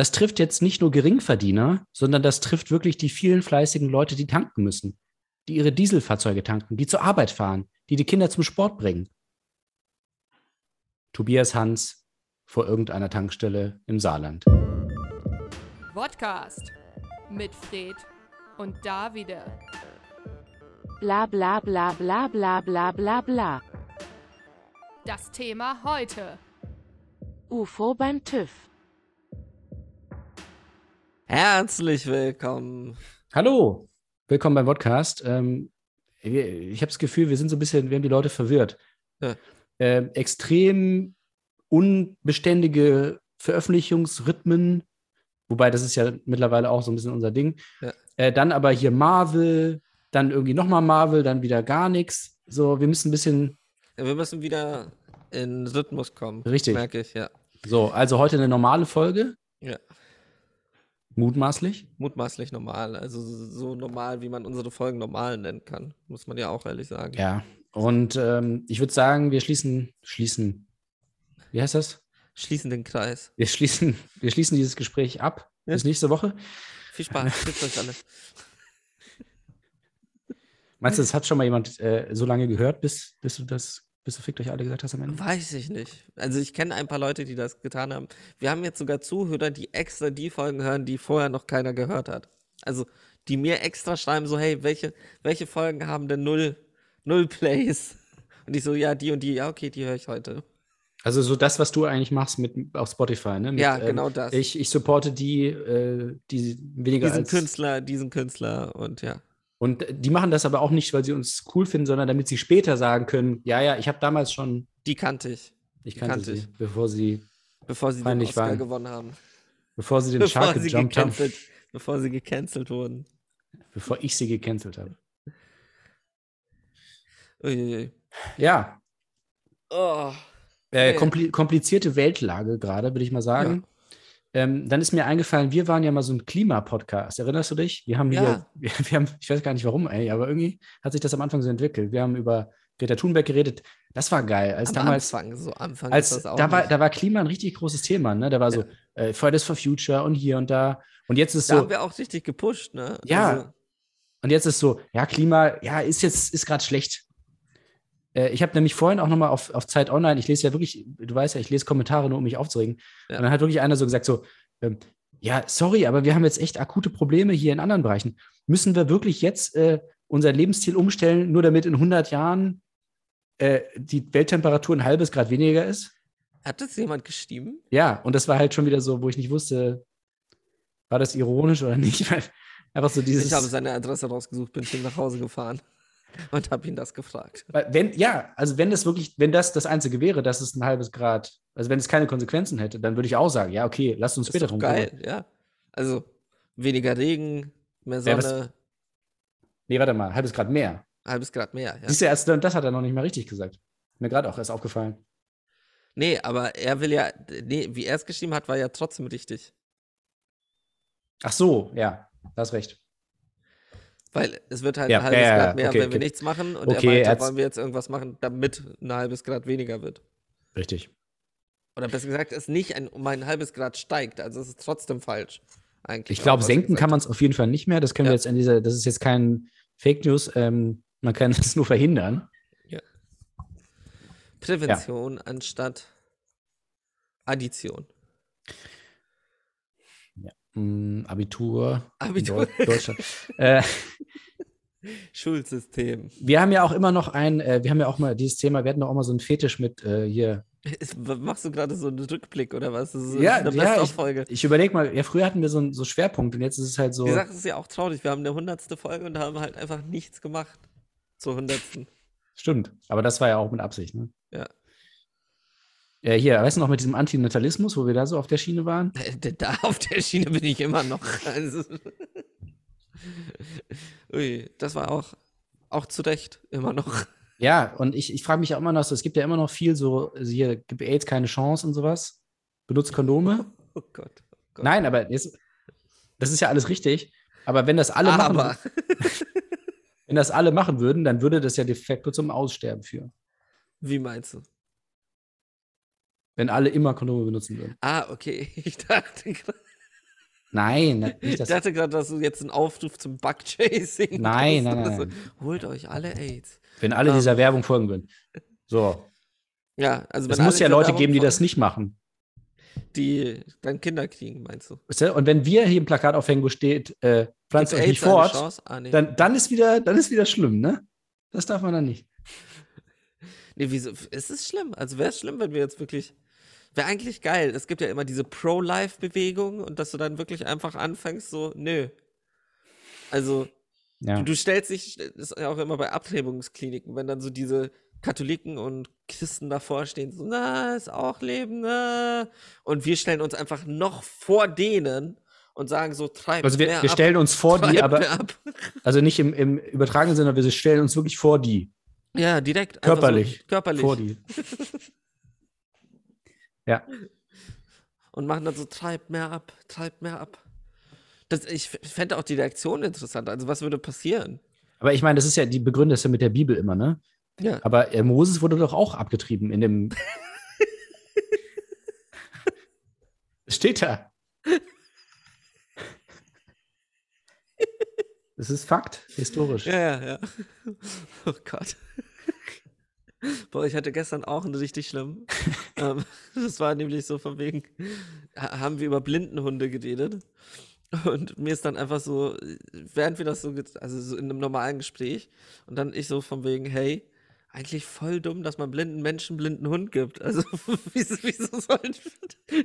das trifft jetzt nicht nur Geringverdiener, sondern das trifft wirklich die vielen fleißigen Leute, die tanken müssen, die ihre Dieselfahrzeuge tanken, die zur Arbeit fahren, die die Kinder zum Sport bringen. Tobias Hans vor irgendeiner Tankstelle im Saarland. Podcast mit Fred und Davide. Bla bla bla bla bla bla bla bla. Das Thema heute. UFO beim TÜV. Herzlich willkommen. Hallo, willkommen beim Podcast. Ähm, ich habe das Gefühl, wir sind so ein bisschen, wir haben die Leute verwirrt. Ja. Ähm, extrem unbeständige Veröffentlichungsrhythmen, wobei das ist ja mittlerweile auch so ein bisschen unser Ding. Ja. Äh, dann aber hier Marvel, dann irgendwie nochmal Marvel, dann wieder gar nichts. So, wir müssen ein bisschen, Ja, wir müssen wieder in Rhythmus kommen. Richtig. Merke ich, ja. so, also heute eine normale Folge, ja. Mutmaßlich. Mutmaßlich normal. Also so normal, wie man unsere Folgen normal nennen kann. Muss man ja auch ehrlich sagen. Ja, und ähm, ich würde sagen, wir schließen, schließen, wie heißt das? Schließen den Kreis. Wir schließen, wir schließen dieses Gespräch ab. Ja. Bis nächste Woche. Viel Spaß. Trifft euch alle. Meinst du, das hat schon mal jemand äh, so lange gehört, bis, bis du das, bis du fickt euch alle gesagt hast am Ende? Weiß ich nicht. Also ich kenne ein paar Leute, die das getan haben. Wir haben jetzt sogar Zuhörer, die extra die Folgen hören, die vorher noch keiner gehört hat. Also die mir extra schreiben, so, hey, welche, welche Folgen haben denn null, null Plays? Und ich so, ja, die und die, ja, okay, die höre ich heute. Also so das, was du eigentlich machst mit auf Spotify, ne? Mit, Ja, genau das. Ich, ich supporte die, äh, die weniger diesen als Künstler, diesen Künstler und ja. Und die machen das aber auch nicht, weil sie uns cool finden, sondern damit sie später sagen können, ja, ja, ich habe damals schon, Die kannte ich, ich kannte kannte sie, ich. bevor sie, bevor sie den Oscar waren. gewonnen haben. bevor sie den Bevor Shark sie, gejumpt haben, bevor sie gecancelt wurden. bevor ich sie gecancelt habe. Uiuiui. Ja, Oh, äh, kompli komplizierte Weltlage gerade, würde ich mal sagen. Ähm, dann ist mir eingefallen, wir waren ja mal so ein Klimapodcast. Erinnerst du dich? Wir haben hier, Ja. wir, wir haben, ich weiß gar nicht warum, ey, aber irgendwie hat sich das am Anfang so entwickelt. Wir haben über Greta Thunberg geredet. Das war geil. Als am damals, Anfang, so Anfang als da war, da war Klima ein richtig großes Thema, ne? Da war so äh, Fridays for Future und hier und da. Und jetzt ist da so, haben wir auch richtig gepusht, ne? Ja. Also, und jetzt ist so, ja, Klima, ja, ist jetzt, ist gerade schlecht. Äh, ich habe nämlich vorhin auch nochmal auf, auf Zeit Online, ich lese ja wirklich, du weißt ja, ich lese Kommentare nur, um mich aufzuregen. Ja. Und dann hat wirklich einer so gesagt, so, ähm, ja, sorry, aber wir haben jetzt echt akute Probleme hier in anderen Bereichen. Müssen wir wirklich jetzt äh, unser Lebensstil umstellen, nur damit in 100 Jahren äh, die Welttemperatur ein halbes Grad weniger ist? hat das jemand geschrieben? Ja, und das war halt schon wieder so, wo ich nicht wusste, war das ironisch oder nicht? Weil Einfach so dieses. Ich habe seine Adresse rausgesucht, bin ihm nach Hause gefahren und habe ihn das gefragt. Wenn, ja, also wenn das wirklich, wenn das das Einzige wäre, dass es ein halbes Grad, also wenn es keine Konsequenzen hätte, dann würde ich auch sagen, ja, okay, lasst uns später drum geil, ja. Also weniger Regen, mehr Ja, was- Sonne, Nee, warte mal, halbes Grad mehr. halbes Grad mehr. Ja. Siehst du, erst das hat er noch nicht mal richtig gesagt. Mir gerade auch erst aufgefallen. Nee, aber er will ja, nee, wie er es geschrieben hat, war ja trotzdem richtig. Ach so, ja, da hast recht. Weil es wird halt Ja, ein halbes ja, ja, Grad mehr, okay, wenn wir okay. nichts machen. Und Okay, er meinte, wollen wir jetzt irgendwas machen, damit ein halbes Grad weniger wird. Richtig. Oder besser gesagt, es nicht ein, um ein halbes Grad steigt. Also es ist trotzdem falsch. Eigentlich. Ich glaube, senken kann man es auf jeden Fall nicht mehr. Das können wir Ja. jetzt an dieser, das ist jetzt kein Fake News, ähm, man kann es nur verhindern. Prävention anstatt Addition. Hm, Abitur. in Abitur. Deu Deutschland. äh, Schulsystem. wir haben ja auch immer noch ein, äh, wir haben ja auch mal dieses Thema, wir hatten doch auch mal so einen Fetisch mit äh, hier. Ist- Machst du gerade so einen Rückblick oder was? Das ist Ja, eine ja, Best-of-Folge. Ich überlege mal, ja, früher hatten wir so einen so Schwerpunkt und jetzt ist es halt so. Die Sache ist ja auch traurig. Wir haben eine hundertste Folge und haben halt einfach nichts gemacht zur hundertsten. Stimmt, aber das war ja auch mit Absicht, ne? Ja. Ja, hier, weißt du noch mit diesem Antinatalismus, wo wir da so auf der Schiene waren? Äh, Da auf der Schiene bin ich immer noch. Also, Ui, das war auch, auch zu Recht immer noch. Ja, und ich, ich frage mich ja immer noch, so, es gibt ja immer noch viel so, also hier, gib AIDS keine Chance und sowas. Benutzt Kondome. Oh Gott. Oh Gott. Nein, aber jetzt, das ist ja alles richtig. Aber wenn das alle machen, Aber wenn das alle machen würden, dann würde das ja de facto zum Aussterben führen. wie meinst du? Wenn alle immer Kondome benutzen würden. Ah, okay. Ich dachte gerade. Nein, nicht Ich das. dachte gerade, dass du jetzt einen Aufruf zum Bug-Chasing Nein, machst nein, oder nein. Holt euch alle AIDS. Wenn alle Ähm. dieser Werbung folgen würden. So. Ja, also Es muss ja Leute Werbung geben, die das nicht machen. Die dann Kinder kriegen, meinst du? Und wenn wir hier ein Plakat aufhängen, wo steht, äh, pflanzt euch nicht fort? Ah, nee. dann, dann, ist wieder, dann ist wieder schlimm, ne? Das darf man dann nicht. Nee, wieso? Es ist schlimm. Also wäre es schlimm, wenn wir jetzt wirklich. Wäre eigentlich geil. Es gibt ja immer diese Pro-Life-Bewegung und dass du dann wirklich einfach anfängst, so, nö. Also, Ja. du, du stellst dich, das ist ja auch immer bei Abtreibungskliniken, wenn dann so diese Katholiken und Christen davor stehen, so, na, ist auch Leben, na. Und wir stellen uns einfach noch vor denen und sagen so, treib Also wir, wir ab, stellen uns vor die, aber also nicht im, im übertragenen Sinne, wir stellen uns wirklich vor die. Ja, direkt. einfach Körperlich. So, körperlich. Vor die. Ja. und machen dann so, treib mehr ab, treib mehr ab. Das, ich fände auch die Reaktion interessant. Also, was würde passieren? Aber ich meine, das ist ja, die begründen das ja mit der Bibel immer, ne? Ja. Aber äh, Moses wurde doch auch abgetrieben in dem. Steht da. Das ist Fakt, historisch. Ja, ja, ja. Oh Gott. Boah, ich hatte gestern auch einen richtig schlimmen. ähm, das war nämlich so von wegen, ha- haben wir über Blindenhunde geredet. Und mir ist dann einfach so, während wir das so, also so in einem normalen Gespräch, und dann ich so von wegen, hey, eigentlich voll dumm, dass man blinden Menschen blinden Hund gibt. Also, wieso, wieso soll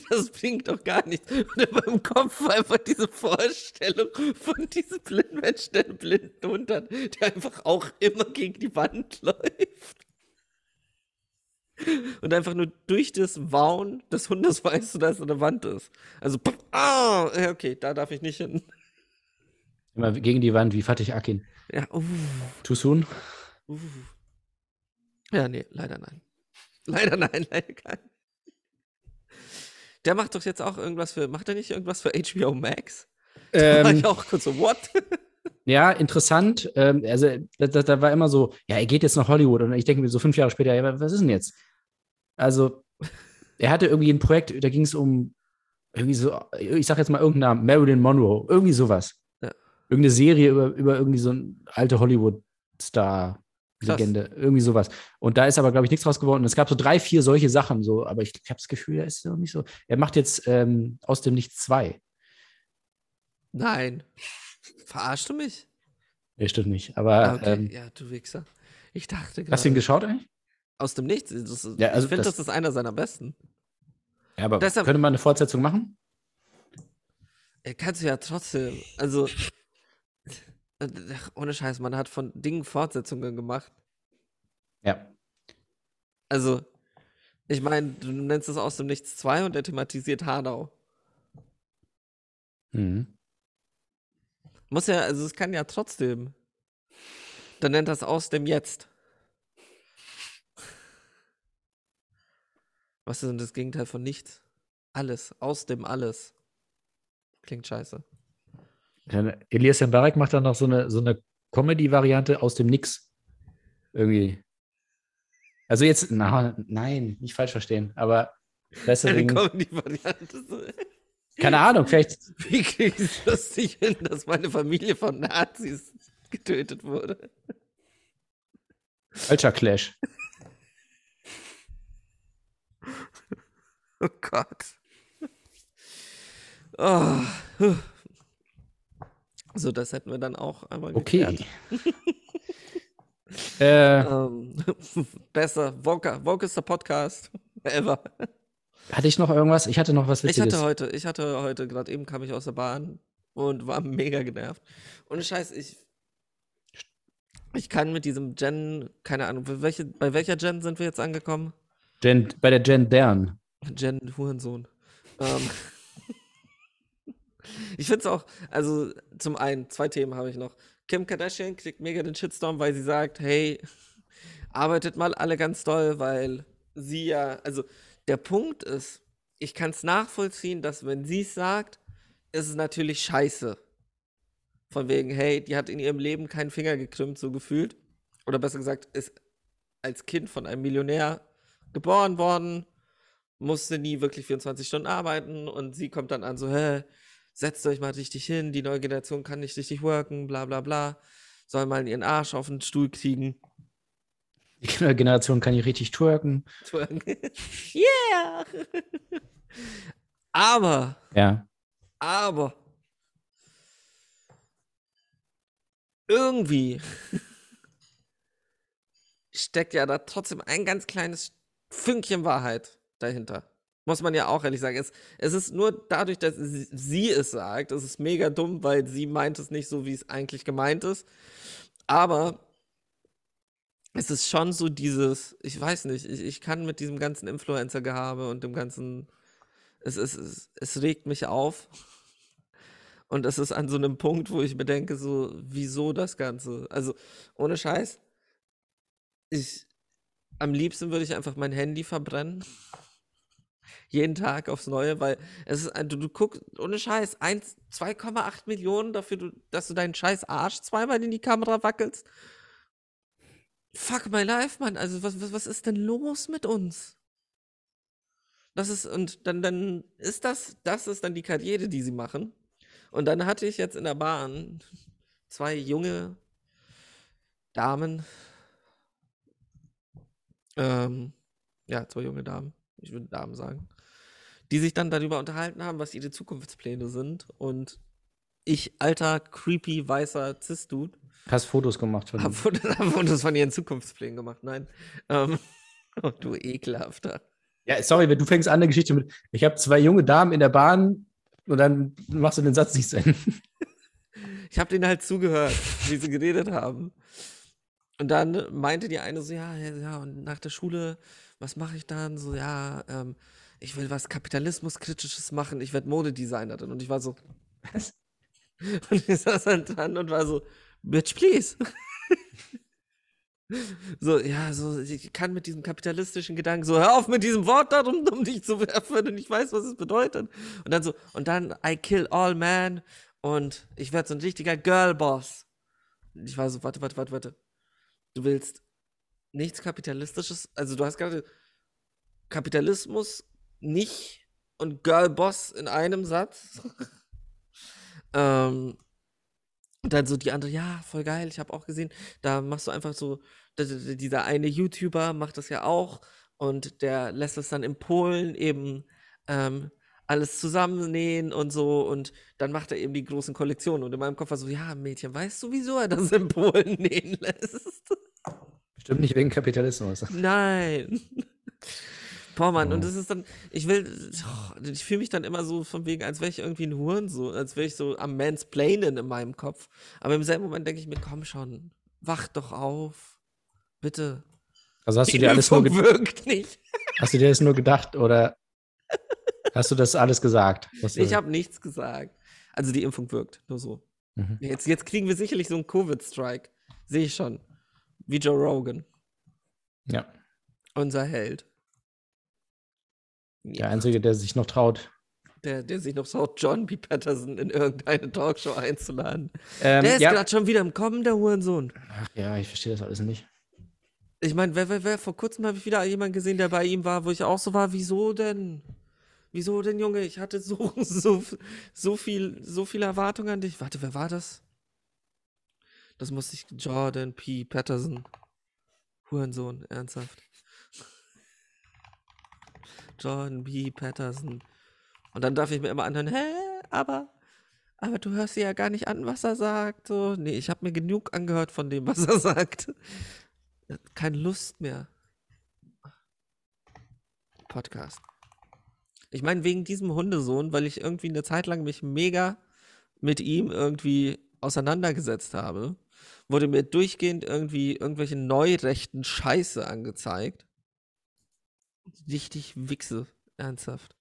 das bringt doch gar nichts. Und in meinem Kopf war einfach diese Vorstellung von diesem blinden Menschen, der einen blinden Hund hat, der einfach auch immer gegen die Wand läuft. Und einfach nur durch das Wauen des Hundes weißt du, dass eine Wand ist. Also, pff, ah, okay, da darf ich nicht hin. Immer gegen die Wand, wie Fatih Akin. Ja, uh, Too soon? uh. Ja, nee, leider nein. Leider nein, leider kein. Der macht doch jetzt auch irgendwas für, macht er nicht irgendwas für HBO Max? Da war Ähm, ich auch kurz so, what? Ja, interessant. Ähm, also, da, da, war immer so, ja, er geht jetzt nach Hollywood. Und ich denke mir so fünf Jahre später, ja, was ist denn jetzt? Also, er hatte irgendwie ein Projekt, da ging es um irgendwie so, ich sag jetzt mal irgendeinen Namen, Marilyn Monroe, irgendwie sowas. Ja. Irgendeine Serie über, über irgendwie so eine alte Hollywood-Star-Legende, irgendwie sowas. Und da ist aber, glaube ich, nichts draus geworden. Und es gab so drei, vier solche Sachen, so, aber ich, ich habe das Gefühl, er ist noch nicht so. Er macht jetzt ähm, aus dem Nichts zwei. Nein. Verarschst du mich? Nee, stimmt nicht. Aber Ah, okay. ähm, ja, du Wichser. Ich dachte hast du ihn gerade. geschaut eigentlich? Aus dem Nichts. Das Ja, also ich finde, das- das, ist einer seiner besten. Ja, aber Deshalb- könnte man eine Fortsetzung machen? Kannst du ja trotzdem. Also. Ohne Scheiß, man hat von Dingen Fortsetzungen gemacht. Ja. Also, ich meine, du nennst es aus dem Nichts 2 und er thematisiert Hanau. Mhm. Muss ja, also es kann ja trotzdem. Dann nennt das aus dem Jetzt. Was ist denn das Gegenteil von nichts? Alles, aus dem Alles. Klingt scheiße. Elias Mbarek macht dann noch so eine, so eine Comedy-Variante aus dem Nix. Irgendwie. Also jetzt, na, nein, nicht falsch verstehen, aber Eine deswegen, Comedy-Variante. Keine Ahnung, vielleicht, Wie krieg ich es lustig hin, dass meine Familie von Nazis getötet wurde? Culture Clash. Oh Gott. Oh. So, das hätten wir dann auch einmal. Okay. äh, Ähm, besser. Woke, Wokester Podcast ever. Hatte ich noch irgendwas? Ich hatte noch was Ich Witziges. hatte heute, ich hatte heute, gerade eben kam ich aus der Bahn und war mega genervt. Und Scheiß, ich. Ich kann mit diesem Gen, keine Ahnung, bei welche, bei welcher Gen sind wir jetzt angekommen? Gen, bei der Gen Dern. Gen Hurensohn. Ähm, ich finde es auch, also zum einen, zwei Themen habe ich noch. Kim Kardashian kriegt mega den Shitstorm, weil sie sagt, hey, arbeitet mal alle ganz doll, weil sie ja, also der Punkt ist, ich kann es nachvollziehen, dass wenn sie es sagt, ist es natürlich scheiße. Von wegen, hey, die hat in ihrem Leben keinen Finger gekrümmt, so gefühlt. Oder besser gesagt, ist als Kind von einem Millionär geboren worden, musste nie wirklich 24 Stunden arbeiten und sie kommt dann an so, hä, setzt euch mal richtig hin, die neue Generation kann nicht richtig worken, bla bla bla. Soll mal ihren Arsch auf den Stuhl kriegen. Die Generation kann nicht richtig twerken. Twerken. yeah! aber, Ja. aber, irgendwie steckt ja da trotzdem ein ganz kleines Fünkchen Wahrheit dahinter. Muss man ja auch ehrlich sagen. Es, es ist nur dadurch, dass sie es sagt, es ist mega dumm, weil sie meint es nicht so, wie es eigentlich gemeint ist. Aber es ist schon so dieses, ich weiß nicht, ich, ich kann mit diesem ganzen Influencer-Gehabe und dem ganzen, es, es, es, es regt mich auf. Und es ist an so einem Punkt, wo ich mir denke, so, wieso das Ganze? Also, ohne Scheiß, ich, am liebsten würde ich einfach mein Handy verbrennen. Jeden Tag aufs Neue, weil es ist, du, du guckst, ohne Scheiß, 1 2,8 Millionen dafür, du, dass du deinen scheiß Arsch zweimal in die Kamera wackelst. Fuck my life, Mann. Also, was, was, was ist denn los mit uns? Das ist, und dann, dann ist das, das ist dann die Karriere, die sie machen. Und dann hatte ich jetzt in der Bahn zwei junge Damen. Ähm, ja, zwei junge Damen. Ich würde Damen sagen. Die sich dann darüber unterhalten haben, was ihre Zukunftspläne sind. Und ich, alter, creepy, weißer Cis-Dude, Hast Fotos gemacht von hab. Fotos, hab Fotos von ihren Zukunftsplänen gemacht. Nein. Ähm, oh, du ekelhafter. Ja, sorry, wenn du fängst an eine Geschichte mit, ich habe zwei junge Damen in der Bahn und dann machst du den Satz nicht zu Ende. Ich habe denen halt zugehört, wie sie geredet haben. Und dann meinte die eine so, ja, ja, ja, und nach der Schule, was mache ich dann? So, ja, ähm, ich will was Kapitalismuskritisches machen, ich werde Modedesignerin. Und ich war so, Was? Und ich saß dann dran und war so, Bitch, please. So, ja, so, ich kann mit diesem kapitalistischen Gedanken so, hör auf mit diesem Wort da um, dich zu werfen, wenn du nicht weißt, was es bedeutet. Und dann so, und dann, I kill all men und ich werde so ein richtiger Girlboss. Ich war so, warte, warte, warte, warte. Du willst nichts Kapitalistisches, also du hast gerade Kapitalismus nicht und Girlboss in einem Satz. ähm, und dann so die andere, ja, voll geil, ich habe auch gesehen, da machst du einfach so, dieser eine YouTuber macht das ja auch und der lässt es dann in Polen eben ähm, alles zusammennähen und so und dann macht er eben die großen Kollektionen und in meinem Kopf war so, ja, Mädchen, weißt du, wieso er das in Polen nähen lässt? Stimmt nicht wegen Kapitalismus. Nein. Boah, Mann, und das ist dann, ich will, oh, ich fühle mich dann immer so von wegen, als wäre ich irgendwie ein Huren, so, als wäre ich so am Mansplainen in meinem Kopf. Aber im selben Moment denke ich mir, komm schon, wach doch auf. Bitte. Also hast du dir alles nur, Impfung ge- wirkt nicht. hast du dir das nur gedacht oder hast du das alles gesagt? Ich habe nichts gesagt. Also die Impfung wirkt, nur so. Mhm. Jetzt, jetzt kriegen wir sicherlich so einen Covid-Strike. Sehe ich schon. Wie Joe Rogan, Ja, unser Held. Der Einzige, der sich noch traut. Der, der sich noch traut, John B. Patterson in irgendeine Talkshow einzuladen. Ähm, der ist ja. gerade schon wieder im Kommen, der Hurensohn. Ach ja, ich verstehe das alles nicht. Ich meine, wer, wer, wer, vor kurzem habe ich wieder jemanden gesehen, der bei ihm war, wo ich auch so war, wieso denn? Wieso denn, Junge? Ich hatte so, so, so viel, so viel Erwartung an dich. Warte, wer war das? Das muss ich, Jordan P. Patterson. Hurensohn, ernsthaft. Jordan B. Patterson. Und dann darf ich mir immer anhören, hä, aber, aber du hörst dir ja gar nicht an, was er sagt. So, nee, ich habe mir genug angehört von dem, was er sagt. Keine Lust mehr. Podcast. Ich meine, wegen diesem Hundesohn, weil ich irgendwie eine Zeit lang mich mega mit ihm irgendwie auseinandergesetzt habe, wurde mir durchgehend irgendwie irgendwelche neurechten Scheiße angezeigt. Richtig Wichse, ernsthaft.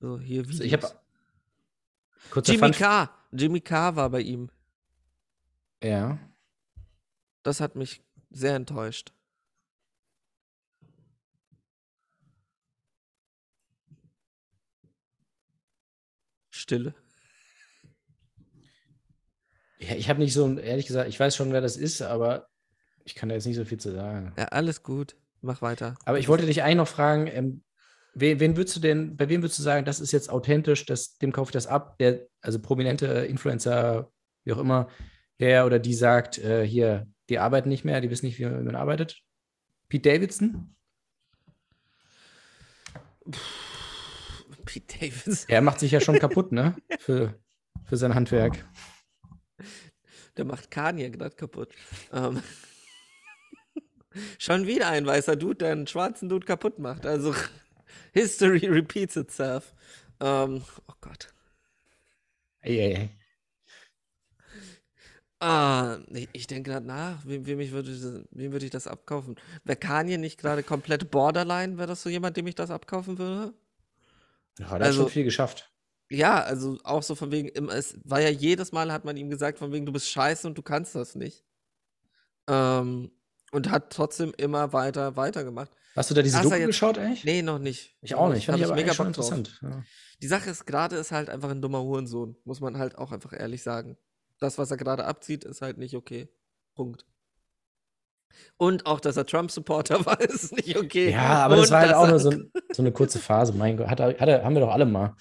So, hier Also Videos. ich kurzer Jimmy K. Jimmy K. war bei ihm. Ja. Das hat mich sehr enttäuscht. Stille. ja, ich habe nicht so, ehrlich gesagt, ich weiß schon, wer das ist, aber ich kann da jetzt nicht so viel zu sagen. Ja, alles gut. Mach weiter. Aber ich wollte dich eigentlich noch fragen, ähm, wen, wen würdest du denn, bei wem würdest du sagen, das ist jetzt authentisch, das, dem kaufe ich das ab, der, also prominente Influencer, wie auch immer, der oder die sagt, äh, hier, die arbeiten nicht mehr, die wissen nicht, wie man arbeitet? Pete Davidson? Pete Davis. Er macht sich ja schon kaputt, ne? Für, für sein Handwerk. Der macht Kanye gerade kaputt. Ähm, schon wieder ein weißer Dude, der einen schwarzen Dude kaputt macht. Also History repeats itself. Ähm, oh Gott. Ey, ey, ey. Ah, ich, ich denke gerade nach, wem, wem, ich würde, wem würde ich das abkaufen? Wäre Kanye nicht gerade komplett borderline? Wäre das so jemand, dem ich das abkaufen würde? Ja, hat Also- schon viel geschafft. Ja, also auch so von wegen, es war ja jedes Mal, hat man ihm gesagt, von wegen, du bist scheiße und du kannst das nicht. Ähm, und hat trotzdem immer weiter, weitergemacht. Hast du da diese Doku jetzt- geschaut eigentlich? Nee, noch nicht. Ich auch nicht. Fand ich aber mega schon interessant. Ja. Die Sache ist, gerade ist halt einfach ein dummer Hurensohn, muss man halt auch einfach ehrlich sagen. Das, was er gerade abzieht, ist halt nicht okay. Punkt. Und auch, dass er Trump-Supporter war, ist nicht okay. Ja, aber das Und war halt auch nur so, so eine kurze Phase. Mein Gott, hat, er- hat, er- haben wir doch alle mal.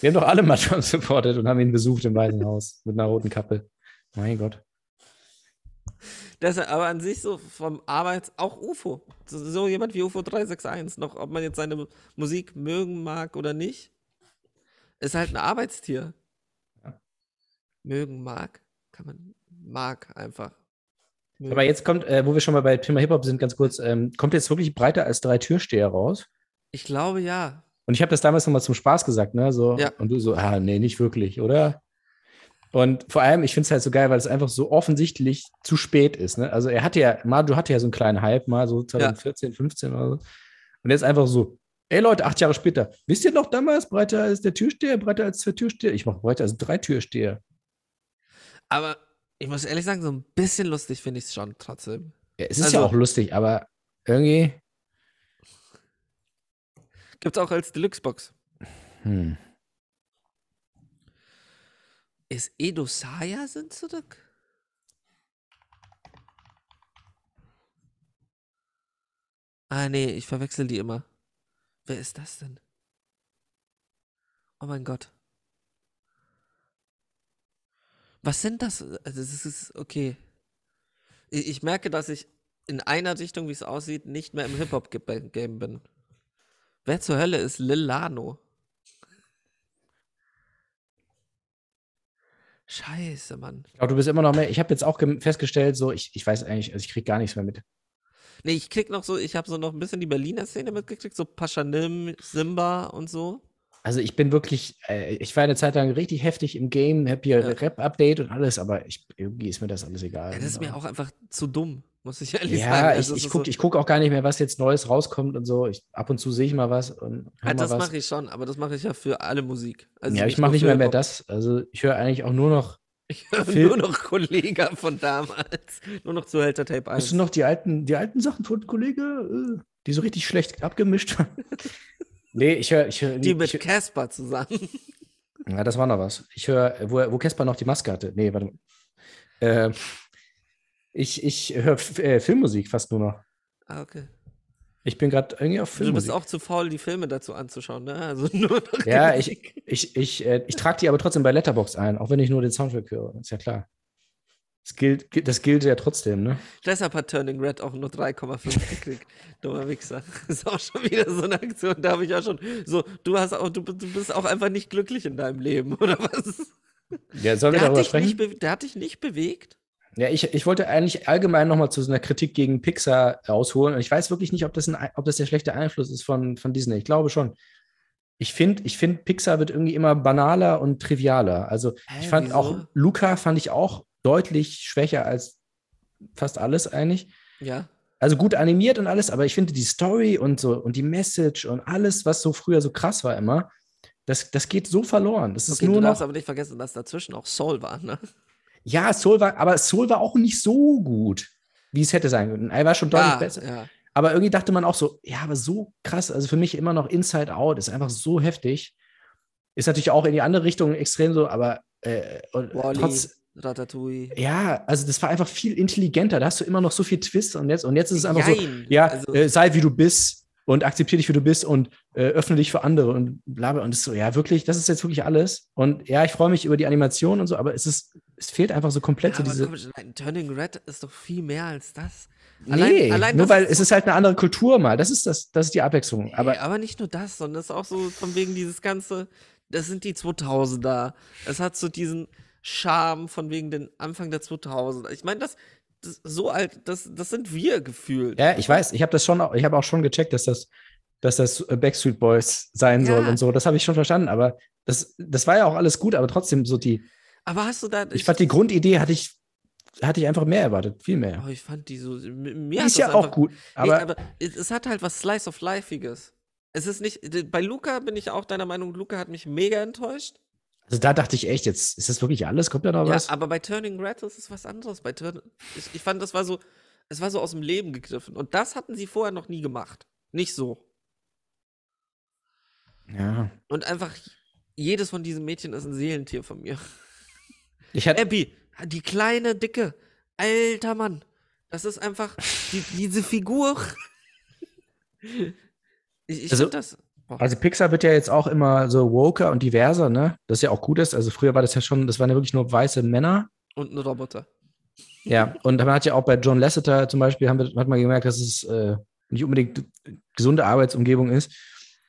Wir haben doch alle mal Trump supportet und haben ihn besucht im Weißen Haus mit einer roten Kappe. Mein Gott. Das, aber an sich so vom Arbeits... Auch UFO. So, jemand wie UFO 361. Noch, ob man jetzt seine Musik mögen mag oder nicht, ist halt ein Arbeitstier. Ja. Mögen mag. Kann man... Mag einfach. Mögen. Aber jetzt kommt, äh, wo wir schon mal bei Thema Hip-Hop sind, ganz kurz, ähm, kommt jetzt wirklich breiter als drei Türsteher raus. Ich glaube, ja. Und ich habe das damals nochmal zum Spaß gesagt, ne? So, Ja. Und du so, ah, nee, nicht wirklich, oder? Und vor allem, ich finde es halt so geil, weil es einfach so offensichtlich zu spät ist. Ne? Also er hatte ja, Maju hatte ja so einen kleinen Hype mal, so 2014, 15 oder so. Und jetzt einfach so, ey Leute, acht Jahre später, wisst ihr noch damals, breiter als der Türsteher, breiter als der Türsteher? Ich mache breiter als drei Türsteher. Aber ich muss ehrlich sagen, so ein bisschen lustig finde ich es schon trotzdem. Ja, es ist Also- ja auch lustig, aber irgendwie, Gibt es auch als Deluxe-Box. hm. Ist Edo Saya sind zurück? Ah, nee, ich verwechsel die immer. Wer ist das denn? Oh mein Gott. Was sind das? Also, das ist okay. Ich, ich merke, dass ich in einer Richtung, wie es aussieht, nicht mehr im Hip-Hop-Game bin. Wer zur Hölle ist Lil Lano? Scheiße, Mann. Ich glaube, du bist immer noch mehr. Ich habe jetzt auch festgestellt, so, ich, ich weiß eigentlich, also ich kriege gar nichts mehr mit. Nee, ich krieg noch so, ich habe so noch ein bisschen die Berliner Szene mitgekriegt, so Paschanim, Simba und so. Also ich bin wirklich, äh, ich war eine Zeit lang richtig heftig im Game, habe hier Ja. Rap-Update und alles, aber ich, irgendwie ist mir das alles egal. Ja, das ist mir auch einfach zu dumm, muss ich ehrlich Ja, sagen. ich, Also, ich gucke so, guck auch gar nicht mehr, was jetzt Neues rauskommt und so. Ich, ab und zu sehe ich mal was und hör ja, mal das mache ich schon, aber das mache ich ja für alle Musik. Also ja, ich mache nicht mehr mehr das. Also ich höre eigentlich auch nur noch. Ich höre nur noch Kollega von damals. Nur noch Zuhälter Tape 1. Hast du noch die alten, die alten Sachen von Kollege, äh, die so richtig schlecht abgemischt waren? nee, ich höre, ich höre. die mit Casper zusammen. Ja, das war noch was. Ich höre, wo, wo Casper noch die Maske hatte. Nee, warte mal. Äh, ich ich höre äh, Filmmusik fast nur noch. Ah, okay. Ich bin gerade irgendwie auf Du Filmmusik. bist auch zu faul, die Filme dazu anzuschauen, ne? Also nur Ja, ich, ich, ich, äh, ich trage die aber trotzdem bei Letterbox ein, auch wenn ich nur den Soundtrack höre. Ist ja klar. Das gilt, gi- das gilt ja trotzdem, ne? Deshalb hat Turning Red auch nur 3,5 gekriegt. Dummer Wichser. Das ist auch schon wieder so eine Aktion. Da habe ich ja schon so, du hast auch, du, du bist auch einfach nicht glücklich in deinem Leben, oder was? Ja, sollen wir darüber nicht sprechen? be- der hat dich nicht bewegt? Ja, ich, ich wollte eigentlich allgemein nochmal zu so einer Kritik gegen Pixar ausholen. Und ich weiß wirklich nicht, ob das, ein, ob das der schlechte Einfluss ist von, von Disney. Ich glaube schon. Ich finde, ich find, Pixar wird irgendwie immer banaler und trivialer. Also Hä, ich fand wieso? auch, Luca fand ich auch deutlich schwächer als fast alles eigentlich. Ja. Also gut animiert und alles, aber ich finde die Story und so und die Message und alles, was so früher so krass war immer, das, das geht so verloren. Das ist Okay, nur du noch. darfst aber nicht vergessen, dass dazwischen auch Soul war, ne? Ja, Soul war, aber Soul war auch nicht so gut, wie es hätte sein können. Er war schon deutlich Ja, besser. ja. Aber irgendwie dachte man auch so, ja, aber so krass, also für mich immer noch Inside Out ist einfach so heftig. Ist natürlich auch in die andere Richtung extrem so, aber äh, und Wall-E, trotz, Ratatouille. ja, also das war einfach viel intelligenter. Da hast du immer noch so viel Twist und jetzt, und jetzt ist es einfach so, Jein. ja, also, äh, sei wie du bist, und akzeptiere dich, wie du bist und äh, öffne dich für andere und bla bla. Und das ist so, ja, wirklich, das ist jetzt wirklich alles. Und ja, ich freue mich über die Animation und so, aber es ist, es fehlt einfach so komplett Ja, so diese. nein, Turning Red ist doch viel mehr als das. nee, nur das weil es ist halt eine andere Kultur mal. Das ist das, das ist die Abwechslung. aber, Aber aber nicht nur das, sondern es ist auch so von wegen dieses ganze, das sind die 2000er. Es hat so diesen Charme von wegen den Anfang der 2000er. Ich meine, das, das so alt, das, das sind wir gefühlt. ja, ich weiß, ich habe das schon, auch- ich habe auch schon gecheckt, dass das, dass das Backstreet Boys sein soll Ja. und so. Das habe ich schon verstanden. Aber das, das war ja auch alles gut, aber trotzdem so die. Aber hast du da. Ich fand die Grundidee hatte ich, hatte ich einfach mehr erwartet, viel mehr. Oh, ich fand die so. Mir ist ja auch gut, Aber, aber, aber es, es hat halt was Slice of Lifeiges. Es ist nicht. Bei Luca bin ich auch deiner Meinung, Luca hat mich mega enttäuscht. also da dachte ich echt, jetzt ist das wirklich alles? Kommt da noch Ja, was? aber bei Turning Red ist es was anderes. Bei Turn ich, ich fand, das war so. Es war so aus dem Leben gegriffen. Und das hatten sie vorher noch nie gemacht. Nicht so. Ja. Und einfach. Jedes von diesen Mädchen ist ein Seelentier von mir. Ich hatte, Abby, die kleine, dicke, alter Mann. Das ist einfach die, diese Figur. Ich, ich Also- das. Boah. also Pixar wird ja jetzt auch immer so woker und diverser, ne? Das ja auch gut ist. Also früher war das ja schon, das waren ja wirklich nur weiße Männer. Und ein Roboter. Ja, und man hat ja auch bei John Lasseter zum Beispiel, haben wir, hat man gemerkt, dass es äh, nicht unbedingt gesunde Arbeitsumgebung ist.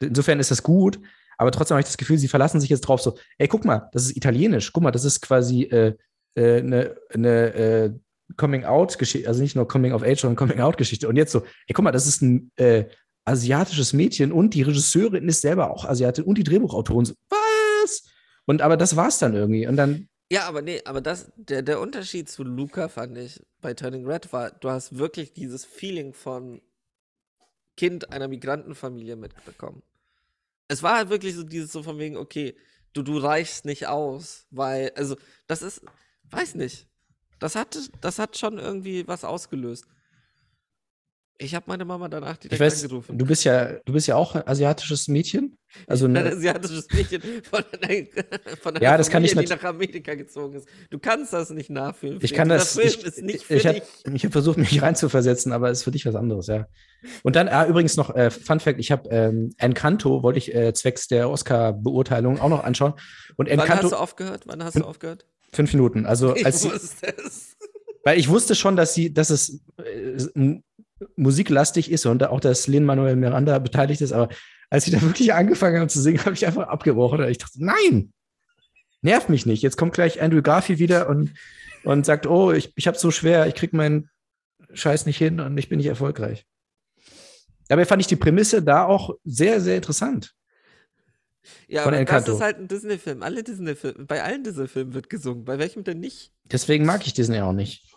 Insofern ist das gut, aber trotzdem habe ich das Gefühl, sie verlassen sich jetzt drauf so, ey, guck mal, das ist italienisch, guck mal, das ist quasi äh, äh, eine, eine äh, Coming-out-Geschichte, also nicht nur Coming-of-Age, sondern Coming-out-Geschichte. Und jetzt so, ey, guck mal, das ist ein äh, asiatisches Mädchen und die Regisseurin ist selber auch Asiatin und die Drehbuchautorin. So, was? Und aber das war's dann irgendwie. Und dann, Ja, aber nee, aber das, der, der Unterschied zu Luca fand ich bei Turning Red war, du hast wirklich dieses Feeling von Kind einer Migrantenfamilie mitbekommen. Es war halt wirklich so dieses so von wegen, okay, du, du reichst nicht aus, weil, also, das ist, weiß nicht. Das hat, das hat schon irgendwie was ausgelöst. Ich habe meine Mama danach direkt ich weiß, angerufen. du bist ja, du bist ja auch ein asiatisches Mädchen. Also ich eine, ein asiatisches Mädchen von einer, von einer Ja, das kann ich Familie, die nach Amerika gezogen ist. Du kannst das nicht nachfühlen. Ich kann das. Film Ich, ist nicht für ich habe hab versucht, mich reinzuversetzen, aber es ist für dich was anderes, ja. Und dann, ah, übrigens noch, äh, Fun Fact: Ich habe ähm, Encanto, wollte ich äh, zwecks der Oscar-Beurteilung auch noch anschauen. Und Wann hast Encanto, du aufgehört? Wann hast du aufgehört? fünf Minuten. Also, Ich als sie, wusste es. weil ich wusste schon, dass sie, dass es äh, m- musiklastig ist und auch, dass Lin Manuel Miranda beteiligt ist, aber als sie da wirklich angefangen haben zu singen, habe ich einfach abgebrochen. Und ich dachte, nein, nerv mich nicht. Jetzt kommt gleich Andrew Garfield wieder und, und sagt, oh, ich, ich habe so schwer, ich krieg meinen Scheiß nicht hin und ich bin nicht erfolgreich. Dabei fand ich die Prämisse da auch sehr, sehr interessant. Ja, aber Encanto. das ist halt ein Disney-Film. Alle Disney-Filme, bei allen Disney-Filmen wird gesungen. Bei welchem denn nicht? Deswegen mag ich Disney auch nicht.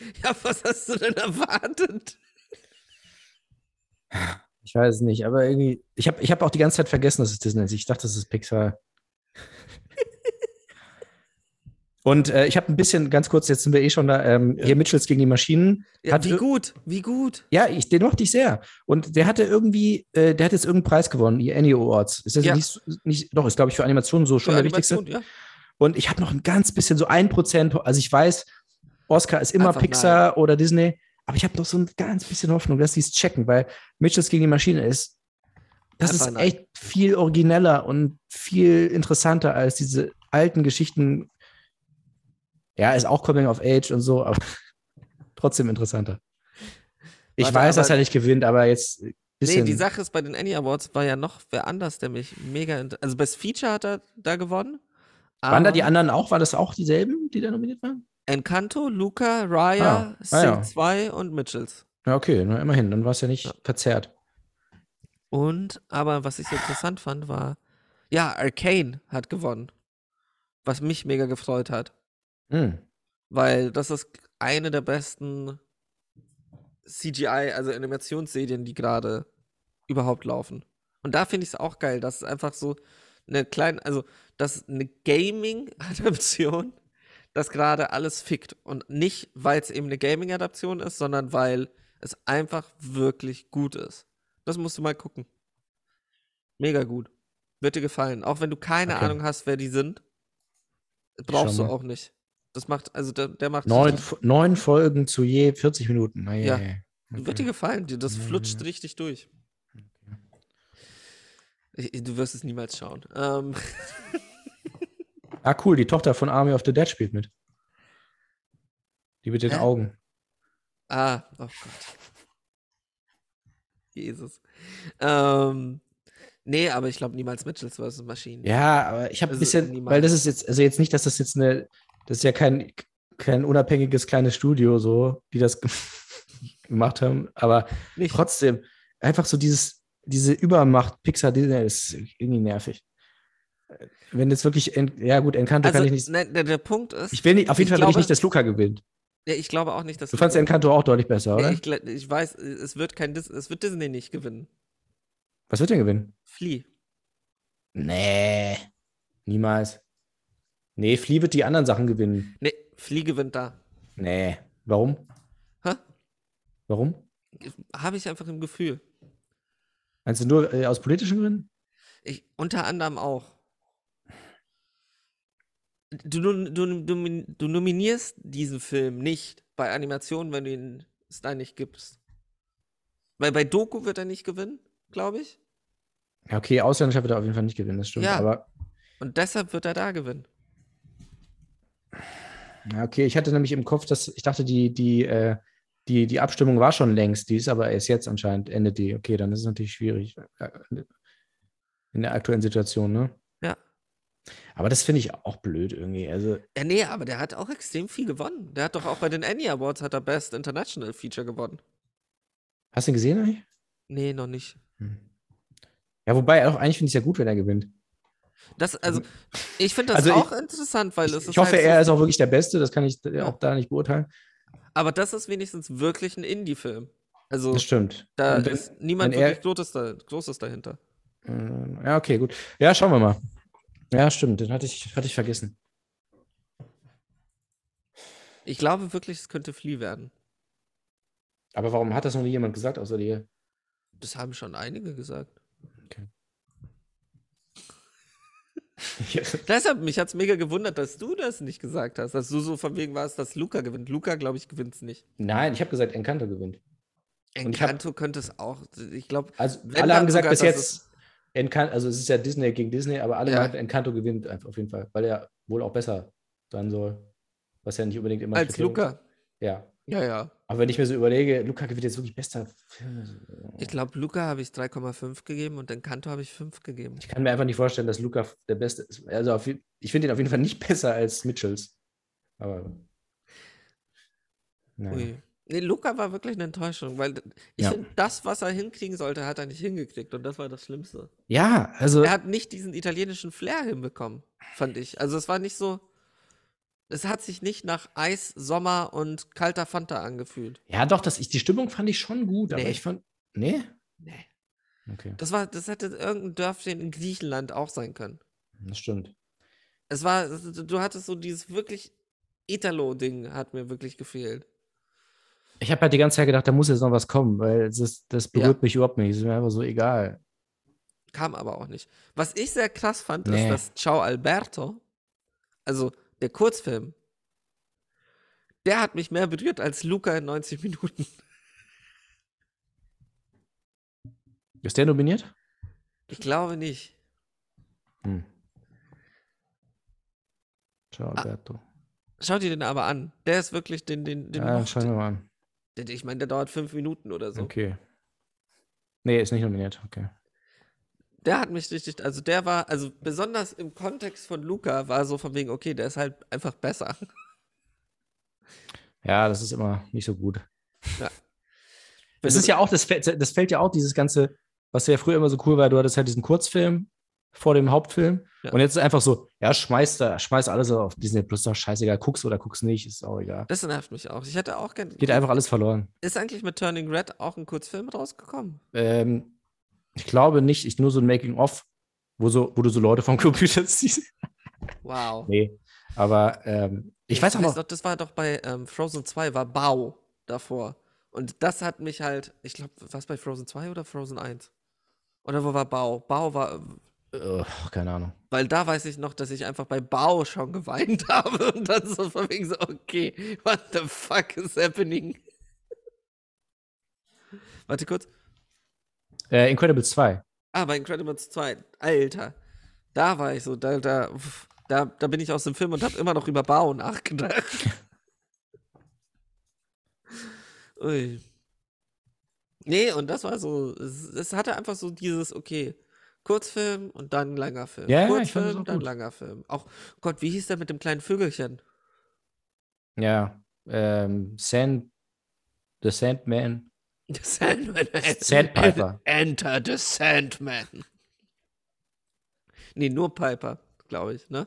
Ja, was hast du denn erwartet? Ich weiß es nicht, aber irgendwie, ich habe ich hab auch die ganze Zeit vergessen, dass es Disney ist. Ich dachte, das ist Pixar. Und äh, ich habe ein bisschen, ganz kurz, jetzt sind wir eh schon da, ähm, Ja. hier Mitchells gegen die Maschinen. Ja, Hat wie gut, wie gut. Ja, ich, den mochte ich sehr. Und der hatte irgendwie, äh, der hat jetzt irgendeinen Preis gewonnen, die Annie Awards. Ist das Ja. nicht, nicht, doch, ist glaube ich für Animation so schon Für der wichtigste. Animation, ja. Und ich habe noch ein ganz bisschen, so ein Prozent, also ich weiß, Oscar ist immer Einfach Pixar oder Disney, aber ich habe noch so ein ganz bisschen Hoffnung, dass die es checken, weil Mitchells gegen die Maschine ist, das Einfach ist nein. echt viel origineller und viel interessanter als diese alten Geschichten. Ja, ist auch Coming of Age und so, aber trotzdem interessanter. Ich Warte, weiß, dass er nicht gewinnt, aber jetzt Nee, die Sache ist, bei den Annie Awards war ja noch wer anders, der mich mega. Also, Best Feature hat er da gewonnen. waren da die anderen auch? Waren das auch dieselben, die da nominiert waren? Encanto, Luca, Raya, Ah, Sing ah ja. 2 und Mitchells. Ja, okay, na, immerhin, dann war es ja nicht Ja. verzerrt. Und, aber was ich so interessant fand, war, ja, Arcane hat gewonnen. Was mich mega gefreut hat. Hm. Weil das ist eine der besten CGI, also Animationsserien, die gerade überhaupt laufen. Und da finde ich es auch geil, dass es einfach so eine kleine, also dass eine Gaming-Adaption das gerade alles fickt. Und nicht, weil es eben eine Gaming-Adaption ist, sondern weil es einfach wirklich gut ist. Das musst du mal gucken. Mega gut. Wird dir gefallen. Auch wenn du keine Okay. Ahnung hast, wer die sind, brauchst du auch nicht. Das macht, also der, der macht Neun, neun Folgen zu je 40 Minuten. Na, Ja. ja. Wird dir gefallen, das flutscht richtig durch. Ich, du wirst es niemals schauen. Ähm, Ah, cool, die Tochter von Army of the Dead spielt mit. Die mit den Hä? Augen. ah, oh Gott. Jesus. Ähm, nee, aber ich glaube niemals Mitchells vs. Maschinen. Ja, aber ich habe ein Also bisschen, niemals. weil das ist jetzt, also jetzt nicht, dass das jetzt eine, das ist ja kein, kein unabhängiges kleines Studio, so, die das gemacht haben, aber Nicht. trotzdem, einfach so dieses, diese Übermacht Pixar Disney ist irgendwie nervig. Wenn jetzt wirklich, ja gut, Encanto Also, kann ich nicht, nein, der, der Punkt ist, ich will nicht, auf jeden Fall will ich glaube- nicht, dass Luca gewinnt. ja, ich glaube auch nicht, dass Du fandst Encanto auch deutlich besser, Ja, oder? ich, ich weiß, es wird kein Dis es wird Disney nicht gewinnen. Was wird denn gewinnen? Flea. Nee, niemals. Nee, Flea wird die anderen Sachen gewinnen. Nee, Flea gewinnt da. Nee, warum? Hä? Warum? Habe ich einfach im Gefühl. Meinst du nur äh, aus politischen Gründen? Ich, unter anderem auch. Du, du, du, du, nominierst diesen Film nicht bei Animationen, wenn du ihn es da nicht gibst. Weil bei Doku wird er nicht gewinnen, glaube ich. Ja, okay, Ausländischer wird er auf jeden Fall nicht gewinnen, das stimmt. Ja. Aber Und deshalb wird er da gewinnen. ja, okay, ich hatte nämlich im Kopf, dass ich dachte, die, die, äh, die, die Abstimmung war schon längst, die ist aber erst jetzt anscheinend, endet die. Okay, dann ist es natürlich schwierig. äh, In der aktuellen Situation, ne? Aber das finde ich auch blöd irgendwie. Also, Ja, nee, aber der hat auch extrem viel gewonnen. Der hat doch auch bei den Annie Awards hat er Best International Feature gewonnen. hast du ihn gesehen eigentlich? Nee, noch nicht. Hm. Ja, wobei, auch eigentlich finde ich es ja gut, wenn er gewinnt. Das, also, ich finde das Also ich- auch interessant, weil Ich, es ist ich hoffe, halt so, er ist auch wirklich der Beste, das kann ich äh, Ja. auch da nicht beurteilen. Aber das ist wenigstens wirklich ein Indie-Film. Also, Das stimmt. da wenn- ist niemand wenn er- wirklich Großes, da, Großes dahinter. Äh, Ja, okay, gut. Ja, schauen wir mal. Ja, stimmt, den hatte ich, hatte ich vergessen. Ich glaube wirklich, es könnte Flea werden. Aber warum hat das noch nie jemand gesagt, außer dir? Das haben schon einige gesagt. Deshalb, mich hat es mega gewundert, dass du das nicht gesagt hast. Dass du so von wegen warst, dass Luca gewinnt. Luca, glaube ich, gewinnt es nicht. Nein, ich habe gesagt, Encanto gewinnt. Ich hab- Encanto könnte es auch. Ich glaube, Also alle haben gesagt, bis jetzt Encanto, also es ist ja Disney gegen Disney, aber alle Ja. meinten, Encanto gewinnt einfach auf jeden Fall, weil er wohl auch besser sein soll. Was ja nicht unbedingt immer als Luca. ist. Ja. Ja, ja. Aber wenn ich mir so überlege, Luca gewinnt jetzt wirklich bester Film. Ich glaube, Luca habe ich 3,5 gegeben und Encanto habe ich 5 gegeben. Ich kann mir einfach nicht vorstellen, dass Luca der Beste ist. Also auf, ich finde ihn auf jeden Fall nicht besser als Mitchells. Aber. Naja. Ui. Nee, Luca war wirklich eine Enttäuschung, weil ich Ja. finde, das, was er hinkriegen sollte, hat er nicht hingekriegt und das war das Schlimmste. Ja, also. Er hat nicht diesen italienischen Flair hinbekommen, fand ich. Also es war nicht so. Es hat sich nicht nach Eis, Sommer und kalter Fanta angefühlt. Ja, doch, das, ich, die Stimmung fand ich schon gut, aber Nee. ich fand. Nee? Nee. Okay, Das war, das hätte irgendein Dörfchen in Griechenland auch sein können. das stimmt. Es war, du hattest so dieses wirklich Italo-Ding hat mir wirklich gefehlt. Ich habe halt die ganze Zeit gedacht, da muss jetzt noch was kommen, weil ist, das berührt Ja. mich überhaupt nicht. Ist mir einfach so egal. Kam aber auch nicht. Was ich sehr krass fand, Nee. ist, dass Ciao Alberto, also der Kurzfilm, der hat mich mehr berührt als Luca in 90 Minuten. Ist der nominiert? Ich glaube nicht. Hm. Ciao, Ah, Alberto. Schau dir den aber an. Der ist wirklich den, den, den ja, schauen wir mal an. Ich meine, der dauert fünf Minuten oder so. Okay. Nee, ist nicht nominiert. Okay. Der hat mich richtig, also der war, also besonders im Kontext von Luca war so von wegen, okay, der ist halt einfach besser. Ja, das ist immer nicht so gut. Wenn Das ist ja auch, das das fällt ja auch dieses ganze, was ja früher immer so cool war, du hattest halt diesen Kurzfilm vor dem Hauptfilm Ja. und jetzt ist einfach so, ja, schmeiß da, schmeiß alles auf Disney Plus, doch scheißegal, guckst oder guckst nicht, ist auch egal. Das nervt mich auch. Ich hätte auch gern. Geht einfach alles verloren. Ist eigentlich mit Turning Red auch ein Kurzfilm rausgekommen? Ähm, ich glaube nicht, ich nur so ein Making-of, wo, so, wo du so Leute vom Computer siehst. Wow. Nee, aber ähm, ich, weiß auch noch, noch, das war doch bei ähm, Frozen 2, war Bau davor. Und das hat mich halt, ich glaube, was bei Frozen 2 oder Frozen 1? Oder wo war Bau? Bau war, äh, keine Ahnung. weil da weiß ich noch, dass ich einfach bei Bau schon geweint habe und dann so von wegen so, okay, what the fuck is happening? Warte kurz. Äh, Incredibles 2. Ah, bei Incredibles 2, Alter. Da war ich so, da, da, da, da bin ich aus dem Film und habe immer noch über Bao nachgedacht. Ui. Nee, und das war so, es, es hatte einfach so dieses, okay, Kurzfilm und dann langer Film. Ja, ja, Kurzfilm, auch dann gut. langer Film. Auch, Gott, wie hieß der mit dem kleinen Vögelchen? Ja, ähm, Sand, The Sandman. The Sandman. Sandpiper. Enter the Sandman. Nee, nur Piper, glaube ich, ne?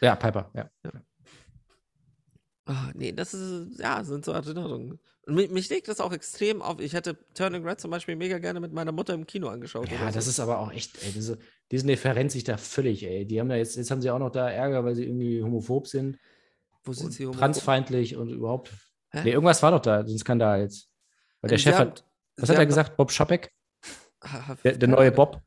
Ja, Piper, ja. Ah, nee, das ist, ja, sind so Erinnerungen. Mich, mich legt das auch extrem auf. Ich hätte Turning Red zum Beispiel mega gerne mit meiner Mutter im Kino angeschaut. Ja, das so. ist aber auch echt, ey, diese, Disney verrennt sich da völlig, ey. Die haben da jetzt, jetzt haben sie auch noch da Ärger, weil sie irgendwie homophob sind, Wo sind sie homophob? transfeindlich und überhaupt. Hä? Nee, irgendwas war doch da, so ein Skandal jetzt. Weil der Sie Chef haben- hat, was hat er gesagt? Bob Schapek? Ha- ha- Der, der neue. Bob?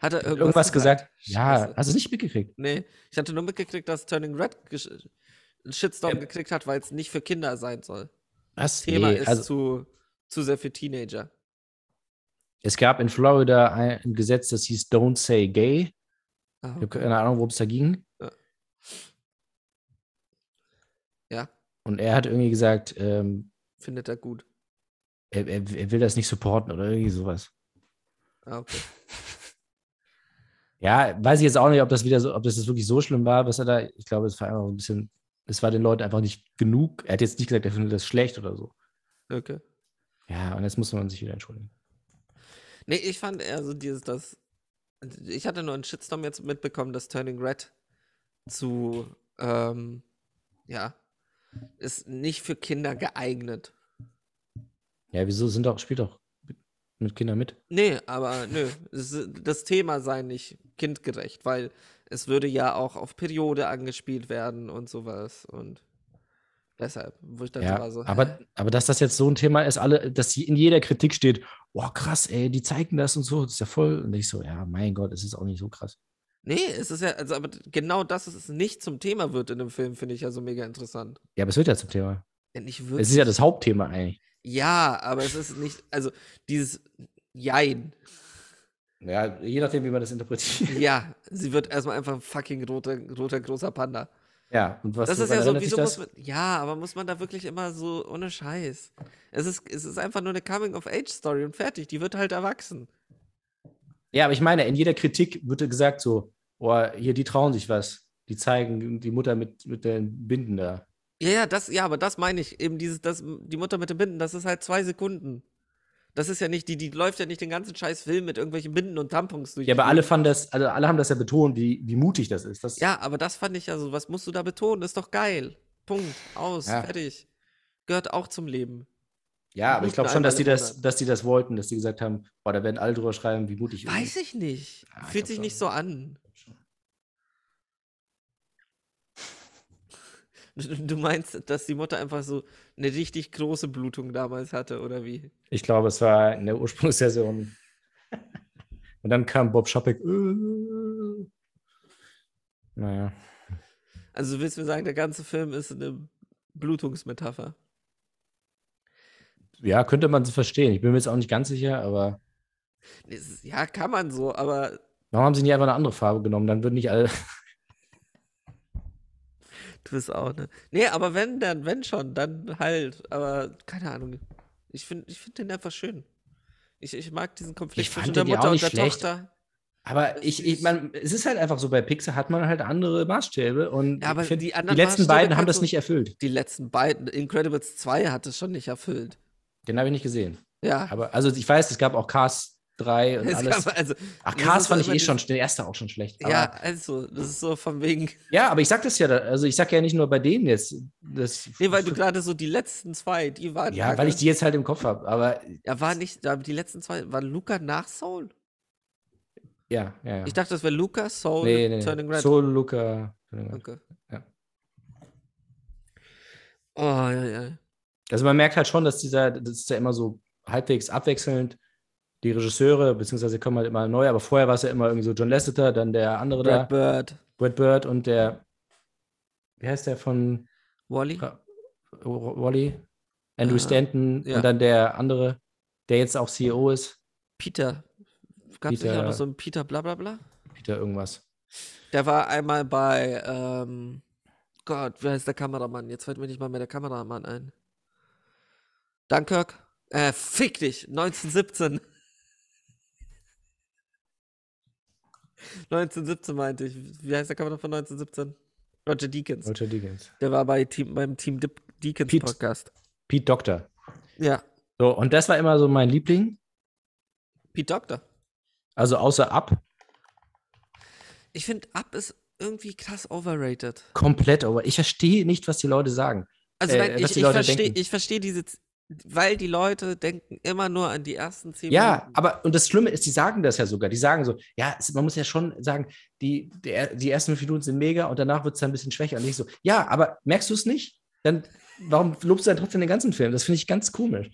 Hat er irgendwas, Irgendwas gesagt? Ja, Scheiße. hast du nicht mitgekriegt? Nee, ich hatte nur mitgekriegt, dass Turning Red einen Shitstorm Ja. gekriegt hat, weil es nicht für Kinder sein soll. Was? Thema Nee, ist also, zu, zu sehr für Teenager. es gab in Florida ein, Gesetz, das hieß Don't Say Gay. Ah, Ich habe keine Ahnung, worum es da ging. Ja, Und er hat irgendwie gesagt, ähm, findet er gut. er, er, er will das nicht supporten oder irgendwie sowas. Ah, okay. Ja, weiß ich jetzt auch nicht, ob das wieder so, ob das wirklich so schlimm war, was er da. Ich glaube, es war einfach so ein bisschen, es war den Leuten einfach nicht genug. Er hat jetzt nicht gesagt, er findet das schlecht oder so. Okay. Ja, und jetzt muss man sich wieder entschuldigen. Nee, ich fand eher so dieses, das. Ich hatte nur einen Shitstorm jetzt mitbekommen, dass Turning Red zu, ähm, ja, ist nicht für Kinder geeignet. Ja, wieso sind doch, spielt doch mit, Kindern mit. Nee, aber nö, das Thema sei nicht kindgerecht, weil es würde ja auch auf Periode angespielt werden und sowas und deshalb, wo ich dann so Ja, war so, aber, hä? aber dass das jetzt so ein Thema ist, alle, dass sie in jeder Kritik steht, boah, krass, ey, die zeigen das und so, das ist ja voll. Und ich so, ja, mein Gott, es ist auch nicht so krass. Nee, es ist ja, also aber genau das, dass es nicht zum Thema wird in dem Film, finde ich ja so mega interessant. Ja, aber es wird ja zum Thema. Ja, nicht Es wirklich. ist ja das Hauptthema eigentlich. Ja, aber es ist nicht, also dieses Jein. Ja, je nachdem, wie man das interpretiert. Ja, sie wird erstmal einfach ein fucking roter, roter großer Panda. Ja, und was Das ist ja so, wieso muss man, ja, aber muss man da wirklich immer so ohne Scheiß? Es ist, es ist einfach nur eine Coming-of-Age-Story und fertig. Die wird halt erwachsen. Ja, aber ich meine, in jeder Kritik wird gesagt so, boah, hier, die trauen sich was. Die zeigen die Mutter mit, mit den Binden da. Ja, ja, das, ja, aber das meine ich. Eben dieses, das, die Mutter mit den Binden, das ist halt zwei Sekunden. Das ist ja nicht, die, die läuft ja nicht den ganzen scheiß Film mit irgendwelchen Binden und Tampons durch. Ja, aber alle fanden das, also alle haben das ja betont, wie, wie mutig das ist. Das, Ja, aber das fand ich ja so, was musst du da betonen? Das ist doch geil. Punkt. Aus. Ja. Fertig. Gehört auch zum Leben. ja aber ich glaube schon, dass die das, dass die das wollten, dass die gesagt haben, boah, da werden alle drüber schreiben, wie mutig. Weiß ich nicht. Ja, Fühlt sich schon. nicht so an. Du meinst, dass die Mutter einfach so eine richtig große Blutung damals hatte, oder wie? Ich glaube, es war in der Ursprungsversion. Und dann kam Bob Schapek. Äh, naja. Also du willst mir sagen, der ganze Film ist eine Blutungsmetapher. Ja, könnte man so verstehen. Ich bin mir jetzt auch nicht ganz sicher, aber Ja, kann man so, aber warum haben sie nicht einfach eine andere Farbe genommen? Dann würden nicht alle. Bist auch, ne? Nee, aber wenn, dann, wenn schon, dann halt. Aber keine Ahnung. Ich finde ich find den einfach schön. Ich, ich mag diesen Konflikt Ich zwischen der Mutter auch und der schlecht. Tochter. Aber ich, ich man, es ist halt einfach so, bei Pixar hat man halt andere Maßstäbe und Ja, find, die die, letzten Maßstäbe beiden haben das nicht erfüllt. Die letzten beiden, Incredibles 2 hat es schon nicht erfüllt. Den habe ich nicht gesehen. Ja. Aber also ich weiß, es gab auch Cars 3 und Es alles. also, Ach, das Cars fand ich eh schon, der erste auch schon schlecht. Ja, ja. also, das ist so von wegen. aber ich sag das ja, also ich sag ja nicht nur bei denen jetzt. Das, Nee, weil du gerade so die letzten zwei, die waren. ja, weil ich die jetzt halt im Kopf habe. Aber Ja, war nicht, die letzten zwei, war Luca nach Soul? ja, ja. ja. Ich dachte, das wäre Luca, Soul, nee, nee, Turning. Red. Soul, Luca. Turning Red. Okay. Ja. Oh, ja, ja. Also man merkt halt schon, dass dieser, das ist ja immer so halbwegs abwechselnd. Die Regisseure, beziehungsweise kommen halt immer neu, aber vorher war es ja immer irgendwie so John Lasseter, dann der andere Brad da, Bird, Brad Bird und der, wie heißt der von Wally. Wally? Andrew Ah, Stanton ja. und dann der andere, der jetzt auch CEO ist, Peter. Gab es nicht auch noch Peter- so einen Peter blablabla? Peter irgendwas. Der war einmal bei, ähm, Gott, wie heißt der Kameramann? Jetzt fällt mir nicht mal mehr der Kameramann ein. Dunkirk? Äh, fick dich, 1917. 1917 meinte ich. Wie heißt der Kameramann von 1917? Roger Deakins. Roger Deakins. Der war bei Team, beim Team Dip Deakins Pete. Podcast. Pete Doctor. Ja, So, und das war immer so mein Liebling. Pete Doctor. Also außer Up, Ich finde, Up ist irgendwie krass overrated. komplett, aber ich verstehe nicht, was die Leute sagen. Also Äh, nein, ich, ich verstehe versteh diese, weil die Leute denken immer nur an die ersten zehn Ja, Minuten. aber und das Schlimme ist, die sagen das ja sogar. Die sagen so, ja, es, man muss ja schon sagen, die, der, die ersten fünf Minuten sind mega und danach wird es dann ein bisschen schwächer. Und ich so, ja, aber merkst du es nicht? Dann, warum lobst du dann trotzdem den ganzen Film? Das finde ich ganz komisch.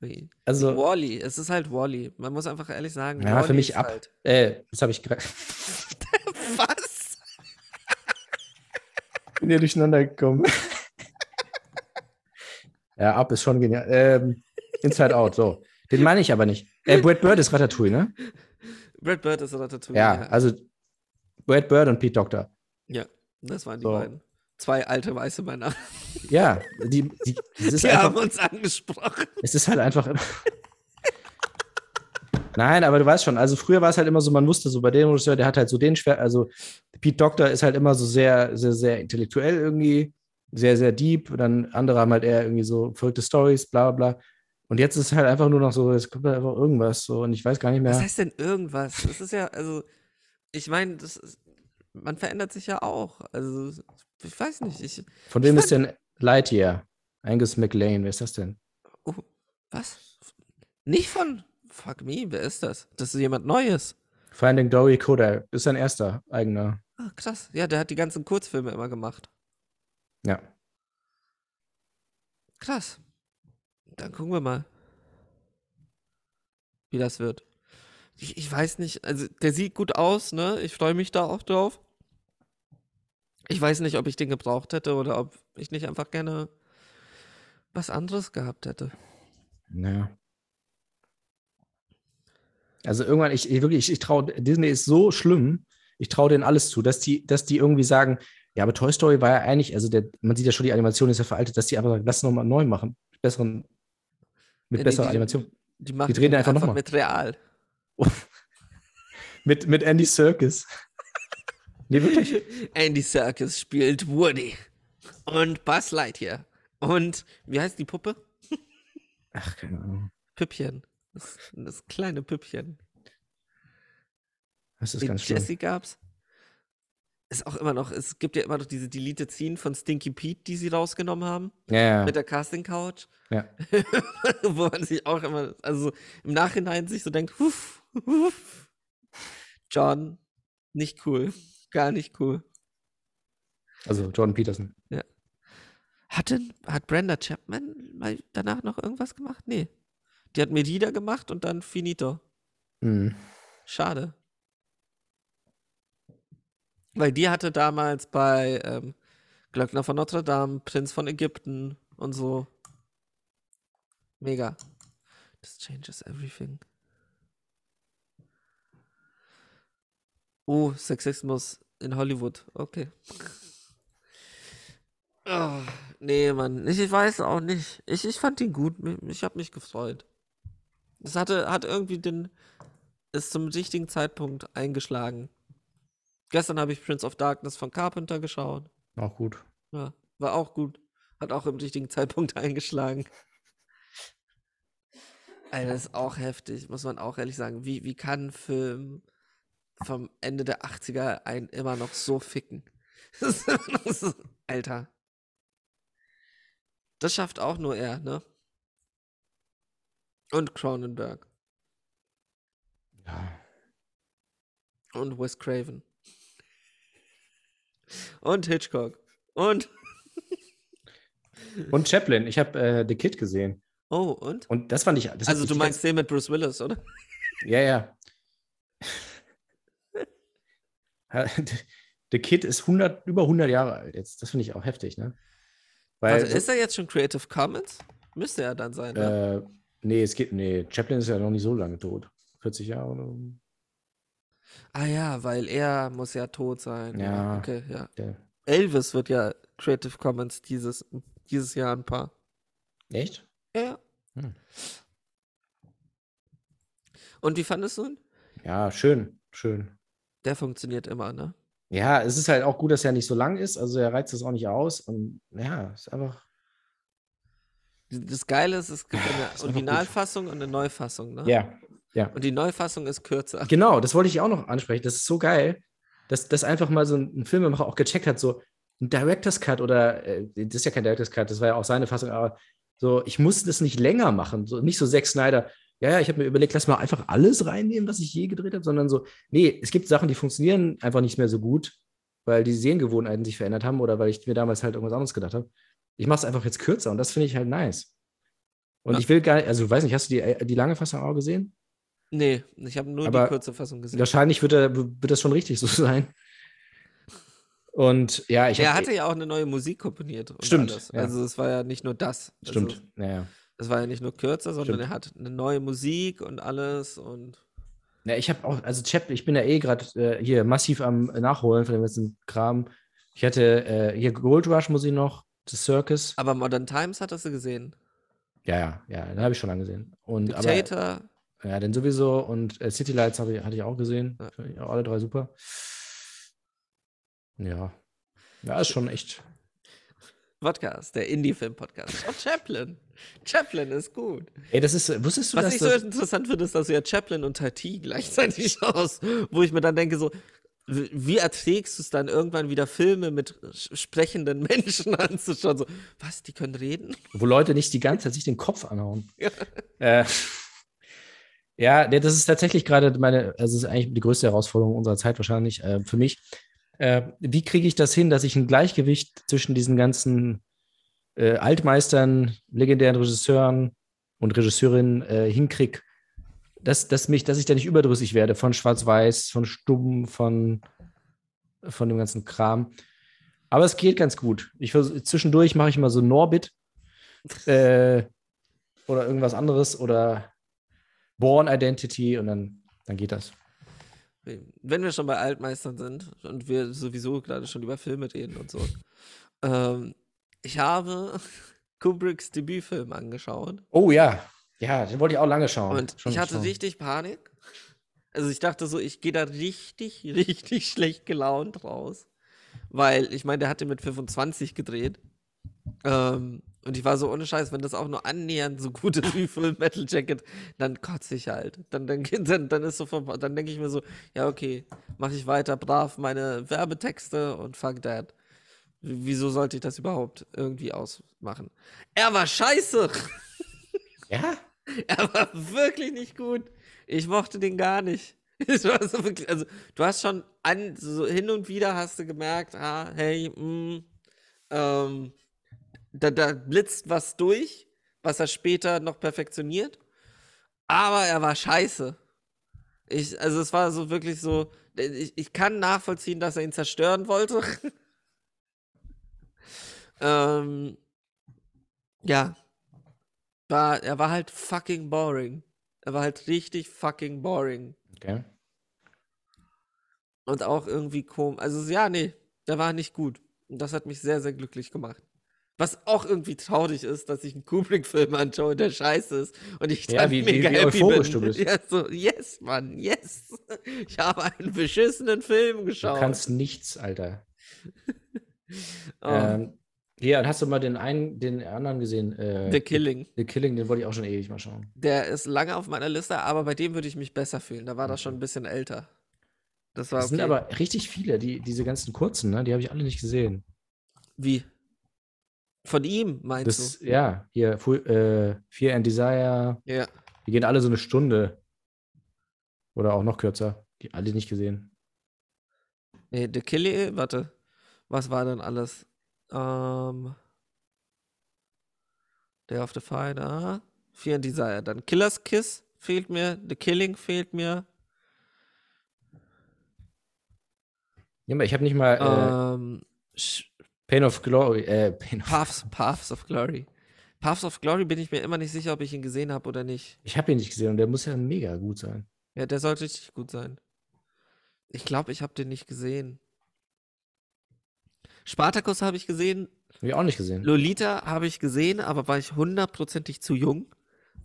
Wie Also, Wally, es ist halt Wally. Man muss einfach ehrlich sagen, ja, für Wall-E mich ist ab. Halt. Äh, das habe ich gerade. Was? bin hier durcheinander gekommen. ja, ab ist schon genial. Ähm, Inside Out, so. Den meine ich aber nicht. Äh, Brad Bird ist Ratatouille, ne? Brad Bird ist Ratatouille. Ja, also Brad Bird und Pete Doctor. ja, das waren die So. beiden. Zwei alte weiße Männer. Ja, die, die, Die haben einfach, uns angesprochen. es ist halt einfach. Nein, aber du weißt schon, also früher war es halt immer so, man wusste so bei dem Regisseur, der hat halt so den schwer, also Pete Doctor ist halt immer so sehr, sehr, sehr intellektuell irgendwie, sehr, sehr deep. Und dann andere haben halt eher irgendwie so verrückte Stories, bla bla bla. Und jetzt ist es halt einfach nur noch so, es kommt halt einfach irgendwas so und ich weiß gar nicht mehr. Was heißt denn irgendwas? Das ist ja, also, ich meine, das ist, man verändert sich ja auch. Also, ich weiß nicht. Ich, Von wem ist denn Lightyear? Angus McLean, wer ist das denn? oh, was? Nicht von Fuck me, wer ist das? Das ist jemand Neues. Finding Dory Koda ist sein erster eigener. Ah, krass. Ja, der hat die ganzen Kurzfilme immer gemacht. Ja. Krass. Dann gucken wir mal, wie das wird. Ich, ich weiß nicht, also der sieht gut aus, ne? Ich freue mich da auch drauf. Ich weiß nicht, ob ich den gebraucht hätte oder ob ich nicht einfach gerne was anderes gehabt hätte. Ja. Also irgendwann, ich, ich wirklich, ich, ich traue, Disney ist so schlimm, ich traue denen alles zu, dass die, dass die irgendwie sagen, ja, aber Toy Story war ja eigentlich, also der, man sieht ja schon, die Animation ist ja veraltet, dass die einfach sagen, lass nochmal neu machen. Mit besseren, mit die- besserer die- Animation. Die machen drehen ihn einfach noch mal. mit real. Mit, mit Andy Serkis. nee, wirklich. Andy Serkis spielt Woody und Buzz Lightyear. Und wie heißt die Puppe? Ach, keine Ahnung. Püppchen. Das, das kleine Püppchen. Das ist Den ganz schlimm. Jesse gab's. Ist auch immer noch, es gibt ja immer noch diese Deleted Scene von Stinky Pete, die sie rausgenommen haben, Ja, ja. mit der Casting Couch, ja. wo man sich auch immer, also im Nachhinein sich so denkt, huf, huf. John, nicht cool, gar nicht cool. Also Jordan Peterson. Hat denn, hat Brenda Chapman mal danach noch irgendwas gemacht? Nee. Die hat Medida gemacht und dann Finito. Mhm. Schade. Weil die hatte damals bei ähm, Glöckner von Notre Dame, Prinz von Ägypten und so. Mega. This changes everything. Oh, Sexismus in Hollywood. Okay. Oh, nee, Mann. Ich, ich weiß auch nicht. Ich, ich fand ihn gut. Ich habe mich gefreut. Es hatte, hat irgendwie den, ist zum richtigen Zeitpunkt eingeschlagen. Gestern habe ich Prince of Darkness von Carpenter geschaut. Auch gut. Ja, war auch gut. Hat auch im richtigen Zeitpunkt eingeschlagen. Alter, das ist auch heftig, muss man auch ehrlich sagen. Wie, wie kann ein Film vom Ende der 80er einen immer noch so ficken? Das so, Alter. Das schafft auch nur er, ne? Und Cronenberg. Ja. Und Wes Craven. Und Hitchcock. Und. Und Chaplin, ich habe äh, The Kid gesehen. Oh, und? Und das fand ich. Das Also, du meinst den mit Bruce Willis, oder? Ja, ja. The Kid ist 100, über 100 Jahre alt jetzt. Das finde ich auch heftig, ne? Weil Warte, ist er jetzt schon Creative Commons? Müsste er dann sein, ne? äh, nee, es geht, nee, Chaplin ist ja noch nicht so lange tot. 40 Jahre oder. Ah ja, weil er muss ja tot sein. Ja. Okay, ja. Der, Elvis wird ja Creative Commons dieses, dieses Jahr ein paar. echt? Ja. Hm. Und wie fandest du ihn? Ja, schön, schön. Der funktioniert immer, ne? Ja, es ist halt auch gut, dass er nicht so lang ist. Also er reizt es auch nicht aus. Und ja, ist einfach. Das Geile ist, es gibt eine. Originalfassung und eine Neufassung, ne? Ja, ja. Und die Neufassung ist kürzer. Genau, das wollte ich auch noch ansprechen. Das ist so geil, dass das einfach mal so ein, ein Filmemacher auch gecheckt hat, so ein Director's Cut oder äh, das ist ja kein Director's Cut, das war ja auch seine Fassung, aber so, ich musste das nicht länger machen, so nicht so Zack Snyder. Ja, ja, ich habe mir überlegt, lass mal einfach alles reinnehmen, was ich je gedreht habe, sondern so, nee, es gibt Sachen, die funktionieren einfach nicht mehr so gut, weil die Sehengewohnheiten sich verändert haben oder weil ich mir damals halt irgendwas anderes gedacht habe. Ich mache es einfach jetzt kürzer und das finde ich halt nice. Und Ja. ich will gar nicht, also weiß nicht, hast du die, die lange Fassung auch gesehen? Nee, ich habe nur Aber die kurze Fassung gesehen. Wahrscheinlich wird, er, wird das schon richtig so sein. Und ja, ich er hatte ja auch eine neue Musik komponiert. Stimmt, ja. Also es war ja nicht nur das. Stimmt. Also, Naja. es war ja nicht nur kürzer, sondern Stimmt. er hat eine neue Musik und alles und Ja, ich habe auch, also Chap, ich bin ja eh gerade äh, hier massiv am Nachholen von dem ganzen Kram. Ich hatte äh, hier Gold Rush muss ich noch, The Circus. aber Modern Times hattest du gesehen. Ja, ja, ja, den habe ich schon angesehen. Und aber, Dictator, ja, den sowieso und äh, City Lights ich, hatte ich auch gesehen. Ja. Alle drei super. Ja. Ja, ist schon echt. Podcast, der Indie-Film-Podcast. Oh, Chaplin. Chaplin ist gut. Ey, das ist, wusstest du, Was dass ich so das, interessant finde, ist, dass du ja Chaplin und Tati gleichzeitig aus, wo ich mir dann denke, so, wie erträgst du es dann irgendwann wieder Filme mit sprechenden Menschen anzuschauen? So, was, die können reden? wo Leute nicht die ganze Zeit sich den Kopf anhauen. Ja. Äh, ja, das ist tatsächlich gerade meine, also ist eigentlich die größte Herausforderung unserer Zeit wahrscheinlich äh, für mich. Äh, wie kriege ich das hin, dass ich ein Gleichgewicht zwischen diesen ganzen äh, Altmeistern, legendären Regisseuren und Regisseurinnen äh, hinkriege, dass, dass, dass ich da nicht überdrüssig werde von Schwarz-Weiß, von Stumm, von, von dem ganzen Kram. Aber es geht ganz gut. Ich zwischendurch mache ich mal so Norbit äh, oder irgendwas anderes oder Born Identity und dann, dann geht das. Wenn wir schon bei Altmeistern sind und wir sowieso gerade schon über Filme reden und so. Ähm, ich habe Kubricks Debütfilm angeschaut Oh ja, ja, den wollte ich auch lange schauen. und Schon ich hatte schauen. richtig Panik. Also ich dachte so, ich gehe da richtig, richtig schlecht gelaunt raus. Weil, ich meine, der hatte mit 25 gedreht. Ähm, und ich war so ohne Scheiß, wenn das auch nur annähernd so gut ist wie Full Metal Jacket, dann kotze ich halt. Dann, dann, dann, dann ist so vorbei- dann denke ich mir so, ja, okay, mache ich weiter brav meine Werbetexte und fuck that. Wieso sollte ich das überhaupt irgendwie ausmachen? Er war scheiße! Ja? Er war wirklich nicht gut. Ich mochte den gar nicht. So wirklich, also, du hast schon an, so hin und wieder hast du gemerkt, ah, hey, mm, ähm, da, da blitzt was durch, was er später noch perfektioniert. Aber er war scheiße. Ich, also es war so wirklich so, ich, ich kann nachvollziehen, dass er ihn zerstören wollte. ähm, ja, war, er war halt fucking boring. Er war halt richtig fucking boring. Okay. Und auch irgendwie komisch. Also, ja, nee, der war nicht gut. Und das hat mich sehr, sehr glücklich gemacht. Was auch irgendwie traurig ist, dass ich einen Kubrick-Film anschaue, der scheiße ist. Und ich Ja, dann wie- wie- mega wie happy euphorisch bin. du bist. Ja, so, yes, Mann, yes. Ich habe einen beschissenen Film Du geschaut. kannst nichts, Alter. Oh, Ähm, ja, und hast du mal den einen, den anderen gesehen? Äh, The Killing. The Killing, den wollte ich auch schon ewig mal schauen. Der ist lange auf meiner Liste, aber bei dem würde ich mich besser fühlen. Da war das schon ein bisschen älter. Das war Es sind okay. aber richtig viele, die, diese ganzen kurzen, ne? Die habe ich alle nicht gesehen. Wie? Von ihm, meinst Das, ja, hier, äh, Fear and Desire, du? Ja. die gehen alle so eine Stunde. Oder auch noch kürzer. Die alle nicht gesehen. Nee, The Killing, warte. Was war denn alles? Ähm. Day of the Fighter. Fear and Desire. Dann Killer's Kiss fehlt mir. The Killing fehlt mir. Ja, aber ich habe nicht mal. Äh, Ähm. Pain of Glory, äh, Pain of, Paths, Paths of Glory. Paths of Glory bin ich mir immer nicht sicher, ob ich ihn gesehen habe oder nicht. ich habe ihn nicht gesehen und der muss ja mega gut sein. Ja, der sollte richtig gut sein. Ich glaube, ich habe den nicht gesehen. Spartacus habe ich gesehen. Hab ich auch nicht gesehen. Lolita habe ich gesehen, aber war ich hundertprozentig zu jung.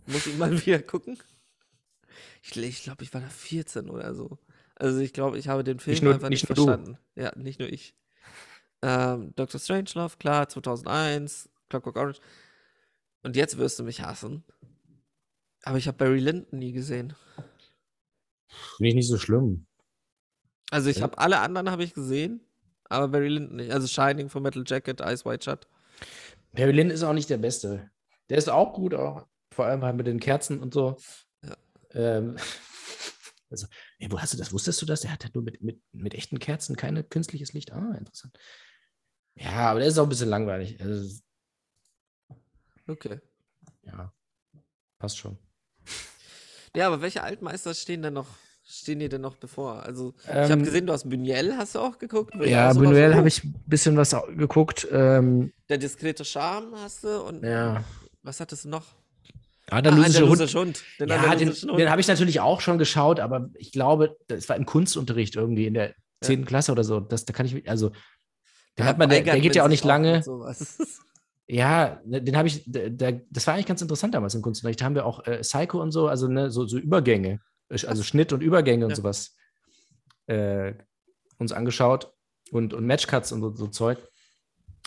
Muss ich mal wieder gucken. Ich, ich glaube, ich war da 14 oder so. Also ich glaube, ich habe den Film nur- einfach nicht, nicht nur du. verstanden. Ja, nicht nur ich. Ähm, Dr. Strangelove, klar, 2001, Clockwork Orange. Und jetzt wirst du mich hassen. Aber ich habe Barry Lyndon nie gesehen. Finde ich nicht so schlimm. Also ich Ja. habe alle anderen habe ich gesehen, aber Barry Lyndon nicht. Also Shining von Metal Jacket, Ice White Shut. Perry Lynn ist auch nicht der Beste. Der ist auch gut, auch vor allem halt mit den Kerzen und so. Ja. Ähm, also, ey, wo hast du das? Wusstest du das? Der hat halt nur mit, mit, mit echten Kerzen kein künstliches Licht. Ah, interessant. Ja, aber der ist auch ein bisschen langweilig. Also, Okay. ja, passt schon. Ja, aber welche Altmeister stehen denn noch, stehen dir denn noch bevor? Also ich habe Ähm, gesehen, du hast Buñuel, hast du auch geguckt? Würde Ja, Buñuel habe ich ein bisschen was geguckt. Ähm, Der diskrete Charme hast du und ja. was hattest du noch? Andalusische ah, Hund. Hund. Den Ja, den, den habe ich natürlich auch schon geschaut, aber ich glaube, das war im Kunstunterricht irgendwie in der 10. Klasse oder so. Das, da kann ich, also, den hat man, der, der geht ja auch nicht lange. Ja, ne, den habe ich, der, der, das war eigentlich ganz interessant damals im Kunstunterricht. Da haben wir auch äh, Psycho und so, also ne, so, so Übergänge, äh, also Schnitt und Übergänge und Ja. sowas äh, uns angeschaut und, und Matchcuts und so, so Zeug.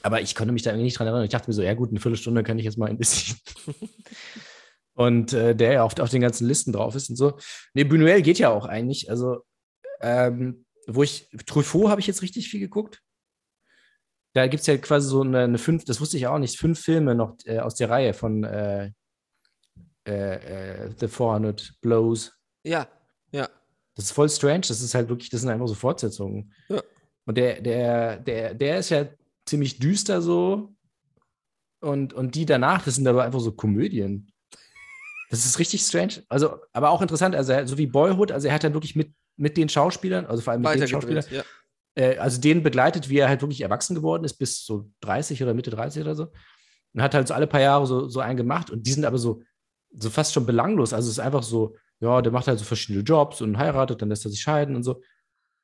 Aber ich konnte mich da irgendwie nicht dran erinnern. Ich dachte mir so, ja gut, eine Viertelstunde kann ich jetzt mal ein bisschen. und äh, der ja oft auf den ganzen Listen drauf ist und so. Nee, Buñuel geht ja auch eigentlich. Also, ähm, wo ich, Truffaut habe ich jetzt richtig viel geguckt. Da gibt es ja quasi so eine, eine fünf, das wusste ich auch nicht, fünf Filme noch äh, aus der Reihe von äh, äh, äh, The 400 Blows. ja, ja. Das ist voll strange. Das ist halt wirklich, das sind einfach so Fortsetzungen. Ja. Und der, der, der, der ist ja ziemlich düster so. Und, und die danach, das sind aber einfach so Komödien. Das ist richtig strange. Also, aber auch interessant, also so wie Boyhood, also er hat dann wirklich mit, mit den Schauspielern, also vor allem mit den Schauspielern, ja. Äh, also den begleitet, wie er halt wirklich erwachsen geworden ist, bis so 30 oder Mitte 30 oder so. Und hat halt so alle paar Jahre so, so einen gemacht und die sind aber so, so fast schon belanglos. Also es ist einfach so, ja, der macht halt so verschiedene Jobs und heiratet, dann lässt er sich scheiden und so.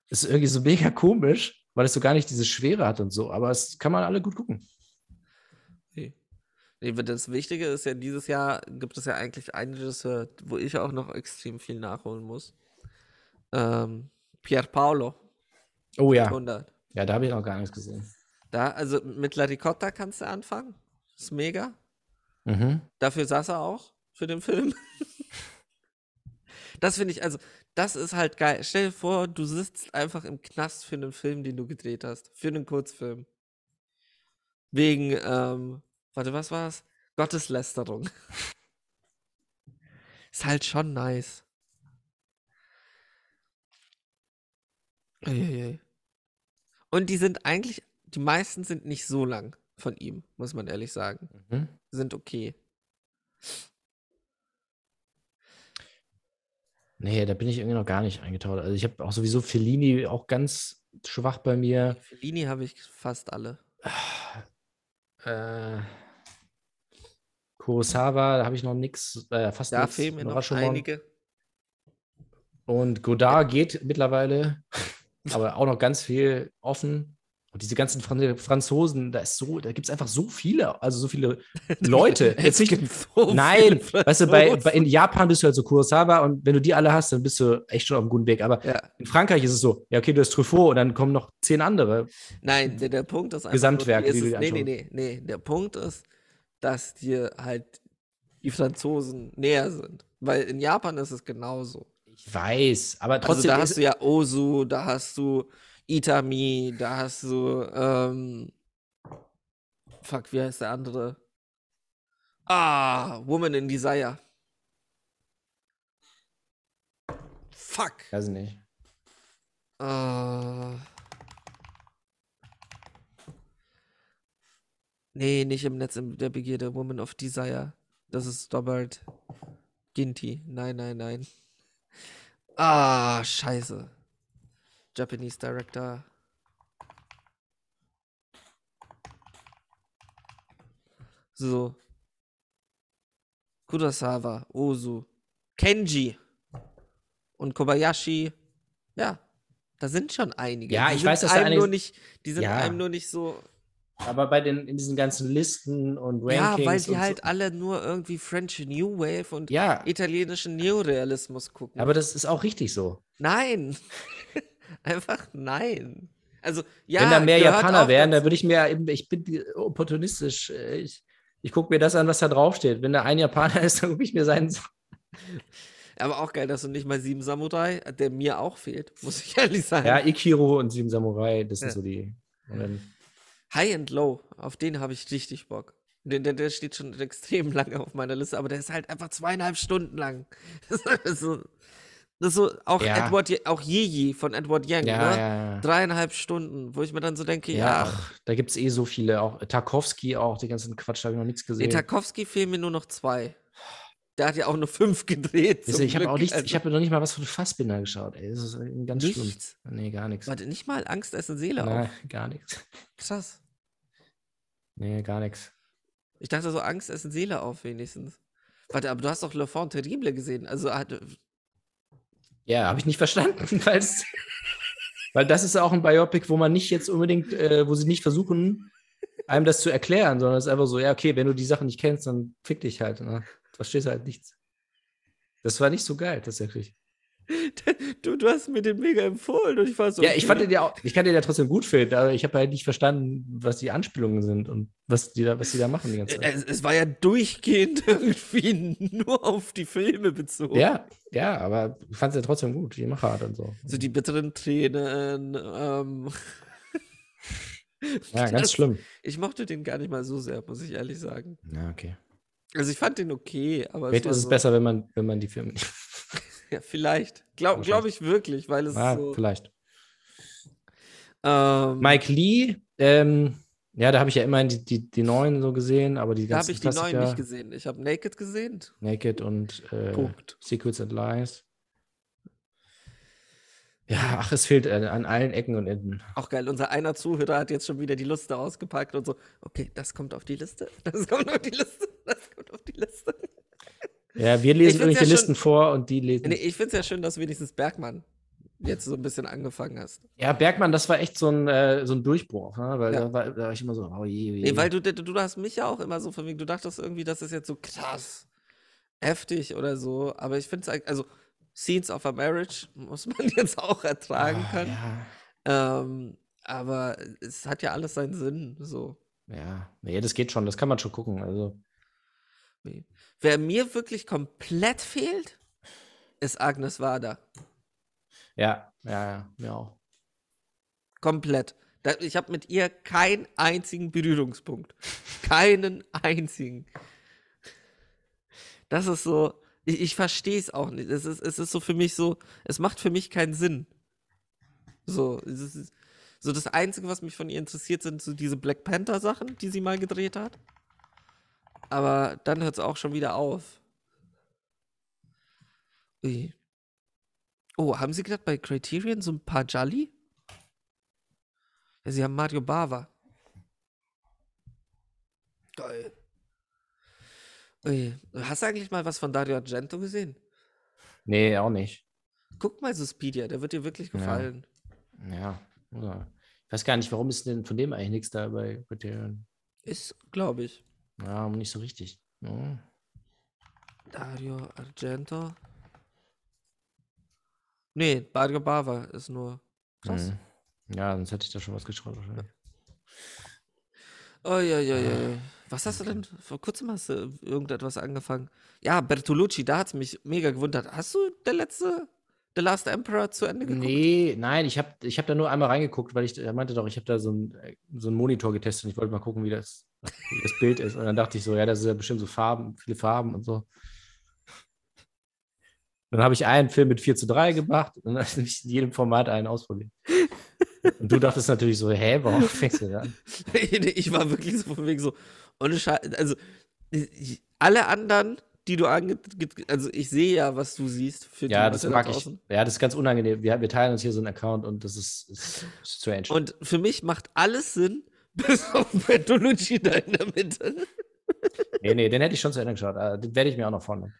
Das ist irgendwie so mega komisch, weil es so gar nicht diese Schwere hat und so. Aber es kann man alle gut gucken. Das Wichtige ist ja, dieses Jahr gibt es ja eigentlich Regisseur, wo ich auch noch extrem viel nachholen muss. Ähm, Pier Paolo, Oh ja. 100. Ja, da habe ich noch gar nichts gesehen. Da, also mit La Ricotta kannst du anfangen. Ist mega. Mhm. Dafür saß er auch für den Film. das finde ich, also, das ist halt geil. Stell dir vor, du sitzt einfach im Knast für einen Film, den du gedreht hast. Für einen Kurzfilm. Wegen, ähm, warte, was war's? Gotteslästerung. ist halt schon nice. Uiuiui. Und die sind eigentlich, die meisten sind nicht so lang von ihm, muss man ehrlich sagen. Mhm. Sind okay. Nee, da bin ich irgendwie noch gar nicht eingetaucht. Also ich habe auch sowieso Fellini auch ganz schwach bei mir. Fellini habe ich fast alle. Äh, Kurosawa, da habe ich noch nichts, äh, fast Da nichts. fehlen mir noch einige. Und Godard geht mittlerweile, aber auch noch ganz viel offen. Und diese ganzen Fran Franzosen, da ist so, da gibt es einfach so viele, also so viele Leute. Es Jetzt nicht, so nein, weißt du, bei, bei, in Japan bist du halt so Kurosawa und wenn du die alle hast, dann bist du echt schon auf einem guten Weg. Aber Ja. in Frankreich ist es so, ja, okay, du hast Truffaut und dann kommen noch zehn andere. Nein, der, der Punkt ist einfach. Gesamtwerke, nur, die die du ist es, nee, nee, nee, nee. Der Punkt ist, dass dir halt die Franzosen näher sind. Weil in Japan ist es genauso. Ich weiß, aber Also trotzdem da ist, hast du ja Ozu, da hast du Itami, da hast du, ähm, fuck, wie heißt der andere? Ah, Woman in Desire. Fuck. weiß ich nicht. Äh. Nee, nicht im Netz der Begierde. Woman of Desire. Das ist Robert Ginty. Nein, nein, nein. Ah, scheiße. Japanese Director. So. Kurosawa, Ozu, Kenji und Kobayashi. Ja, da sind schon einige. Ja, die ich weiß, dass einem nur nicht, die sind ja. einem nur nicht so aber bei den, in diesen ganzen Listen und Ja, Rankings. weil die halt so, alle nur irgendwie French New Wave und Ja, italienischen Neorealismus gucken. aber das ist auch richtig so. nein. Einfach nein. Also, ja, Wenn da mehr Japaner wären, dann würde ich mir eben, ich bin opportunistisch. äh, Ich, ich gucke mir das an, was da draufsteht. Wenn da ein Japaner ist, dann gucke ich mir seinen. Aber auch geil, dass du nicht mal Sieben Samurai, der mir auch fehlt, muss ich ehrlich sagen. Ja, Ikiro und Sieben Samurai, das sind Ja. so die. Und dann, High and Low, auf den habe ich richtig Bock. Der, der, steht schon extrem lange auf meiner Liste, aber der ist halt einfach zweieinhalb Stunden lang. Das ist so, das ist so auch Ja. Edward, auch Yeji von Edward Yang, ja, ne? ja, ja. Dreieinhalb Stunden, wo ich mir dann so denke, Ja, ja, ach, da gibt es eh so viele. Auch Tarkovsky, auch die ganzen Quatsch, da habe ich noch nichts nee, gesehen. Tarkovsky fehlen mir nur noch zwei. Der hat ja auch nur fünf gedreht. Ihr, ich habe Glück. auch nichts, Also, ich habe noch nicht mal was von Fassbinder geschaut. Ey, das ist ganz Nichts? schlimm. Nee, gar nichts. Warte, nicht mal Angst essen Seele Nein, auf. gar nichts. Krass. Nee, gar nichts. Ich dachte so, Angst essen Seele auf wenigstens. Warte, aber du hast doch Le Fond Terrible gesehen. Also hat, Ja, habe ich nicht verstanden, weil das ist auch ein Biopic, wo man nicht jetzt unbedingt, äh, wo sie nicht versuchen, einem das zu erklären, sondern es ist einfach so, ja, okay, wenn du die Sachen nicht kennst, dann fick dich halt. Ne? Du verstehst halt nichts. Das war nicht so geil, tatsächlich. Du, du hast mir den mega empfohlen und ich war so. Ja, ich fand den ja auch, ich kann den ja trotzdem gut finden, aber ich habe halt nicht verstanden, was die Anspielungen sind und was die da, was die da machen die ganze Zeit. es, es war ja durchgehend irgendwie nur auf die Filme bezogen. Ja, ja, aber ich fand es ja trotzdem gut, die Machart und so. So die bitteren Tränen. Ähm, Ja, ganz das- schlimm. Ich mochte den gar nicht mal so sehr, muss ich ehrlich sagen. Ja, okay. Also ich fand den okay, aber Vielleicht war ist es so, besser, wenn man, wenn man die Filme nicht. Ja, vielleicht. Glaube glaub ich wirklich, weil es Ah, so. vielleicht. Ähm, Mike Lee, ähm, ja, da habe ich ja immerhin die, die, die neuen so gesehen, aber die da ganzen habe ich die neuen nicht gesehen. Ich habe Naked gesehen. Naked und äh. Secrets and Lies. Ja, ach, es fehlt äh, an allen Ecken und Enden. Auch geil, unser einer Zuhörer hat jetzt schon wieder die Liste ausgepackt und so, okay, das kommt auf die Liste, das kommt auf die Liste, das kommt auf die Liste. Ja, wir lesen ja irgendwelche schon- Listen vor und die lesen. Nee, ich finde es ja schön, dass wenigstens Bergmann jetzt so ein bisschen angefangen hast. Ja, Bergmann, das war echt so ein, äh, so ein Durchbruch, ne? weil Ja. da, war, da war ich immer so, oh je, oh je. Nee, weil du, du, du hast mich ja auch immer so von wegen, du dachtest irgendwie, das ist jetzt so krass, heftig oder so, aber ich finde es, also Scenes of a Marriage muss man jetzt auch ertragen Ah, können, Ja, ähm, aber es hat ja alles seinen Sinn, so. ja, nee, das geht schon, das kann man schon gucken. Also, Nee. Wer mir wirklich komplett fehlt, ist Agnes Wader. ja, ja, ja, mir auch. Komplett. Ich habe mit ihr keinen einzigen Berührungspunkt. Keinen einzigen. Das ist so, ich, ich verstehe es auch nicht. Es ist, es ist so für mich so, es macht für mich keinen Sinn. So, ist, so das Einzige, was mich von ihr interessiert, sind so diese Black Panther-Sachen, die sie mal gedreht hat. Aber dann hört es auch schon wieder auf. Ui. Oh, haben Sie gerade bei Criterion so ein paar Jolly? Ja, sie haben Mario Bava. Geil. Ui. Hast du eigentlich mal was von Dario Argento gesehen? Nee, auch nicht. Guck mal Suspiria, der wird dir wirklich gefallen. Ja, ja. Ich weiß gar nicht, warum ist denn von dem eigentlich nichts da bei Criterion? Ist, glaube ich. Ja, nicht so richtig. Ja. Dario Argento. Nee, Dario Bava ist nur. Krass. Mhm. Ja, sonst hätte ich da schon was geschrieben. wahrscheinlich. Oh, ja, ja, ja, ja. Was hast du denn? Vor kurzem hast du irgendetwas angefangen. Ja, Bertolucci, da hat es mich mega gewundert. Hast du der letzte, The Last Emperor zu Ende geguckt? Nee, nein, ich habe ich hab da nur einmal reingeguckt, weil ich, er meinte doch, ich habe da so einen so einen Monitor getestet und ich wollte mal gucken, wie das, wie das Bild ist. Und dann dachte ich so, ja, das ist ja bestimmt so Farben, viele Farben und so. Dann habe ich einen Film mit 4 zu 3 gemacht und dann habe ich in jedem Format einen ausprobiert. Und du dachtest natürlich so, hä, warum fängst du da an? ich war wirklich so von wegen so, ohne Scheiß, also ich, alle anderen, die du ange, also ich sehe ja, was du siehst für Ja, das da mag ich. Ja, das ist ganz unangenehm. Wir, wir teilen uns hier so einen Account und das ist, ist strange. Und für mich macht alles Sinn, bis auf Bertolucci da in der Mitte. Nee, nee, den hätte ich schon zu Ende geschaut. Äh, Den werde ich mir auch noch vornehmen.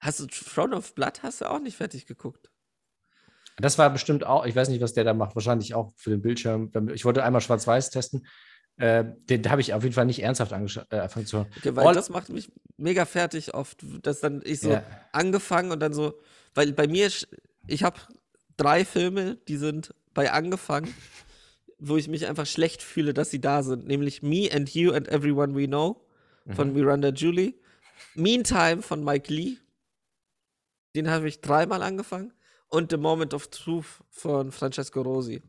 Hast du Throne of Blood hast du auch nicht fertig geguckt? Das war bestimmt auch, ich weiß nicht, was der da macht, wahrscheinlich auch für den Bildschirm. Ich wollte einmal schwarz-weiß testen. Äh, den habe ich auf jeden Fall nicht ernsthaft äh, angefangen zu hören. Okay, weil All- das macht mich mega fertig oft, dass dann ich so Ja. angefangen und dann so, weil bei mir, ich habe drei Filme, die sind bei angefangen, wo ich mich einfach schlecht fühle, dass sie da sind, nämlich Me and You and Everyone We Know von Miranda Julie, Meantime von Mike Lee, den habe ich dreimal angefangen und The Moment of Truth von Francesco Rosi.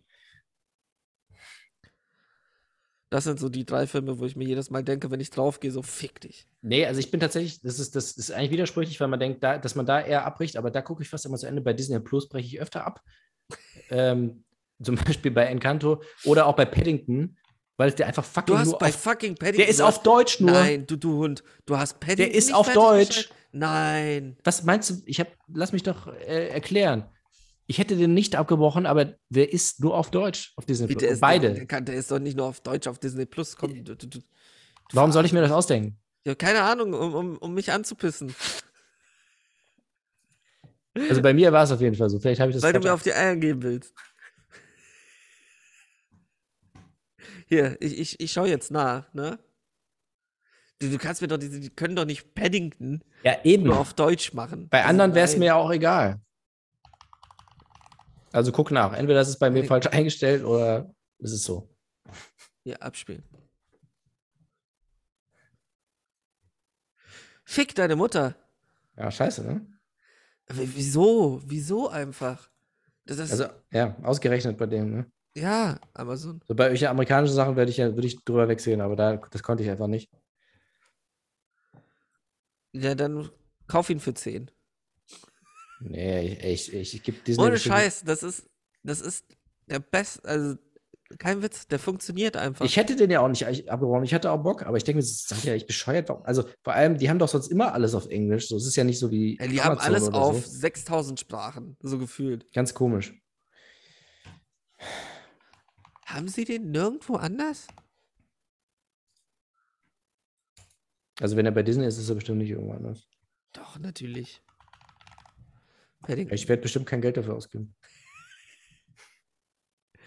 Das sind so die drei Filme, wo ich mir jedes Mal denke, wenn ich draufgehe, so fick dich. Nee, also ich bin tatsächlich, das ist, das ist eigentlich widersprüchlich, weil man denkt, da, dass man da eher abbricht, aber da gucke ich fast immer zu Ende. Bei Disney Plus breche ich öfter ab. ähm, zum Beispiel bei Encanto oder auch bei Paddington, weil der einfach fucking Du hast nur bei auf, fucking Paddington. Der ist auf Deutsch nur. Nein, du, du Hund. Du hast Paddington. ist nicht auf Deutsch. Nein. Was meinst du? Ich hab, lass mich doch äh, erklären. Ich hätte den nicht abgebrochen, aber der ist nur auf Deutsch auf Disney Wie, Plus. der ist, Beide. Der, kann, der ist doch nicht nur auf Deutsch auf Disney Plus. Komm, du, du, Warum soll ich mir das ausdenken? ja, keine Ahnung, um, um, um mich anzupissen. Also bei mir war es auf jeden Fall so. Vielleicht habe ich das weil du mir auf die Eier geben willst. Hier, ich, ich, ich schaue jetzt nach, ne? Du, du kannst mir doch, die, die können doch nicht Paddington Ja, eben. nur auf Deutsch machen. Bei Also anderen wäre es mir ja auch egal. Also guck nach. Entweder ist es bei mir falsch eingestellt oder ist es so. Hier, abspielen. Fick deine Mutter. Ja, scheiße, ne? W- Wieso? Wieso einfach? Das ist, Also, ja, ausgerechnet bei dem, ne? Ja, Amazon. So bei solchen amerikanischen Sachen werde ich ja, würde ich drüber wegsehen, aber da, das konnte ich einfach nicht. Ja, dann kauf ihn für 10. Nee, ich, ich, ich, ich gebe Disney. Ohne Scheiß, das ist, das ist der beste, also kein Witz, der funktioniert einfach. Ich hätte den ja auch nicht abgebrochen. Ich hatte auch Bock, aber ich denke mir, das ist ja echt bescheuert. Also vor allem, die haben doch sonst immer alles auf Englisch. So, es ist ja nicht so wie. ja, die haben Amazon alles oder auf So. 6000 Sprachen, so gefühlt. Ganz komisch. Haben sie den nirgendwo anders? Also wenn er bei Disney ist, ist er bestimmt nicht irgendwo anders. Doch, natürlich. Paddington. Ich werde bestimmt kein Geld dafür ausgeben.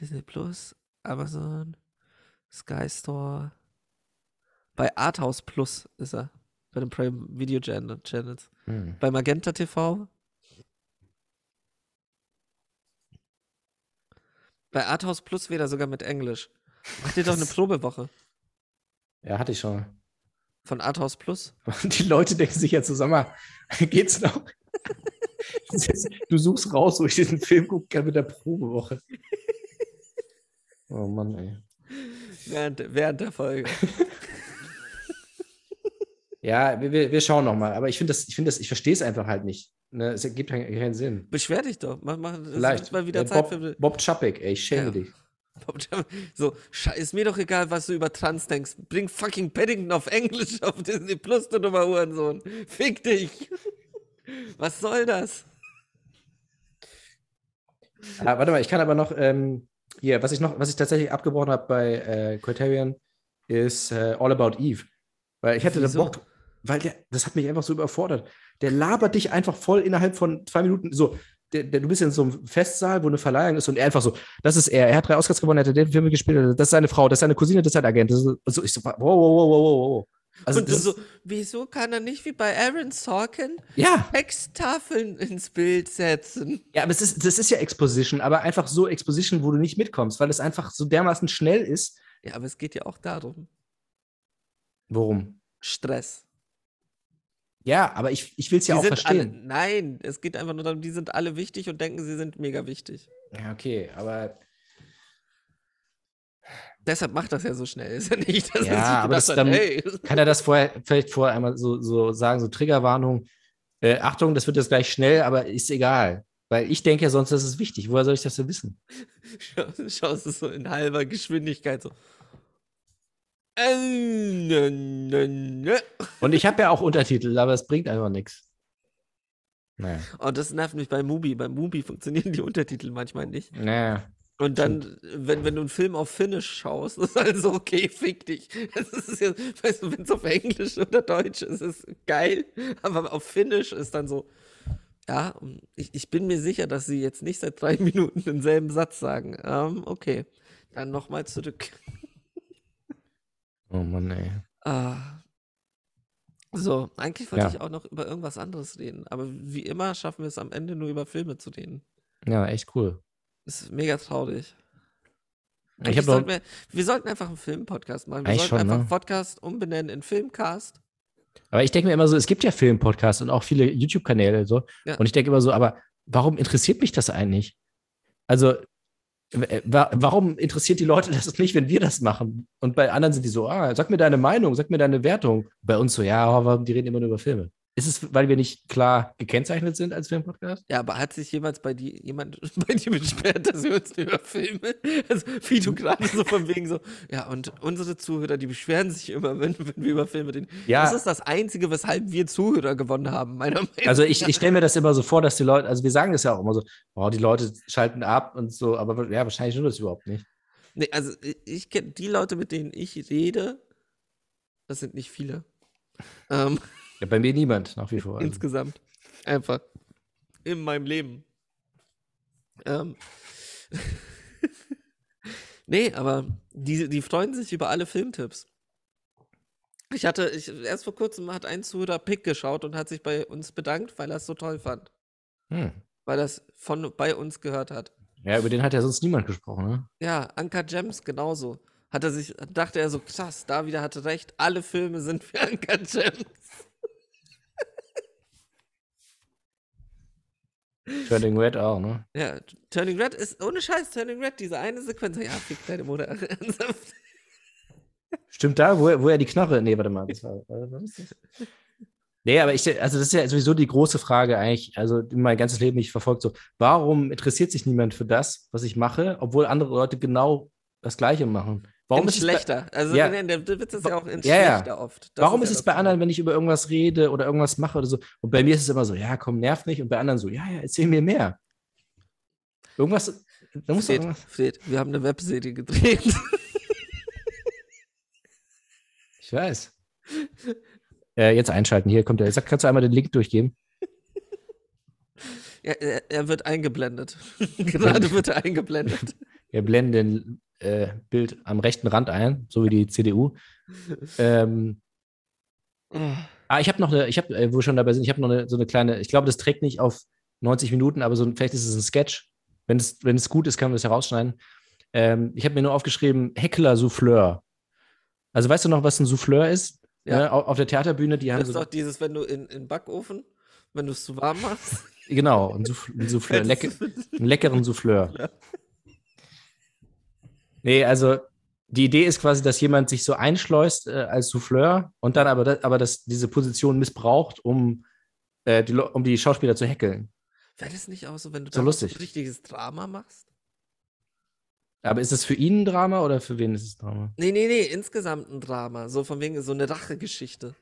Disney Plus, Amazon, Sky Store. Bei Arthouse Plus ist er. Bei den Prime Video Channel- Channels. Hm. Bei Magenta TV. Bei Arthouse Plus wieder sogar mit Englisch. Macht ihr doch eine Probewoche Ja, hatte ich schon. von Arthouse Plus. Die Leute denken sich so, sag mal, geht's noch? Du suchst raus, wo ich diesen Film gucken kann mit der Probewoche. Oh Mann, ey. Während, während der Folge. Ja, wir, wir schauen noch mal. Aber ich finde das, ich finde das, ich verstehe es einfach halt nicht. Ne? Es ergibt keinen, Sinn. Beschwer dich doch. Mach, mach, Vielleicht. mal wieder Äh, Zeit Bob, für. Bob Chapek, ey, ich schäme Ja. dich. So, ist mir doch egal, was du über Trans denkst. Bring fucking Paddington auf Englisch auf Disney Plus, du dummer Hurensohn. Fick dich. Was soll das? Ah, warte mal, ich kann aber noch, ähm, hier, was ich noch, was ich tatsächlich abgebrochen habe bei äh, Criterion, ist äh, All About Eve. Weil ich hätte da Wieso? Bock, weil der, das hat mich einfach so überfordert. Der labert dich einfach voll innerhalb von zwei Minuten. So, der, der, du bist in so einem Festsaal, wo eine Verleihung ist und er einfach so, das ist er, er hat drei Oscars gewonnen, er hat den Film gespielt, das ist seine Frau, das ist seine Cousine, das ist sein Agent. Das ist, so, ich so, wow, wow, wow, wow, wow. Also, Und so, wieso kann er nicht wie bei Aaron Sorkin ja, Texttafeln ins Bild setzen? ja, aber es ist, das ist ja Exposition, aber einfach so Exposition, wo du nicht mitkommst, weil es einfach so dermaßen schnell ist. Ja, aber es geht ja auch darum. Worum? Stress. Ja, aber ich, ich will es ja Die auch sind verstehen. Alle, nein, es geht einfach nur darum, die sind alle wichtig und denken, sie sind mega wichtig. Ja, okay, aber Deshalb macht das ja so schnell. Ist ja nicht, dass Ja, er sich aber das hat, dann- hey. kann er das vorher, vielleicht vorher einmal so, so sagen, so Triggerwarnung, äh, Achtung, das wird jetzt gleich schnell, aber ist egal. Weil ich denke ja sonst, das ist wichtig. Woher soll ich das denn wissen? Schau- Schaust du so in halber Geschwindigkeit so. Und ich habe ja auch Untertitel, aber es bringt einfach nichts. Naja. Oh, das nervt mich bei Mubi. Bei Mubi funktionieren die Untertitel manchmal nicht. Naja. Und dann, wenn, wenn du einen Film auf Finnish schaust, ist halt so, okay, fick dich. Das ist ja, weißt du, wenn es auf Englisch oder Deutsch ist, ist es geil, aber auf Finnish ist dann so, ja, ich, ich bin mir sicher, dass sie jetzt nicht seit drei Minuten denselben Satz sagen. Ähm, okay, dann nochmal zurück. Oh Mann, ey. Ah. So, eigentlich wollte Ja. ich auch noch über irgendwas anderes reden, aber wie immer schaffen wir es am Ende nur über Filme zu reden. Ja, echt cool. Ist mega traurig. Ich hab sollten wir, wir sollten einfach einen Filmpodcast machen. Wir Eigentlich sollten schon, einfach ne? Podcast umbenennen in Filmcast. Aber ich denke mir immer so, es gibt ja Filmpodcasts und auch viele YouTube-Kanäle so. Ja. Und ich denke immer so, aber warum interessiert mich das eigentlich? Also, warum interessiert die Leute das nicht, wenn wir das machen? Und bei anderen sind die so, ah, sag mir deine Meinung, sag mir deine Wertung. Bei uns so, ja, aber die reden immer nur über Filme. Ist es, weil wir nicht klar gekennzeichnet sind als Filmpodcast? Ja, aber hat sich jemals bei dir jemand bei dir beschwert, dass wir uns über Filme, also wie du gerade so von wegen so, ja, und unsere Zuhörer, die beschweren sich immer, wenn, wenn wir über Filme reden. Ja. Das ist das Einzige, weshalb wir Zuhörer gewonnen haben, meiner Meinung nach. Also ich, ich stelle mir das immer so vor, dass die Leute, also wir sagen das ja auch immer so, oh, die Leute schalten ab und so, aber ja, wahrscheinlich nur das überhaupt nicht. Nee, also ich, kenne die Leute, mit denen ich rede, das sind nicht viele. Ähm, Ja, bei mir niemand, nach wie vor. Also. insgesamt. Einfach. In meinem Leben. Ähm. nee, aber die, die freuen sich über alle Filmtipps. Ich hatte, ich, erst vor kurzem hat ein Zuhörer Pick geschaut und hat sich bei uns bedankt, weil er es so toll fand. Hm. Weil er es von bei uns gehört hat. Ja, über den hat ja sonst niemand gesprochen, ne? Ja, Anka Gems genauso. Hat er sich, dachte er so, krass, David hatte recht, alle Filme sind für Anka Gems. Turning Red auch, ne? Ja, Turning Red ist, ohne Scheiß, Turning Red, diese eine Sequenz, ja, fick deine Mutter. Ernsthaft. Stimmt da, wo er, wo er die Knarre. Nee, warte mal. Das war, was ist das? Nee, aber ich, also das ist ja sowieso die große Frage eigentlich, also mein ganzes Leben mich verfolgt so, warum interessiert sich niemand für das, was ich mache, obwohl andere Leute genau das Gleiche machen? Warum in ist es bei, schlechter. also Ja. der Witz ist ja auch in Ja, schlechter oft. Das warum ja ist es bei Problem. anderen, wenn ich über irgendwas rede oder irgendwas mache oder so, und bei mir ist es immer so, ja, komm, nerv nicht, und bei anderen so, ja, ja, erzähl mir mehr. Irgendwas, da muss Fred, irgendwas, Fred, wir haben eine Webserie gedreht. ich weiß. Äh, jetzt einschalten, hier kommt der, sag, kannst du einmal den Link durchgeben? ja, er, er wird eingeblendet. Gerade wird er eingeblendet. Wir blenden den äh, Bild am rechten Rand ein, so wie die CDU. Ähm, ah, ich habe noch eine, ich habe, äh, wo wir schon dabei sind, ich habe noch eine, so eine kleine, ich glaube, das trägt nicht auf 90 Minuten, aber so vielleicht ist es ein Sketch. Wenn es, wenn es gut ist, kann man das herausschneiden. Ähm, ich habe mir nur aufgeschrieben, Heckler-Souffleur. Also weißt du noch, was ein Souffleur ist? Ja. Ne, au- auf der Theaterbühne, die haben Das ist so, doch dieses, wenn du in, in Backofen, wenn du es zu warm machst. genau, ein, Souff ein Souffleur, leck, einen leckeren Souffleur. Nee, also die Idee ist quasi, dass jemand sich so einschleust äh, als Souffleur und dann aber, das, aber das, diese Position missbraucht, um, äh, die, um die Schauspieler zu hackeln. Wäre das nicht auch so, wenn du So lustig. ein richtiges Drama machst? Aber ist es für ihn ein Drama oder für wen ist es Drama? Nee, nee, nee, insgesamt ein Drama. So von wegen so eine Rachegeschichte.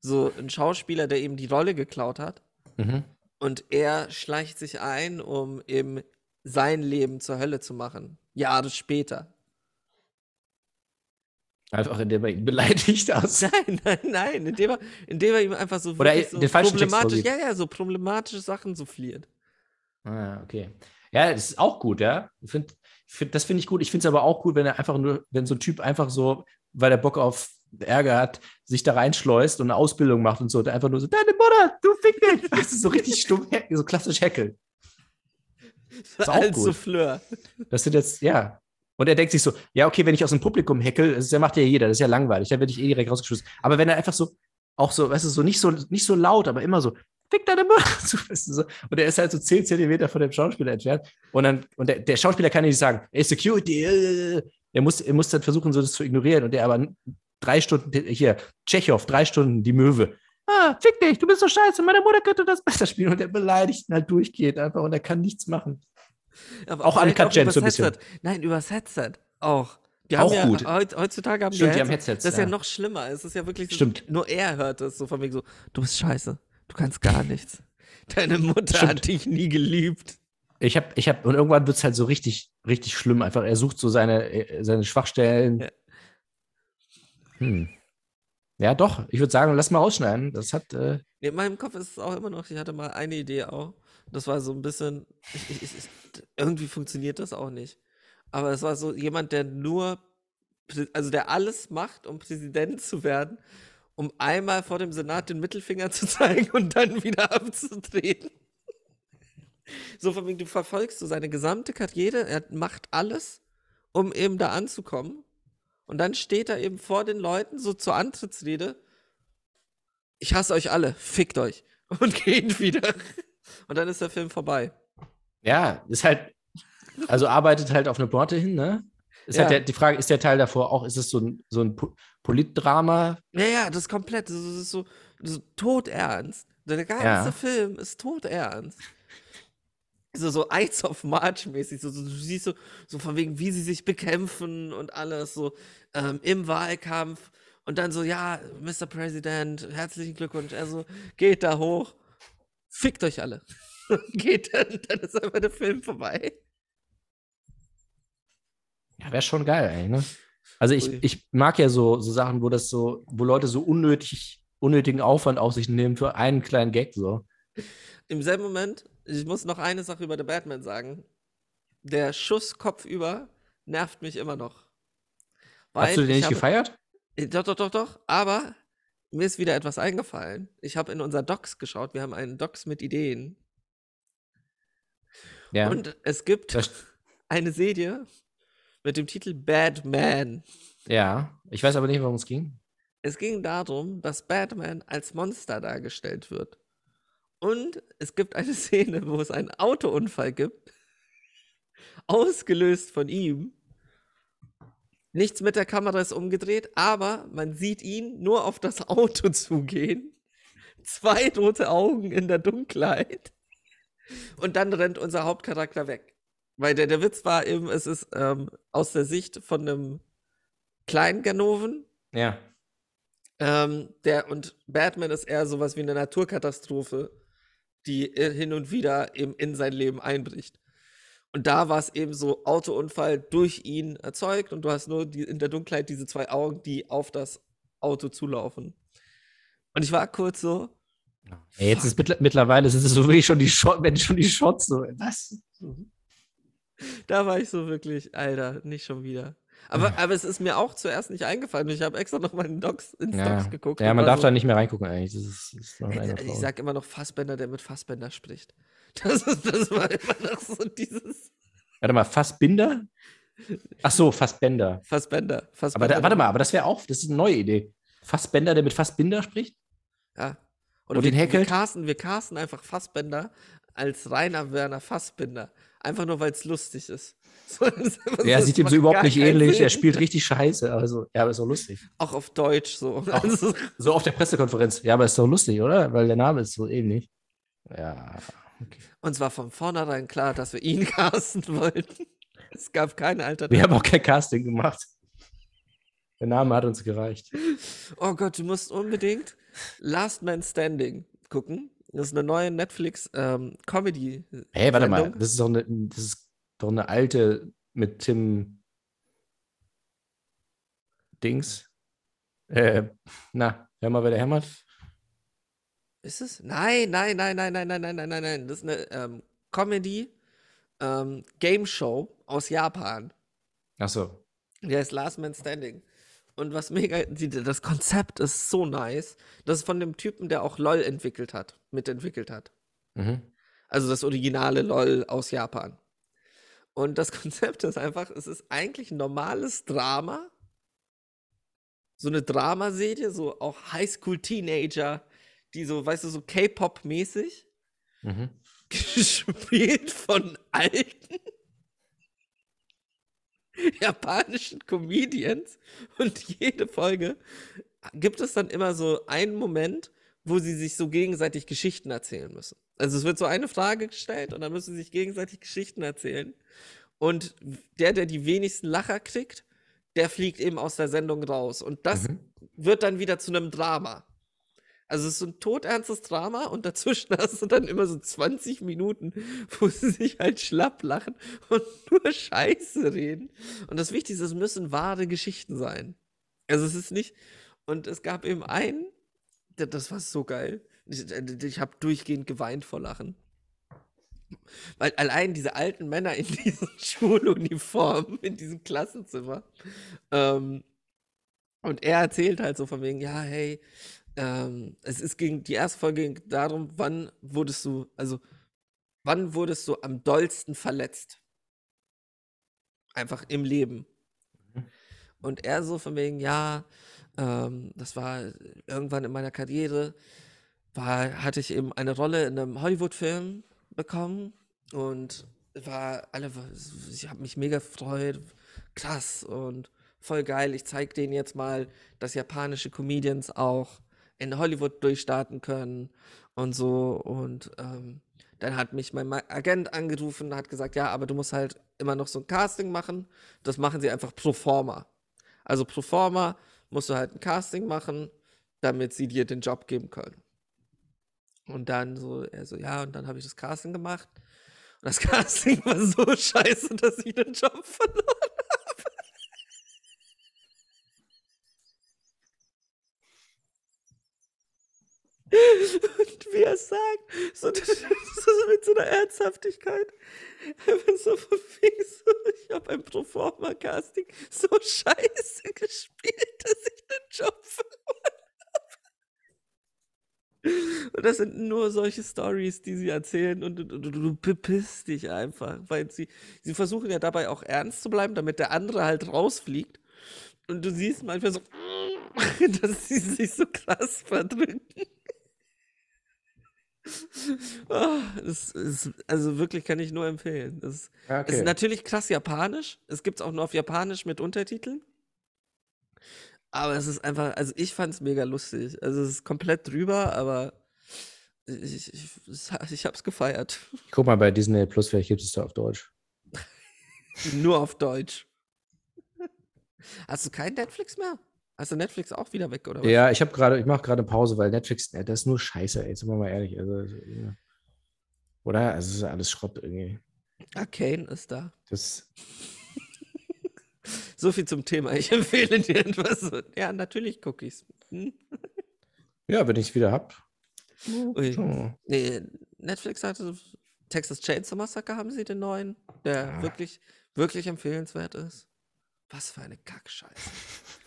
So ein Schauspieler, der eben die Rolle geklaut hat. Mhm. Und er schleicht sich ein, um eben sein Leben zur Hölle zu machen. Jahre später. Einfach indem er ihn beleidigt aus. Nein, nein, nein. Indem er, indem er ihm einfach so, Oder den so Text problematisch, ja, ja, so problematische Sachen souffliert. Ah, okay. Ja, das ist auch gut, ja. Ich find, find, das finde ich gut. Ich finde es aber auch gut, wenn er einfach nur, wenn so ein Typ einfach so, weil er Bock auf Ärger hat, sich da reinschleust und eine Ausbildung macht und so, und einfach nur so, deine Mutter, du fick dich. Das ist so richtig stumm, so klassisch Heckel. Ist auch gut. Souffleur. Das sind jetzt, ja. Und er denkt sich so, ja, okay, wenn ich aus dem Publikum heckel, das ja- macht ja jeder, das ist ja langweilig, dann werde ich eh direkt rausgeschmissen. Aber wenn er einfach so, auch so, weißt du, so nicht so, nicht so laut, aber immer so, fick deine Mutter. Und er ist halt so 10 Zentimeter von dem Schauspieler entfernt. Und dann, und der, der Schauspieler kann nicht sagen, ey, Security, äh. er muss, er muss dann versuchen, so das zu ignorieren. Und der aber drei Stunden, hier, Tschechow, drei Stunden, die Möwe. Ah, fick dich, du bist so scheiße, meine Mutter könnte das besser spielen. Und der beleidigt ihn halt durchgeht einfach und er kann nichts machen. Aber Auch Gems übers so ein bisschen. Headset. Nein, übers Headset auch. Die Auch ja, gut. Heut, heutzutage haben Stimmt, die, die haben Headsets. Headsets, Das ist ja ja. noch schlimmer. Es ist ja wirklich so, Stimmt. nur er hört es so von wegen so, du bist scheiße. Du kannst gar nichts. Deine Mutter Stimmt. hat dich nie geliebt. Ich habe, ich habe, und irgendwann wird es halt so richtig, richtig schlimm. Einfach, er sucht so seine, äh, seine Schwachstellen. Ja. Hm. Ja, doch. Ich würde sagen, lass mal ausschneiden. Das hat, äh, in meinem Kopf ist es auch immer noch, ich hatte mal eine Idee auch. Das war so ein bisschen, ich, ich, ich, irgendwie funktioniert das auch nicht. Aber es war so jemand, der nur, also der alles macht, um Präsident zu werden, um einmal vor dem Senat den Mittelfinger zu zeigen und dann wieder abzutreten. So von wegen, du verfolgst so seine gesamte Karriere, er macht alles, um eben da anzukommen. Und dann steht er eben vor den Leuten so zur Antrittsrede ich hasse euch alle, fickt euch. Und geht wieder. Und dann ist der Film vorbei. ja, ist halt, also arbeitet halt auf eine Porte hin, ne? Ist Ja. halt der, die Frage, ist der Teil davor auch, ist es so ein, so ein Po- Politdrama? Ja, ja, das ist komplett, das ist, so, so todernst. Der ganze Ja. Film ist todernst. So, so Ides of March mäßig, so, so, du siehst so, so von wegen, wie sie sich bekämpfen und alles, so ähm, im Wahlkampf und dann so, ja, Mr. President, herzlichen Glückwunsch, also geht da hoch, fickt euch alle. geht dann, dann ist einfach der Film vorbei. Ja, wäre schon geil, eigentlich, ne? Also ich, Ui. ich mag ja so, so Sachen, wo das so, wo Leute so unnötig, unnötigen Aufwand auf sich nehmen für einen kleinen Gag so. Im selben Moment, ich muss noch eine Sache über The Batman sagen. Der Schuss kopfüber nervt mich immer noch. Hast du den ich nicht habe- gefeiert? Äh, Doch, doch, doch, doch. Aber mir ist wieder etwas eingefallen. Ich habe in unser Docs geschaut. Wir haben einen Docs mit Ideen. Ja. Und es gibt Das- eine Serie mit dem Titel Bad Man. ja. Ich weiß aber nicht, worum es ging. Es ging darum, dass Batman als Monster dargestellt wird. Und es gibt eine Szene, wo es einen Autounfall gibt, ausgelöst von ihm. Nichts mit der Kamera ist umgedreht, aber man sieht ihn nur auf das Auto zugehen. Zwei rote Augen in der Dunkelheit. Und dann rennt unser Hauptcharakter weg. Weil der, der Witz war eben, es ist ähm, aus der Sicht von einem kleinen Ganoven, Ja. ähm, der und Batman ist eher sowas wie eine Naturkatastrophe, die äh, hin und wieder eben in sein Leben einbricht. Und da war es eben so Autounfall durch ihn erzeugt und du hast nur die, in der Dunkelheit diese zwei Augen, die auf das Auto zulaufen. Und ich war kurz so, Ey, jetzt ist mittler- mittlerweile sind es so wirklich schon die Shots, wenn schon die Shots so. Was? da war ich so wirklich, Alter, nicht schon wieder. Aber, aber es ist mir auch zuerst nicht eingefallen. Ich habe extra noch mal in Docs, ins Ja, Docs geguckt. ja man darf so, da nicht mehr reingucken eigentlich. Das ist, das ist eine Ich Frau. sag immer noch Fassbender, der mit Fassbender spricht. Das, ist, das war immer noch so dieses Warte mal, Fassbinder? Ach so, Fassbender. Fassbender. Aber Fassbender da, warte mal, aber das wäre auch, das ist eine neue Idee. Fassbender, der mit Fassbinder spricht? Ja. Und wir, den wir, häkelt? casten, wir casten einfach Fassbender als Rainer Werner Fassbinder. Einfach nur, weil es lustig ist. So, das das sieht ihm so überhaupt nicht ähnlich. Sinn. Er spielt richtig scheiße. Also, ja, aber ist doch lustig. Auch auf Deutsch so. Auch- So auf der Pressekonferenz. Ja, aber ist doch lustig, oder? Weil der Name ist so ähnlich. Ja. Uns war von vornherein klar, dass wir ihn casten wollten. Es gab keine Alternative. Wir haben auch kein Casting gemacht. Der Name hat uns gereicht. Oh Gott, du musst unbedingt Last Man Standing gucken. Das ist eine neue Netflix-Comedy. Hey, warte mal. Das ist doch eine, das ist doch eine alte mit Tim Dings. Äh, na, hör mal, wer der hämmert. Ist es? Nein, nein, nein, nein, nein, nein, nein, nein, nein, nein. Das ist eine ähm, Comedy ähm, Game Show aus Japan. Ach so. Die heißt Last Man Standing. Und was mega, das Konzept ist so nice. Das ist von dem Typen, der auch LOL entwickelt hat, mitentwickelt hat. Mhm. Also das originale LOL aus Japan. Und das Konzept ist einfach, es ist eigentlich ein normales Drama. So eine Dramaserie, so auch Highschool-Teenager, die so, weißt du, so K-Pop-mäßig, Mhm. gespielt von alten japanischen Comedians. Und jede Folge gibt es dann immer so einen Moment, wo sie sich so gegenseitig Geschichten erzählen müssen. Also es wird so eine Frage gestellt und dann müssen sie sich gegenseitig Geschichten erzählen. Und der, der die wenigsten Lacher kriegt, der fliegt eben aus der Sendung raus. Und das Mhm. wird dann wieder zu einem Drama. Also es ist so ein todernstes Drama und dazwischen hast du dann immer so 20 Minuten, wo sie sich halt schlapp lachen und nur Scheiße reden. Und das Wichtigste, es müssen wahre Geschichten sein. Also es ist nicht. Und es gab eben einen, das war so geil. Ich, ich habe durchgehend geweint vor Lachen. Weil allein diese alten Männer in diesen Schuluniformen, in diesem Klassenzimmer. Ähm, und er erzählt halt so von wegen, ja, hey, ähm, es ist gegen die erste Folge ging darum, wann wurdest du, also wann wurdest du am dollsten verletzt? Einfach im Leben. Und er so von wegen, ja, ähm, das war irgendwann in meiner Karriere, war, hatte ich eben eine Rolle in einem Hollywood-Film bekommen und war alle, ich habe mich mega gefreut, krass und voll geil. Ich zeig denen jetzt mal, dass japanische Comedians auch in Hollywood durchstarten können und so. Und ähm, dann hat mich mein Agent angerufen und hat gesagt, ja, aber du musst halt immer noch so ein Casting machen. Das machen sie einfach pro forma. Also pro forma musst du halt ein Casting machen, damit sie dir den Job geben können. Und dann so, er so, ja, und dann habe ich das Casting gemacht. Und das Casting war so scheiße, dass ich den Job verloren Und wie er sagt, so, das so mit so einer Ernsthaftigkeit. Einfach so von so, ich habe beim Proforma-Casting so scheiße gespielt, dass ich den Job verloren habe. Und das sind nur solche Stories, die sie erzählen und, du- du, du bepisst dich einfach, weil sie, sie versuchen ja dabei auch ernst zu bleiben, damit der andere halt rausfliegt. Und du siehst manchmal so, dass sie sich so krass verdrücken. Ah, das ist, also wirklich kann ich nur empfehlen. Es ist natürlich krass japanisch. Es gibt es auch nur auf Japanisch mit Untertiteln. Aber es ist einfach, also ich fand es mega lustig. Also es ist komplett drüber, aber ich, ich, ich, ich hab's gefeiert. Guck mal bei Disney Plus, vielleicht gibt es da auf Deutsch. Nur auf Deutsch. Hast du kein Netflix mehr? Hast du Netflix auch wieder weg, oder was? Ja, ich habe gerade, ich mache gerade Pause, weil Netflix, das ist nur Scheiße, ey, sind wir mal ehrlich. Also, also, ja. Oder? Also, es ist alles Schrott irgendwie. Arcane ist da. Das, So viel zum Thema. Ich empfehle dir etwas. Ja, natürlich gucke ich's. Hm? ja, wenn ich es wieder hab. Ui. So. Nee, Netflix hatte Texas Chainsaw Massacre haben sie den neuen, der Ah. wirklich, wirklich empfehlenswert ist. Was für eine Kackscheiße.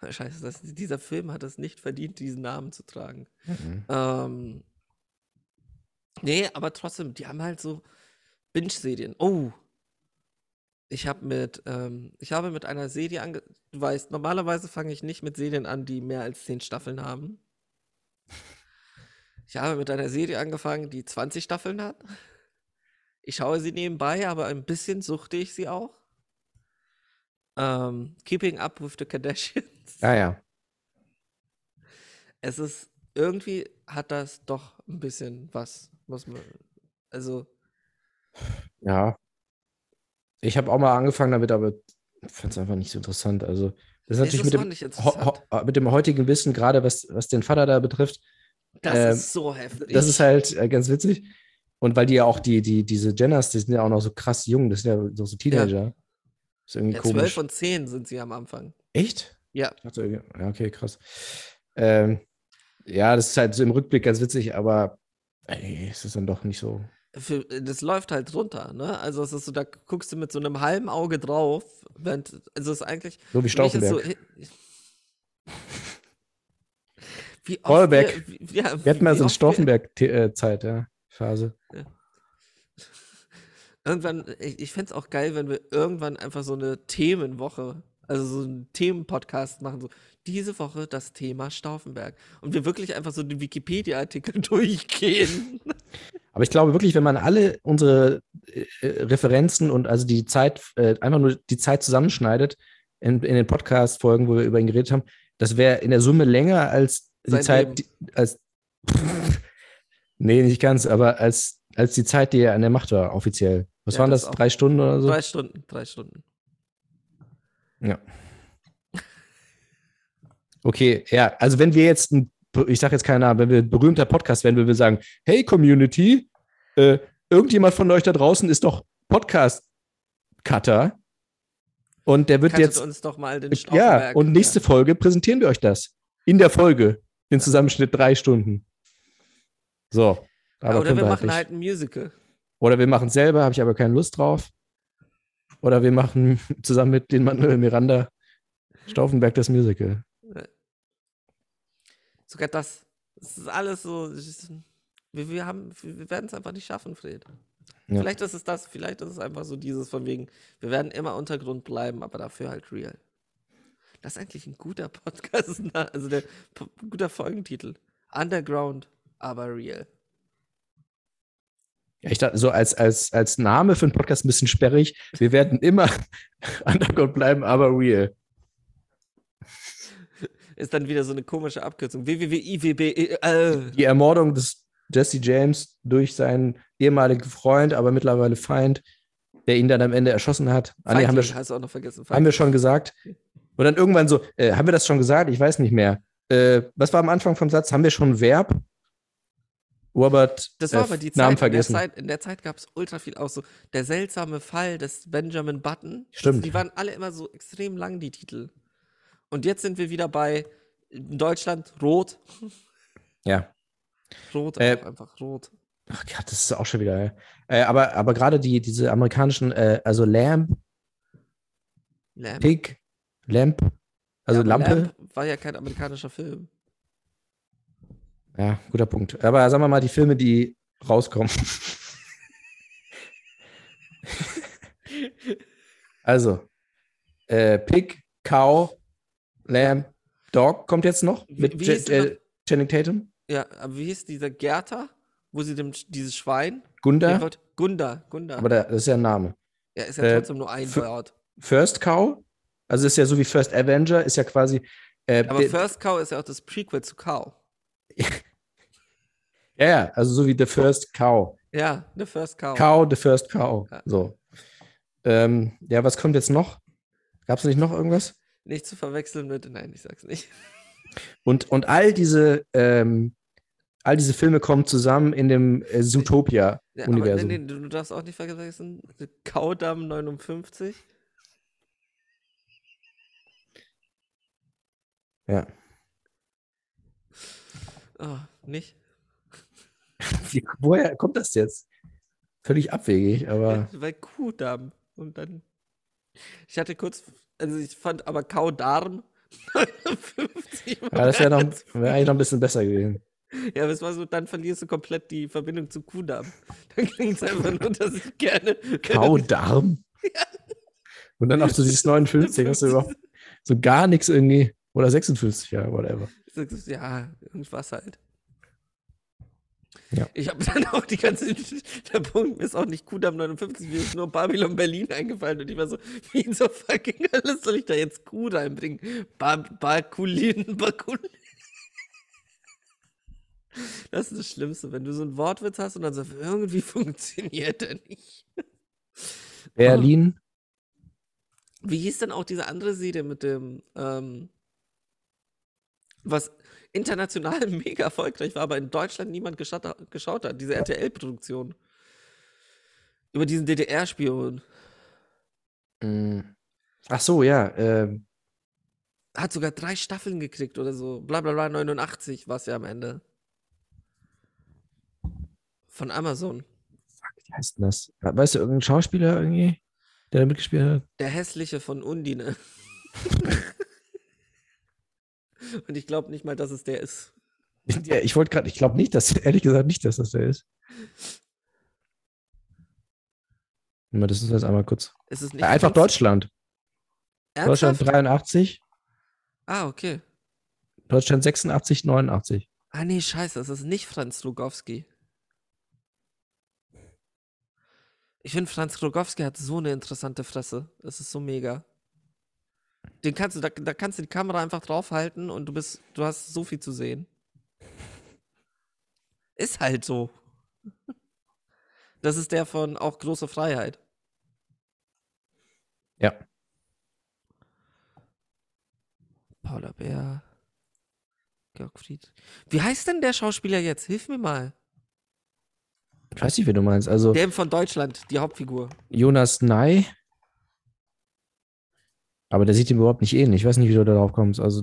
Scheiße, das, dieser Film hat es nicht verdient, diesen Namen zu tragen. Mhm. Ähm, nee, aber trotzdem, die haben halt so Binge-Serien. Oh, ich habe mit, ähm, ich habe mit einer Serie ange... Du weißt, normalerweise fange ich nicht mit Serien an, die mehr als zehn Staffeln haben. Ich habe mit einer Serie angefangen, die 20 Staffeln hat. Ich schaue sie nebenbei, aber ein bisschen suchte ich sie auch. Ähm, Keeping Up with the Kardashians. Ah ja. Es ist irgendwie hat das doch ein bisschen was, muss man. Also, Ja. Ich habe auch mal angefangen damit, aber fand es einfach nicht so interessant. Also, das ist natürlich mit dem, mit dem heutigen Wissen, gerade was, was den Vater da betrifft, Das ähm, ist so heftig. das ist halt äh, ganz witzig. Und weil die ja auch die, die, diese Jenners, die sind ja auch noch so krass jung, das sind ja so, so Teenager. Ist irgendwie ja, komisch. 12 und 10 sind sie am Anfang. Echt? Ja. Ich dachte, irgendwie- ja, okay, krass. Ähm, ja, das ist halt so im Rückblick ganz witzig, aber ey, es ist dann doch nicht so. Für, das läuft halt runter, ne? Also es ist so, da guckst du mit so einem halben Auge drauf, während, also es ist eigentlich. So wie Stauffenberg. So, wie oft Callback. Wir, wie, ja, Wir hatten mal so eine Stauffenberg-Zeit, ja, Phase. Irgendwann, ich, ich fände es auch geil, wenn wir irgendwann einfach so eine Themenwoche, also so einen Themenpodcast machen, so diese Woche das Thema Stauffenberg. Und wir wirklich einfach so den Wikipedia-Artikel durchgehen. Aber ich glaube wirklich, wenn man alle unsere äh, äh, Referenzen und also die Zeit, äh, einfach nur die Zeit zusammenschneidet in, in den Podcast-Folgen, wo wir über ihn geredet haben, das wäre in der Summe länger als die Sein Zeit, die, als nee, nicht ganz, aber als, als die Zeit, die er an der Macht war, offiziell. Was Ja, waren das das? Drei Stunden oder so? Drei Stunden, drei Stunden. Ja. Okay, ja, also wenn wir jetzt einen ich sage jetzt keinen Namen, wenn wir ein berühmter Podcast werden, würden wir sagen, hey Community, äh, irgendjemand von euch da draußen ist doch Podcast-Cutter. Und der wird Kannst jetzt, uns doch mal den ja, Stauffenberg- und nächste Folge präsentieren wir euch das. In der Folge. Den Zusammenschnitt drei Stunden. So. Ja, Aber oder wir wir machen halt ein Musical. Oder wir machen es selber, habe ich aber keine Lust drauf. Oder wir machen zusammen mit den Manuel Miranda Stauffenberg das Musical. Sogar das. Das ist alles so. es Wir, wir, haben- wir werden es einfach nicht schaffen, Fred. Ja. Vielleicht ist es das, vielleicht ist es einfach so dieses von wegen, wir werden immer Untergrund bleiben, aber dafür halt real. Das ist eigentlich ein guter Podcast, also der guter Folgentitel. Underground, aber real. Ich dachte, so als, als, als Name für einen Podcast ein bisschen sperrig. Wir werden immer underground bleiben, aber real. Ist dann wieder so eine komische Abkürzung. www.iwb. Äh, Die Ermordung des Jesse James durch seinen ehemaligen Freund, aber mittlerweile Feind, der ihn dann am Ende erschossen hat. Ah, nee, haben, wir, Feigling schon- hast du auch noch vergessen. haben wir schon gesagt. Und dann irgendwann so, äh, haben wir das schon gesagt? Ich weiß nicht mehr. Äh, was war am Anfang vom Satz? Haben wir schon ein Verb? Robert, Das war äh, aber die Zeit, Namen in der vergessen. Zeit, in der Zeit gab es ultra viel auch so. Der seltsame Fall des Benjamin Button. Stimmt. Die waren alle immer so extrem lang, die Titel. Und jetzt sind wir wieder bei Deutschland rot. Ja. Rot, Äh, einfach, rot. Ach Gott, das ist auch schon wieder. Äh, aber aber gerade die, diese amerikanischen, äh, also Lamp, Lamp. Pig, Lamp, also Ja, Lampe. Lamp war ja kein amerikanischer Film. Ja, guter Punkt. Aber sagen wir mal, die Filme, die rauskommen. also, äh, Pig, Cow, Lamb, Dog kommt jetzt noch mit wie Je- äh, Channing Tatum. Ja, aber wie hieß dieser Gerter, wo sie dem, dieses Schwein? Gunda, Wort- Gunda, Gunda. aber da, das ist ja ein Name. ja, ist ja äh, trotzdem nur ein Wort. First Cow, also ist ja so wie First Avenger, ist ja quasi. Äh, Aber First Cow ist ja auch das Prequel zu Cow. Ja, ja, also so wie The First Cow. Ja, the First Cow. Cow, The First Cow. Ja. So. Ähm, ja, was kommt jetzt noch? Gab es nicht noch irgendwas? Nicht zu verwechseln mit, nein, ich sag's nicht. Und, und all diese, ähm, all diese Filme kommen zusammen in dem äh, Ja, Zootopia-Universum. nee, du darfst auch nicht vergessen, Kaudamm 59. Ja. Oh, nicht? Wie, woher kommt das jetzt? Völlig abwegig, aber Ja, weil Kuhdamm. Und dann. Ich hatte kurz. Also ich fand aber Kaudarm 59. ja, das wäre wär eigentlich noch ein bisschen besser gewesen. Ja, aber es war so, dann verlierst du komplett die Verbindung zu Kuhdamm. Dann klingt es einfach nur, dass ich gerne. Kaudarm? Und dann auch so dieses 59, hast du überhaupt so gar nichts irgendwie. Oder 56, ja, whatever. Ja, irgendwas halt. Ja. Ich habe dann auch die ganze, der Punkt ist auch nicht Kudamm 59, mir ist nur Babylon Berlin eingefallen und ich war so, wie so fucking alles soll ich da jetzt Kuh reinbringen? Ba Bakulin, Bakulin. Das ist das Schlimmste, wenn du so ein Wortwitz hast und dann so, irgendwie funktioniert er nicht. Berlin? Wie hieß denn auch diese andere Serie mit dem, ähm, was international mega erfolgreich war, aber in Deutschland niemand geschaut, geschaut hat, diese RTL-Produktion. Über diesen DDR-Spion. Mm. Ach so, ja. Ähm, Hat sogar drei Staffeln gekriegt oder so. Blablabla 89 war es ja am Ende. Von Amazon. wie heißt denn das? Weißt du, irgendein Schauspieler irgendwie, der da mitgespielt hat? Der hässliche von Undine. Und ich glaube nicht mal, dass es der ist. Ja, ich wollte gerade, ich glaube nicht, dass, ehrlich gesagt nicht, dass das der ist. Das ist jetzt einmal kurz. Ist es nicht Äh, Einfach Deutschland. Deutschland Ernsthaft? 83, Ah, okay. Deutschland 86, 89. Ah, nee, scheiße, es ist nicht Franz Rogowski. Ich finde, Franz Rogowski hat so eine interessante Fresse. Das ist so mega. Den kannst du, da, da kannst du die Kamera einfach draufhalten und du bist, du hast so viel zu sehen. Ist halt so. Das ist der von auch große Freiheit. Ja. Paula Bär. Georg Friedrich. Wie heißt denn der Schauspieler jetzt? Hilf mir mal. Ich weiß nicht, wie du meinst. Also Der von Deutschland, die Hauptfigur. Jonas Ney. Aber der sieht ihm überhaupt nicht ähnlich. Ich weiß nicht, wie du da drauf kommst. Also,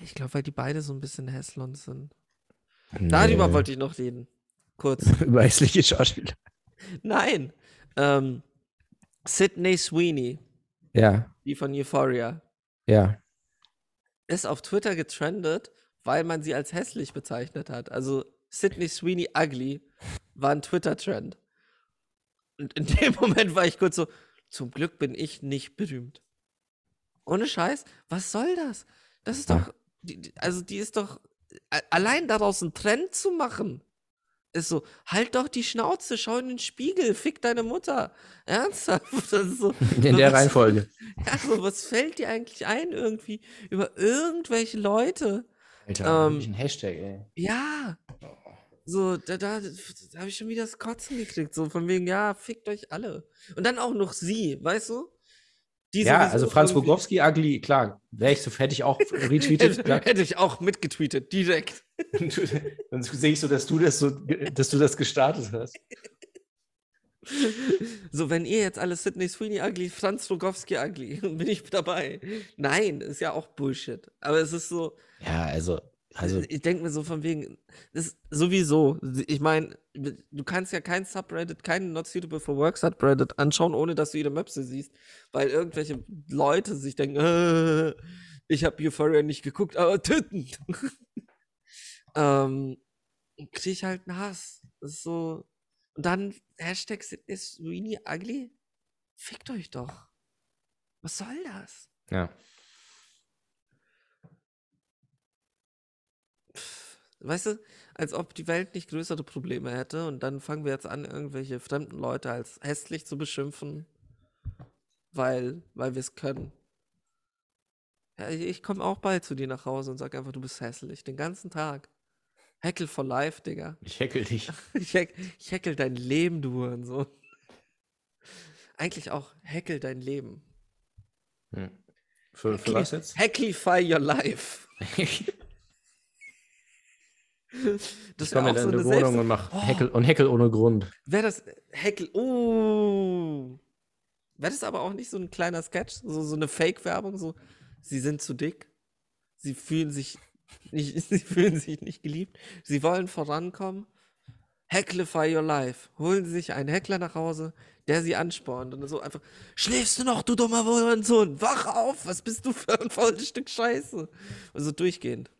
Ich glaube, weil die beide so ein bisschen hässlich sind. Darüber nee. wollte ich noch reden. Kurz. Über hässliche Schauspieler. Nein. Ähm, Sydney Sweeney, Ja, die von Euphoria, ja. ist auf Twitter getrendet, weil man sie als hässlich bezeichnet hat. Also Sydney Sweeney Ugly war ein Twitter-Trend. Und in dem Moment war ich kurz so, zum Glück bin ich nicht berühmt. Ohne Scheiß, was soll das? Das ist doch, die, also die ist doch, allein daraus einen Trend zu machen, ist so, halt doch die Schnauze, schau in den Spiegel, fick deine Mutter. Ernsthaft? Das ist so, In der was- Reihenfolge. Ja, so, was fällt dir eigentlich ein irgendwie über irgendwelche Leute? Alter, Ähm, ein Hashtag, ey. Ja. So, da, da, da habe ich schon wieder das Kotzen gekriegt. So von wegen, ja, fickt euch alle. Und dann auch noch sie, weißt du? Die Ja, also Franz Rogowski, Ugly, klar, wäre ich so, hätte ich auch retweetet. Hätte ich auch mitgetweetet, direkt. Dann sehe ich so, dass du das so, dass du das gestartet hast. So, wenn ihr jetzt alle Sydney Sweeney ugly, Franz Rogowski ugly, bin ich dabei. Nein, ist ja auch Bullshit. Aber es ist so, Ja, also, also ich denke mir so von wegen, das ist sowieso, ich meine, du kannst ja kein Subreddit, kein Not Suitable for Work Subreddit anschauen, ohne dass du jede Möpse siehst, weil irgendwelche Leute sich denken, äh, ich habe Euphoria nicht geguckt, aber Titten. ähm, kriege ich halt einen Hass. Das ist so, und dann Hashtag Sydney Sweeney ugly? Fickt euch doch. Was soll das? ja. Weißt du, als ob die Welt nicht größere Probleme hätte und dann fangen wir jetzt an, irgendwelche fremden Leute als hässlich zu beschimpfen, weil, weil wir es können. Ja, ich, ich komme auch bald zu dir nach Hause und sag einfach, du bist hässlich, den ganzen Tag. Heckel for life, Digga. Ich heckel dich. Ich, heck, ich heckel dein Leben, du Hurensohn. Eigentlich auch heckel dein Leben. Hm. Für, für was jetzt? Hecklify your life. Das Ich komme in auch so deine eine Wohnung Selbst- und mach Oh. Heckel und Heckel ohne Grund. Wäre das Heckel. Oh. Wäre das aber auch nicht so ein kleiner Sketch? So, so eine Fake-Werbung? So, sie sind zu dick. Sie fühlen sich nicht, sie fühlen sich nicht geliebt. Sie wollen vorankommen. Hecklify your life. Holen Sie sich einen Heckler nach Hause, der sie anspornt. Und so einfach, schläfst du noch, du dummer Sohn? Wach auf! Was bist du für ein faules Stück Scheiße? Und so durchgehend.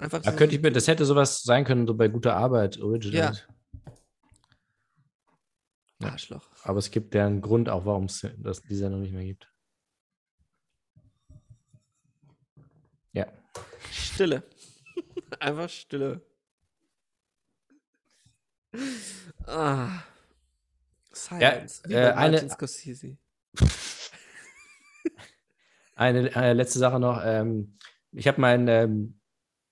Einfach Da so- könnte ich mir, das hätte sowas sein können, so bei guter Arbeit, Original. Ja. Arschloch. Aber es gibt ja einen Grund auch, warum es die Sendung nicht mehr gibt. Ja. Stille. Einfach Stille. Ah. Silence. Wie äh, eine- Scorsese. Eine äh, letzte Sache noch. Ähm, ich habe meinen ähm,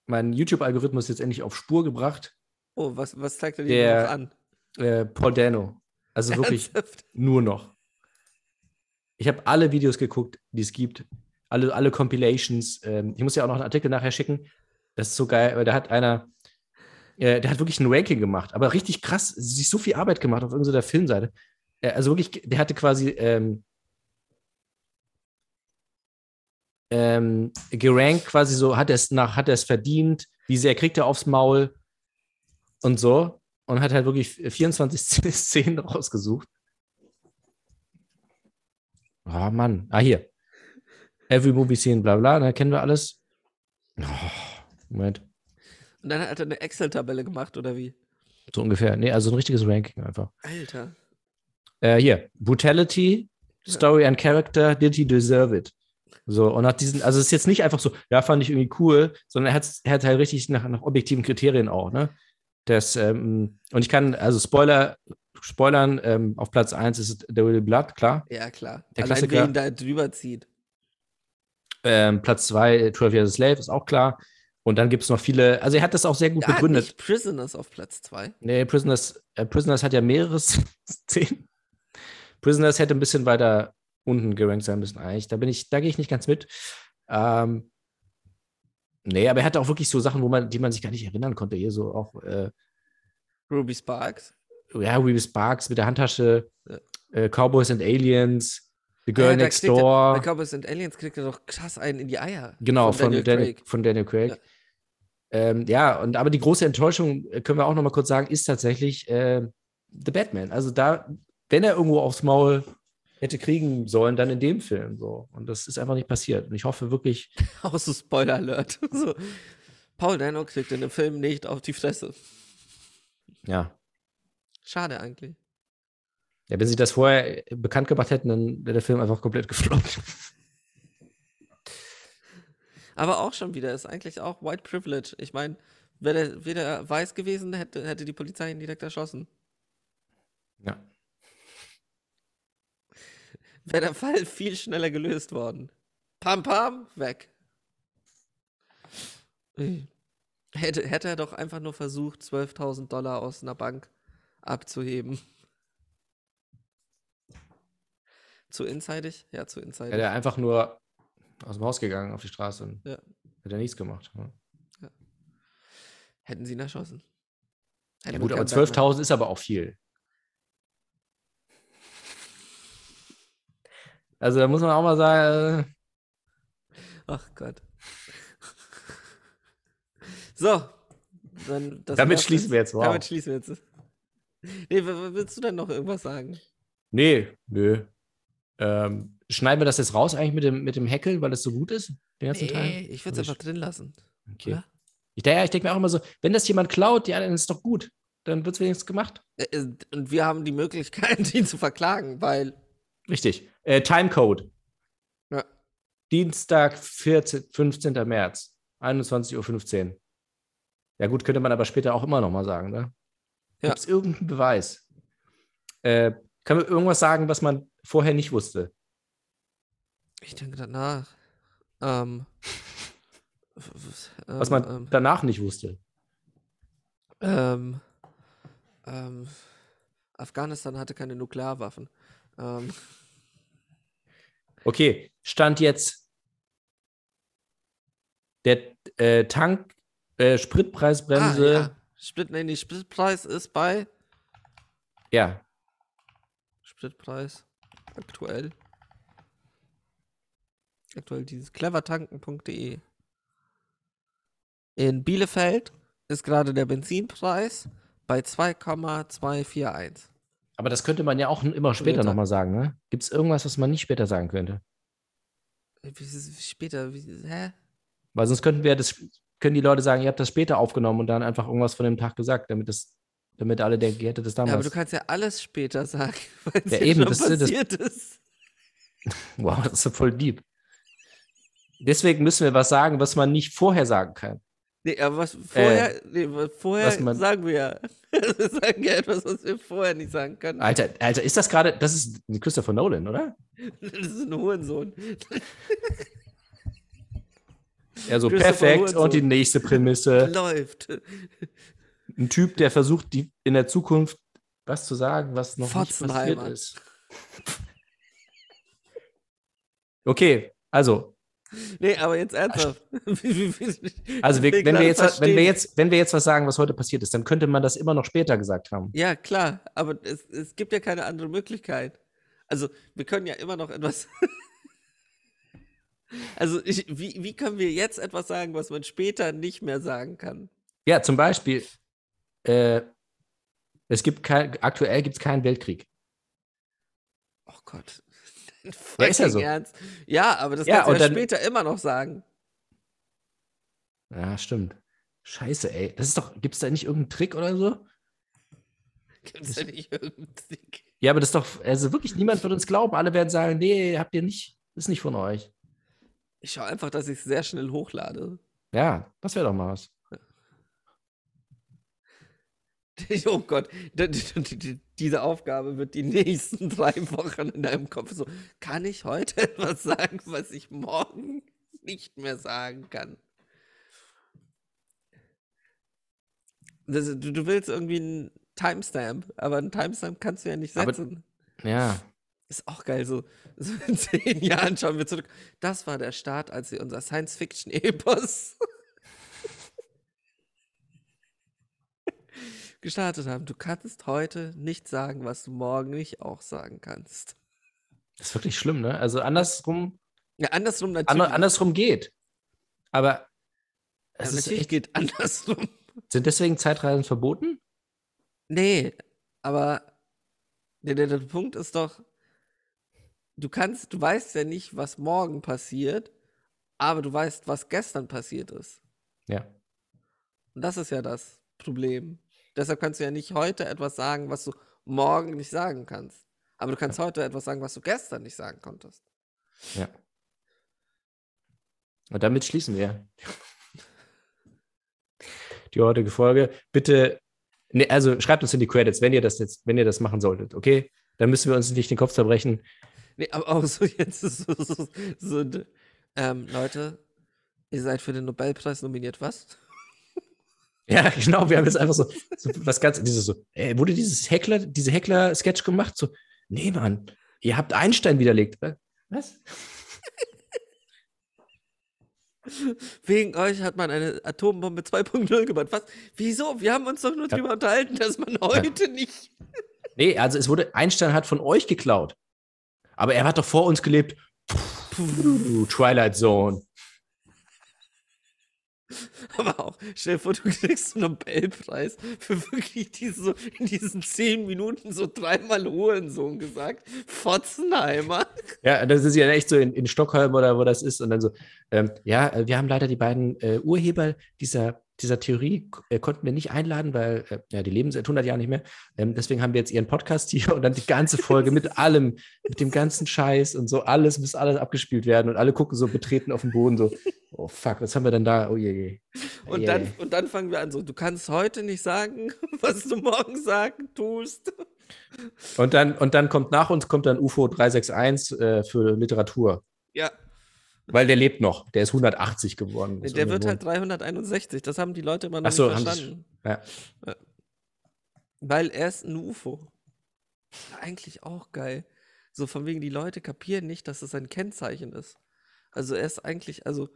meinen YouTube-Algorithmus jetzt endlich auf Spur gebracht. Oh, was, was zeigt er dir noch an? Äh, Paul Dano. Also wirklich Ernsthaft? nur noch. Ich habe alle Videos geguckt, die es gibt. Alle, alle Compilations. Ähm, ich muss ja auch noch einen Artikel nachher schicken. Das ist so geil, weil da hat einer, äh, der hat wirklich ein Ranking gemacht, aber richtig krass, sich so viel Arbeit gemacht auf irgendeiner Filmseite. Äh, also wirklich, der hatte quasi ähm, ähm, gerankt, quasi so, hat er es nach, hat er es verdient, wie sehr kriegt er aufs Maul und so. Und hat halt wirklich 24 Szenen rausgesucht. Oh Mann. Ah, hier. Every movie scene, bla bla, da kennen wir alles. Oh, Moment. Und dann hat er eine Excel-Tabelle gemacht, oder wie? So ungefähr. Nee, also ein richtiges Ranking einfach. Alter. Äh, hier. Brutality, Story and Character, did he deserve it? So, und hat diesen, also es ist jetzt nicht einfach so, ja, fand ich irgendwie cool, sondern er hat, er hat halt richtig nach, nach objektiven Kriterien auch, ne? Das, ähm, und ich kann, also Spoiler, spoilern, ähm, auf Platz 1 ist The Will Blood, klar. Ja, klar. Der Allein Klassiker. wer ihn da drüber zieht. Ähm, Platz 2, 12 Years a Slave, ist auch klar. Und dann gibt es noch viele, also er hat das auch sehr gut hat begründet. nicht Prisoners auf Platz 2. Nee, Prisoners, äh, Prisoners hat ja mehrere Szenen. Prisoners hätte ein bisschen weiter unten gerankt sein müssen eigentlich. Da bin ich, da gehe ich nicht ganz mit. Ähm, Nee, aber er hatte auch wirklich so Sachen, wo man, die man sich gar nicht erinnern konnte. Hier so auch, äh, Ruby Sparks. ja, Weavy Sparks mit der Handtasche, Ja. äh, Cowboys and Aliens, The Girl Ja, Next Door. Bei Cowboys and Aliens kriegt er doch krass einen in die Eier. Genau, von, Daniel Daniel, Craig. von Daniel Craig. Ja. Ähm, ja, und aber die große Enttäuschung, äh, können wir auch noch mal kurz sagen, ist tatsächlich äh, The Batman. Also da, wenn er irgendwo aufs Maul hätte kriegen sollen, dann in dem Film so. Und das ist einfach nicht passiert. Und ich hoffe wirklich, Auch so Spoiler Alert. so. Paul Dano kriegt in dem Film nicht auf die Fresse. ja. Schade eigentlich. Ja, wenn sie das vorher bekannt gemacht hätten, dann wäre der Film einfach komplett gefloppt. Aber auch schon wieder, ist eigentlich auch White Privilege. Ich meine, wäre der, wär der weiß gewesen, hätte, hätte die Polizei ihn direkt erschossen. Ja. Wäre der Fall viel schneller gelöst worden. Pam, pam, weg. Hätte, hätte er doch einfach nur versucht, 12.000 Dollar aus einer Bank abzuheben. Zu inseidig? Ja, zu inseidig. Wäre er einfach nur aus dem Haus gegangen auf die Straße und Ja. hätte er nichts gemacht. Ja, Hätten sie ihn erschossen. ja Hätten gut, wir aber keinen Batman. 12.000 ist aber auch viel. Also da muss man auch mal sagen, äh, Ach Gott. So. Dann, das Damit schließen wir jetzt, wow. Damit schließen wir jetzt. Nee, willst du denn noch irgendwas sagen? nee, nö. Ähm, schneiden wir das jetzt raus eigentlich mit dem, mit dem Heckel, weil es so gut ist, den ganzen Teil? ich würde es einfach drin lassen. Okay. oder? Ich, ja, ich denke mir auch immer so, wenn das jemand klaut, ja, dann ist es doch gut. Dann wird es wenigstens gemacht. Äh, äh, Und wir haben die Möglichkeit, ihn zu verklagen, weil. Richtig. Äh, Timecode. Ja. Dienstag, 14, 15. März, 21.15 Uhr. Ja, gut, könnte man aber später auch immer noch mal sagen, ne? Ja. Gibt es irgendeinen Beweis? Äh, kann man irgendwas sagen, was man vorher nicht wusste? Ich denke danach. Ähm. Was ähm, man Ähm, danach nicht wusste? ähm, ähm, Afghanistan hatte keine Nuklearwaffen. Ähm, Okay, stand jetzt der äh, Tank, äh, Spritpreisbremse. ah, ja. Sprit, nee, nee, Spritpreis ist bei. ja. Spritpreis aktuell. Aktuell dieses clevertanken.de. In Bielefeld ist gerade der Benzinpreis bei 2,241. Aber das könnte man ja auch immer später nochmal sagen, ne? Gibt es irgendwas, was man nicht später sagen könnte? Äh, Wie ist es Später, wie, hä? Weil sonst könnten wir das, können die Leute sagen, ihr habt das später aufgenommen und dann einfach irgendwas von dem Tag gesagt, damit das, damit alle denken, ihr hättet das Ja, aber damals. du kannst ja alles später sagen, weil es Ja, eben, schon das ist- das- passiert ist. wow, das ist ja voll deep. Deswegen müssen wir was sagen, was man nicht vorher sagen kann. Nee, aber was vorher, nee, was vorher Äh, was sagen wir ja. wir sagen ja etwas, was wir vorher nicht sagen können. Alter, Alter, ist das gerade, das ist Christopher Nolan, oder? Das ist ein Hurensohn. Ja, so Christopher perfekt. Hurensohn. Und die nächste Prämisse. Läuft. Ein Typ, der versucht, die, in der Zukunft was zu sagen, was noch nicht passiert ist. Okay, also, Nee, aber jetzt ernsthaft. Also wir, wenn, wir jetzt, wenn, wir jetzt, wenn wir jetzt was sagen, was heute passiert ist, dann könnte man das immer noch später gesagt haben. Ja, klar, aber es, es gibt ja keine andere Möglichkeit. Also, wir können ja immer noch etwas. also, ich, wie, wie können wir jetzt etwas sagen, was man später nicht mehr sagen kann? Ja, zum Beispiel, äh, es gibt kein, aktuell gibt es keinen Weltkrieg. Oh Gott. Ja, ist ja so. Ernst. Ja, aber das Ja, kannst du ja dann- später immer noch sagen. Ja, stimmt. Scheiße, ey. Das ist doch, gibt es da nicht irgendeinen Trick oder so? Gibt es ja nicht irgendeinen Trick. Ja, aber das ist doch, also wirklich, niemand wird uns glauben. Alle werden sagen, nee, habt ihr nicht, ist nicht von euch. Ich schaue einfach, dass ich es sehr schnell hochlade. Ja, das wäre doch mal was. Oh Gott, diese Aufgabe wird die nächsten drei Wochen in deinem Kopf so. Kann ich heute etwas sagen, was ich morgen nicht mehr sagen kann? Das, du, du willst irgendwie einen Timestamp, aber einen Timestamp kannst du ja nicht Aber- setzen. Ja. Ist auch geil, so, so in zehn Jahren schauen wir zurück. Das war der Start, als wir unser Science-Fiction-Epos gestartet haben. Du kannst heute nicht sagen, was du morgen nicht auch sagen kannst. Das ist wirklich schlimm, ne? Also andersrum, Ja, andersrum natürlich. ander, andersrum geht. Aber Ja, es ist natürlich echt, geht andersrum. sind deswegen Zeitreisen verboten? Nee, aber der, der, der Punkt ist doch, du kannst, du weißt ja nicht, was morgen passiert, aber du weißt, was gestern passiert ist. Ja. Und das ist ja das Problem. Deshalb kannst du ja nicht heute etwas sagen, was du morgen nicht sagen kannst. Aber du kannst heute etwas sagen, was du gestern nicht sagen konntest. Ja. Und damit schließen wir die heutige Folge. Bitte, ne, also schreibt uns in die Credits, wenn ihr das jetzt, wenn ihr das machen solltet, okay? Dann müssen wir uns nicht den Kopf zerbrechen. Nee, aber auch so jetzt so, so, so ähm, Leute, ihr seid für den Nobelpreis nominiert, was? Ja, genau, wir haben jetzt einfach so, so was ganz, dieses so, ey, wurde dieses Heckler, diese Heckler-Sketch gemacht? So, nee, Mann, ihr habt Einstein widerlegt. Was? Wegen euch hat man eine Atombombe 2.0 gebaut. Was? Wieso? Wir haben uns doch nur Ja. drüber unterhalten, dass man heute nicht. Nee, also es wurde, Einstein hat von euch geklaut. Aber er hat doch vor uns gelebt. Puh, Twilight Zone. Aber auch, stell dir vor, du kriegst einen Nobelpreis für wirklich diese, so in diesen zehn Minuten so dreimal Hurensohn gesagt. Fotzenheimer. Ja, das ist ja echt so in, in Stockholm oder wo das ist. Und dann so, ähm, ja, äh, wir haben leider die beiden äh, Urheber dieser, dieser Theorie, äh, konnten wir nicht einladen, weil äh, ja, die leben seit 100 Jahren nicht mehr. Ähm, deswegen haben wir jetzt ihren Podcast hier und dann die ganze Folge mit allem, mit dem ganzen Scheiß und so, alles, bis alles abgespielt werden und alle gucken so betreten auf den Boden so, oh fuck, was haben wir denn da? Oh je, je. Und Je, dann, je. und dann fangen wir an so, du kannst heute nicht sagen, was du morgen sagen tust. Und dann, und dann kommt nach uns kommt dann UFO 361 äh, für Literatur. Ja, Weil der lebt noch. Der ist 180 geworden. Ist der wird halt 361. Das haben die Leute immer noch so, nicht verstanden. Ja. Weil er ist ein UFO. Eigentlich auch geil. So von wegen, die Leute kapieren nicht, dass es ein Kennzeichen ist. Also er ist eigentlich, also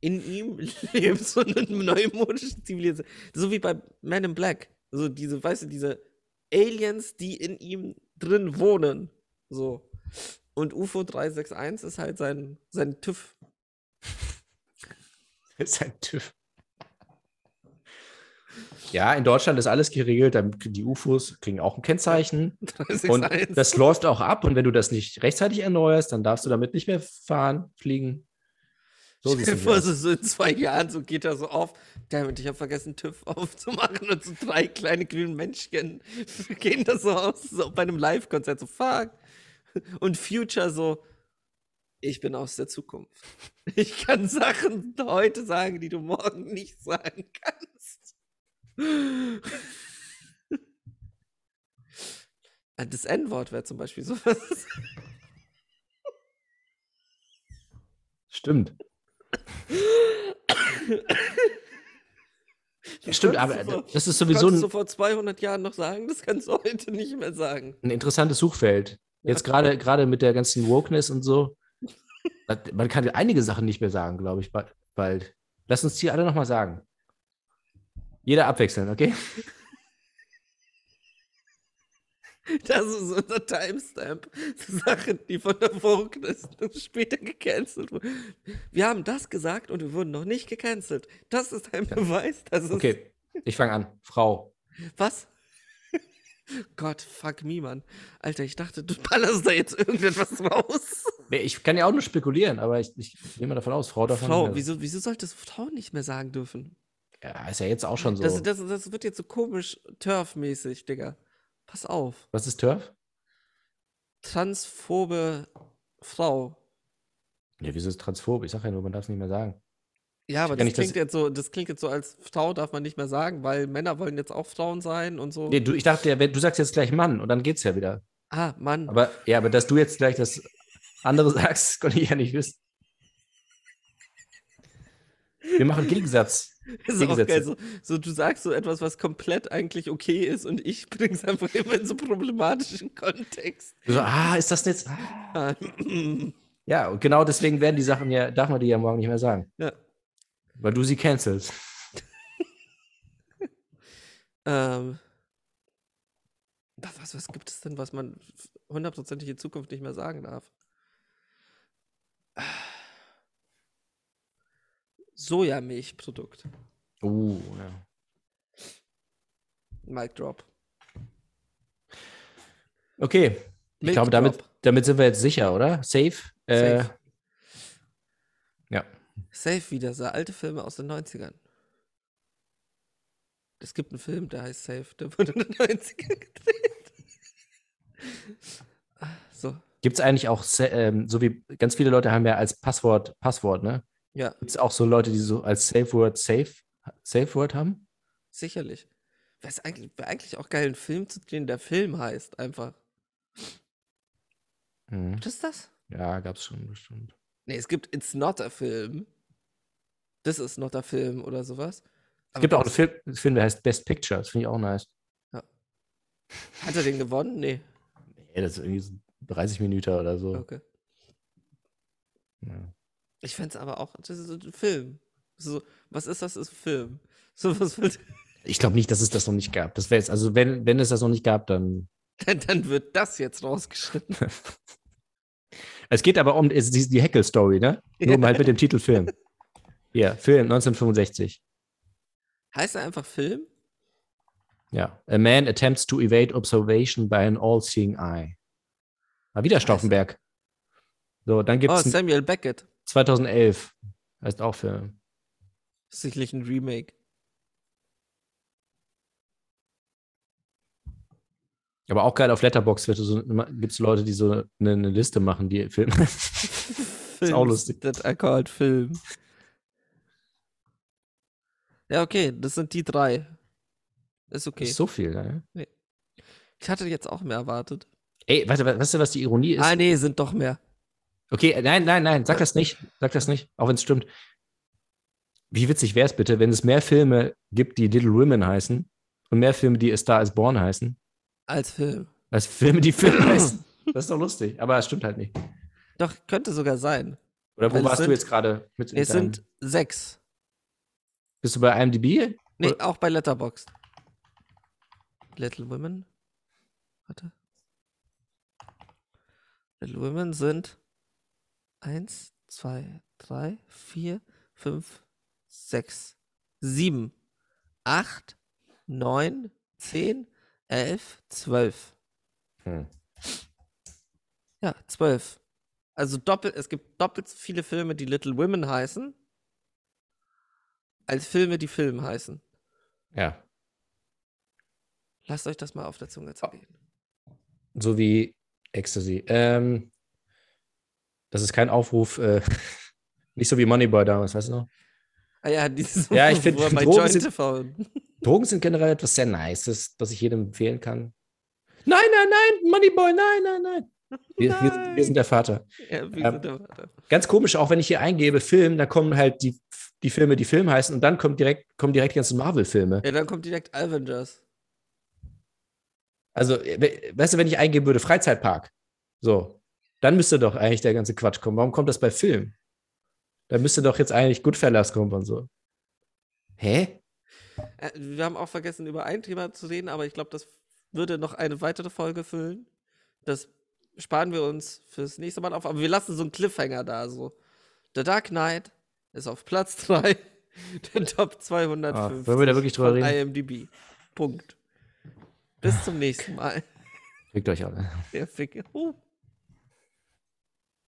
in ihm lebt so eine neumodische Zivilisation. So wie bei Men in Black. So diese, weißt du, diese Aliens, die in ihm drin wohnen. So. Und UFO 361 ist halt sein, sein TÜV. ist ein TÜV. Ja, in Deutschland ist alles geregelt. Die UFOs kriegen auch ein Kennzeichen. Und 361. das läuft auch ab. Und wenn du das nicht rechtzeitig erneuerst, dann darfst du damit nicht mehr fahren, fliegen. So Stell vor, so, in zwei Jahren, so geht er so auf. Damit, ich habe vergessen, TÜV aufzumachen und so drei kleine grüne Menschen gehen da so aus, so bei einem Live-Konzert, so fuck. Und Future so, ich bin aus der Zukunft. Ich kann Sachen heute sagen, die du morgen nicht sagen kannst. Das N-Wort wäre zum Beispiel sowas. Stimmt. Stimmt, aber du vor- das ist sowieso Konntest du ein, vor 200 Jahren noch sagen, das kannst du heute nicht mehr sagen. ein interessantes Suchfeld. Jetzt gerade gerade mit der ganzen Wokeness und so. Man kann einige Sachen nicht mehr sagen, glaube ich, ba- bald. Lass uns die alle nochmal sagen. Jeder abwechseln, okay? Das ist unser Timestamp. Sachen, die von der Wokeness später gecancelt wurden. Wir haben das gesagt und wir wurden noch nicht gecancelt. Das ist ein Beweis, dass es. Okay, ich fange an. Frau. Was? Gott, fuck me, Mann. Alter, ich dachte, du ballerst da jetzt irgendetwas raus. Nee, ich kann ja auch nur spekulieren, aber ich, ich gehe mal davon aus, Frau davon. Frau, wieso, wieso solltest du Frau nicht mehr sagen dürfen? Ja, ist ja jetzt auch schon so. Das, das, das wird jetzt so komisch Turf-mäßig, Digga. Pass auf. Was ist Turf? Transphobe Frau. Ja, wieso ist transphob? Ich sage ja nur, man darf es nicht mehr sagen. Ja, aber das klingt jetzt so, das klingt jetzt so, als Frau darf man nicht mehr sagen, weil Männer wollen jetzt auch Frauen sein und so. Nee, du, ich dachte, du sagst jetzt gleich Mann und dann geht's ja wieder. Ah, Mann. Aber ja, aber dass du jetzt gleich das andere sagst, konnte ich ja nicht wissen. Wir machen Gegensatz. ist auch geil. So, so, du sagst so etwas, was komplett eigentlich okay ist und ich bring's einfach immer in so problematischen Kontext. So, ah, ist das jetzt? Ah, Ja, und genau deswegen werden die Sachen ja, darf man die ja morgen nicht mehr sagen. Ja. Weil du sie cancelst. ähm, Was, was, gibt es denn, was man hundertprozentig in Zukunft nicht mehr sagen darf? Sojamilchprodukt. Oh, ja. Mic Drop. Okay. Ich Milk glaube, damit, Drop. damit sind wir jetzt sicher, oder? Safe? Äh, Safe. ja. Safe wieder, so alte Filme aus den 90ern. Es gibt einen Film, der heißt Safe, der wurde in den 90ern gedreht. Ah, so, Gibt es eigentlich auch, ähm, so wie ganz viele Leute haben ja als Passwort Passwort, ne? ja, Gibt es auch so Leute, die so als Safe Word Safe, Safe Word haben? sicherlich. Wäre eigentlich, wär eigentlich auch geil, einen Film zu drehen, der Film heißt, einfach. Mhm. Was ist das? Ja, gab's schon bestimmt. Nee, es gibt It's Not a Film. Das ist not a Film oder sowas. Es gibt auch einen Film, Film, der heißt Best Picture. Das finde ich auch nice. Hat er den gewonnen? Nee. Nee, das ist irgendwie so 30 Minuten oder so. Okay. Ja. Ich fände es aber auch, das ist ein Film. So, was ist das? Das ist ein Film. So, was wird, Ich glaube nicht, dass es das noch nicht gab. Das wäre jetzt, also wenn, wenn es das noch nicht gab, dann. dann, dann wird das jetzt rausgeschnitten. Es geht aber um die, die Heckel-Story, ne? Nur mal halt mit dem Titel Film. Ja, Film 1965. Heißt er einfach Film? Ja. A man attempts to evade observation by an all-seeing eye. Mal wieder Scheiße. Stauffenberg. So, dann gibt Oh, es Samuel Beckett. 2011. Heißt auch Film. Sicherlich ein Remake. Aber auch geil auf Letterbox so, gibt es Leute, die so eine, eine Liste machen, die Filme. Films auch lustig. Are called Film. Ja, okay, das sind die drei. Ist okay. Ist so viel, ne? Ich hatte jetzt auch mehr erwartet. Ey, warte, we- weißt du, was die Ironie ist? Ah, nee, sind doch mehr. Okay, nein, nein, nein, sag das nicht. Sag das nicht, auch wenn es stimmt. Wie witzig wäre es bitte, wenn es mehr Filme gibt, die Little Women heißen und mehr Filme, die A Star is Born heißen, Als Film. als Filme, die Film heißen. Das ist doch lustig, aber es stimmt halt nicht. Doch, könnte sogar sein. Oder wo Weil warst du sind- jetzt gerade mit Es sind sechs. Bist du bei IMDb? Nee, auch bei Letterboxd. Little Women. Warte. Little Women sind eins, zwei, drei, vier, fünf, sechs, sieben, acht, neun, zehn, elf, zwölf. Hm. Ja, zwölf. Also doppelt, es gibt doppelt so viele Filme, die Little Women heißen, als Filme, die Film heißen. Ja. Lasst euch das mal auf der Zunge zergehen. So wie Ecstasy. Ähm, das ist kein Aufruf, äh, nicht so wie Moneyboy damals, weißt du noch? Ah ja, dieses Ja, ich find, wo bei Drogen sind-. Drogen sind generell etwas sehr Nices, das ich jedem empfehlen kann. Nein, nein, nein, Moneyboy, nein, nein, nein. Wir, wir, sind- wir sind der Vater. Ja, wie Ähm, sind der Vater? Ganz komisch, auch wenn ich hier eingebe Film, dann kommen halt die, die Filme, die Film heißen und dann kommt direkt, kommen direkt die ganzen Marvel-Filme. Ja, dann kommt direkt Avengers. Also, we- weißt du, wenn ich eingeben würde Freizeitpark, so, dann müsste doch eigentlich der ganze Quatsch kommen. Warum kommt das bei Film? Da müsste doch jetzt eigentlich Goodfellas kommen und so. Hä? Äh, wir haben auch vergessen, über ein Thema zu reden, aber ich glaube, das würde noch eine weitere Folge füllen. Das sparen wir uns fürs nächste Mal auf, aber wir lassen so einen Cliffhanger da. So. The Dark Knight ist auf Platz 3 der Top 250 Ah, wollen wir da wirklich drüber reden? IMDb. Punkt. Bis zum nächsten Mal. Fickt euch alle. Der Fick. Uh.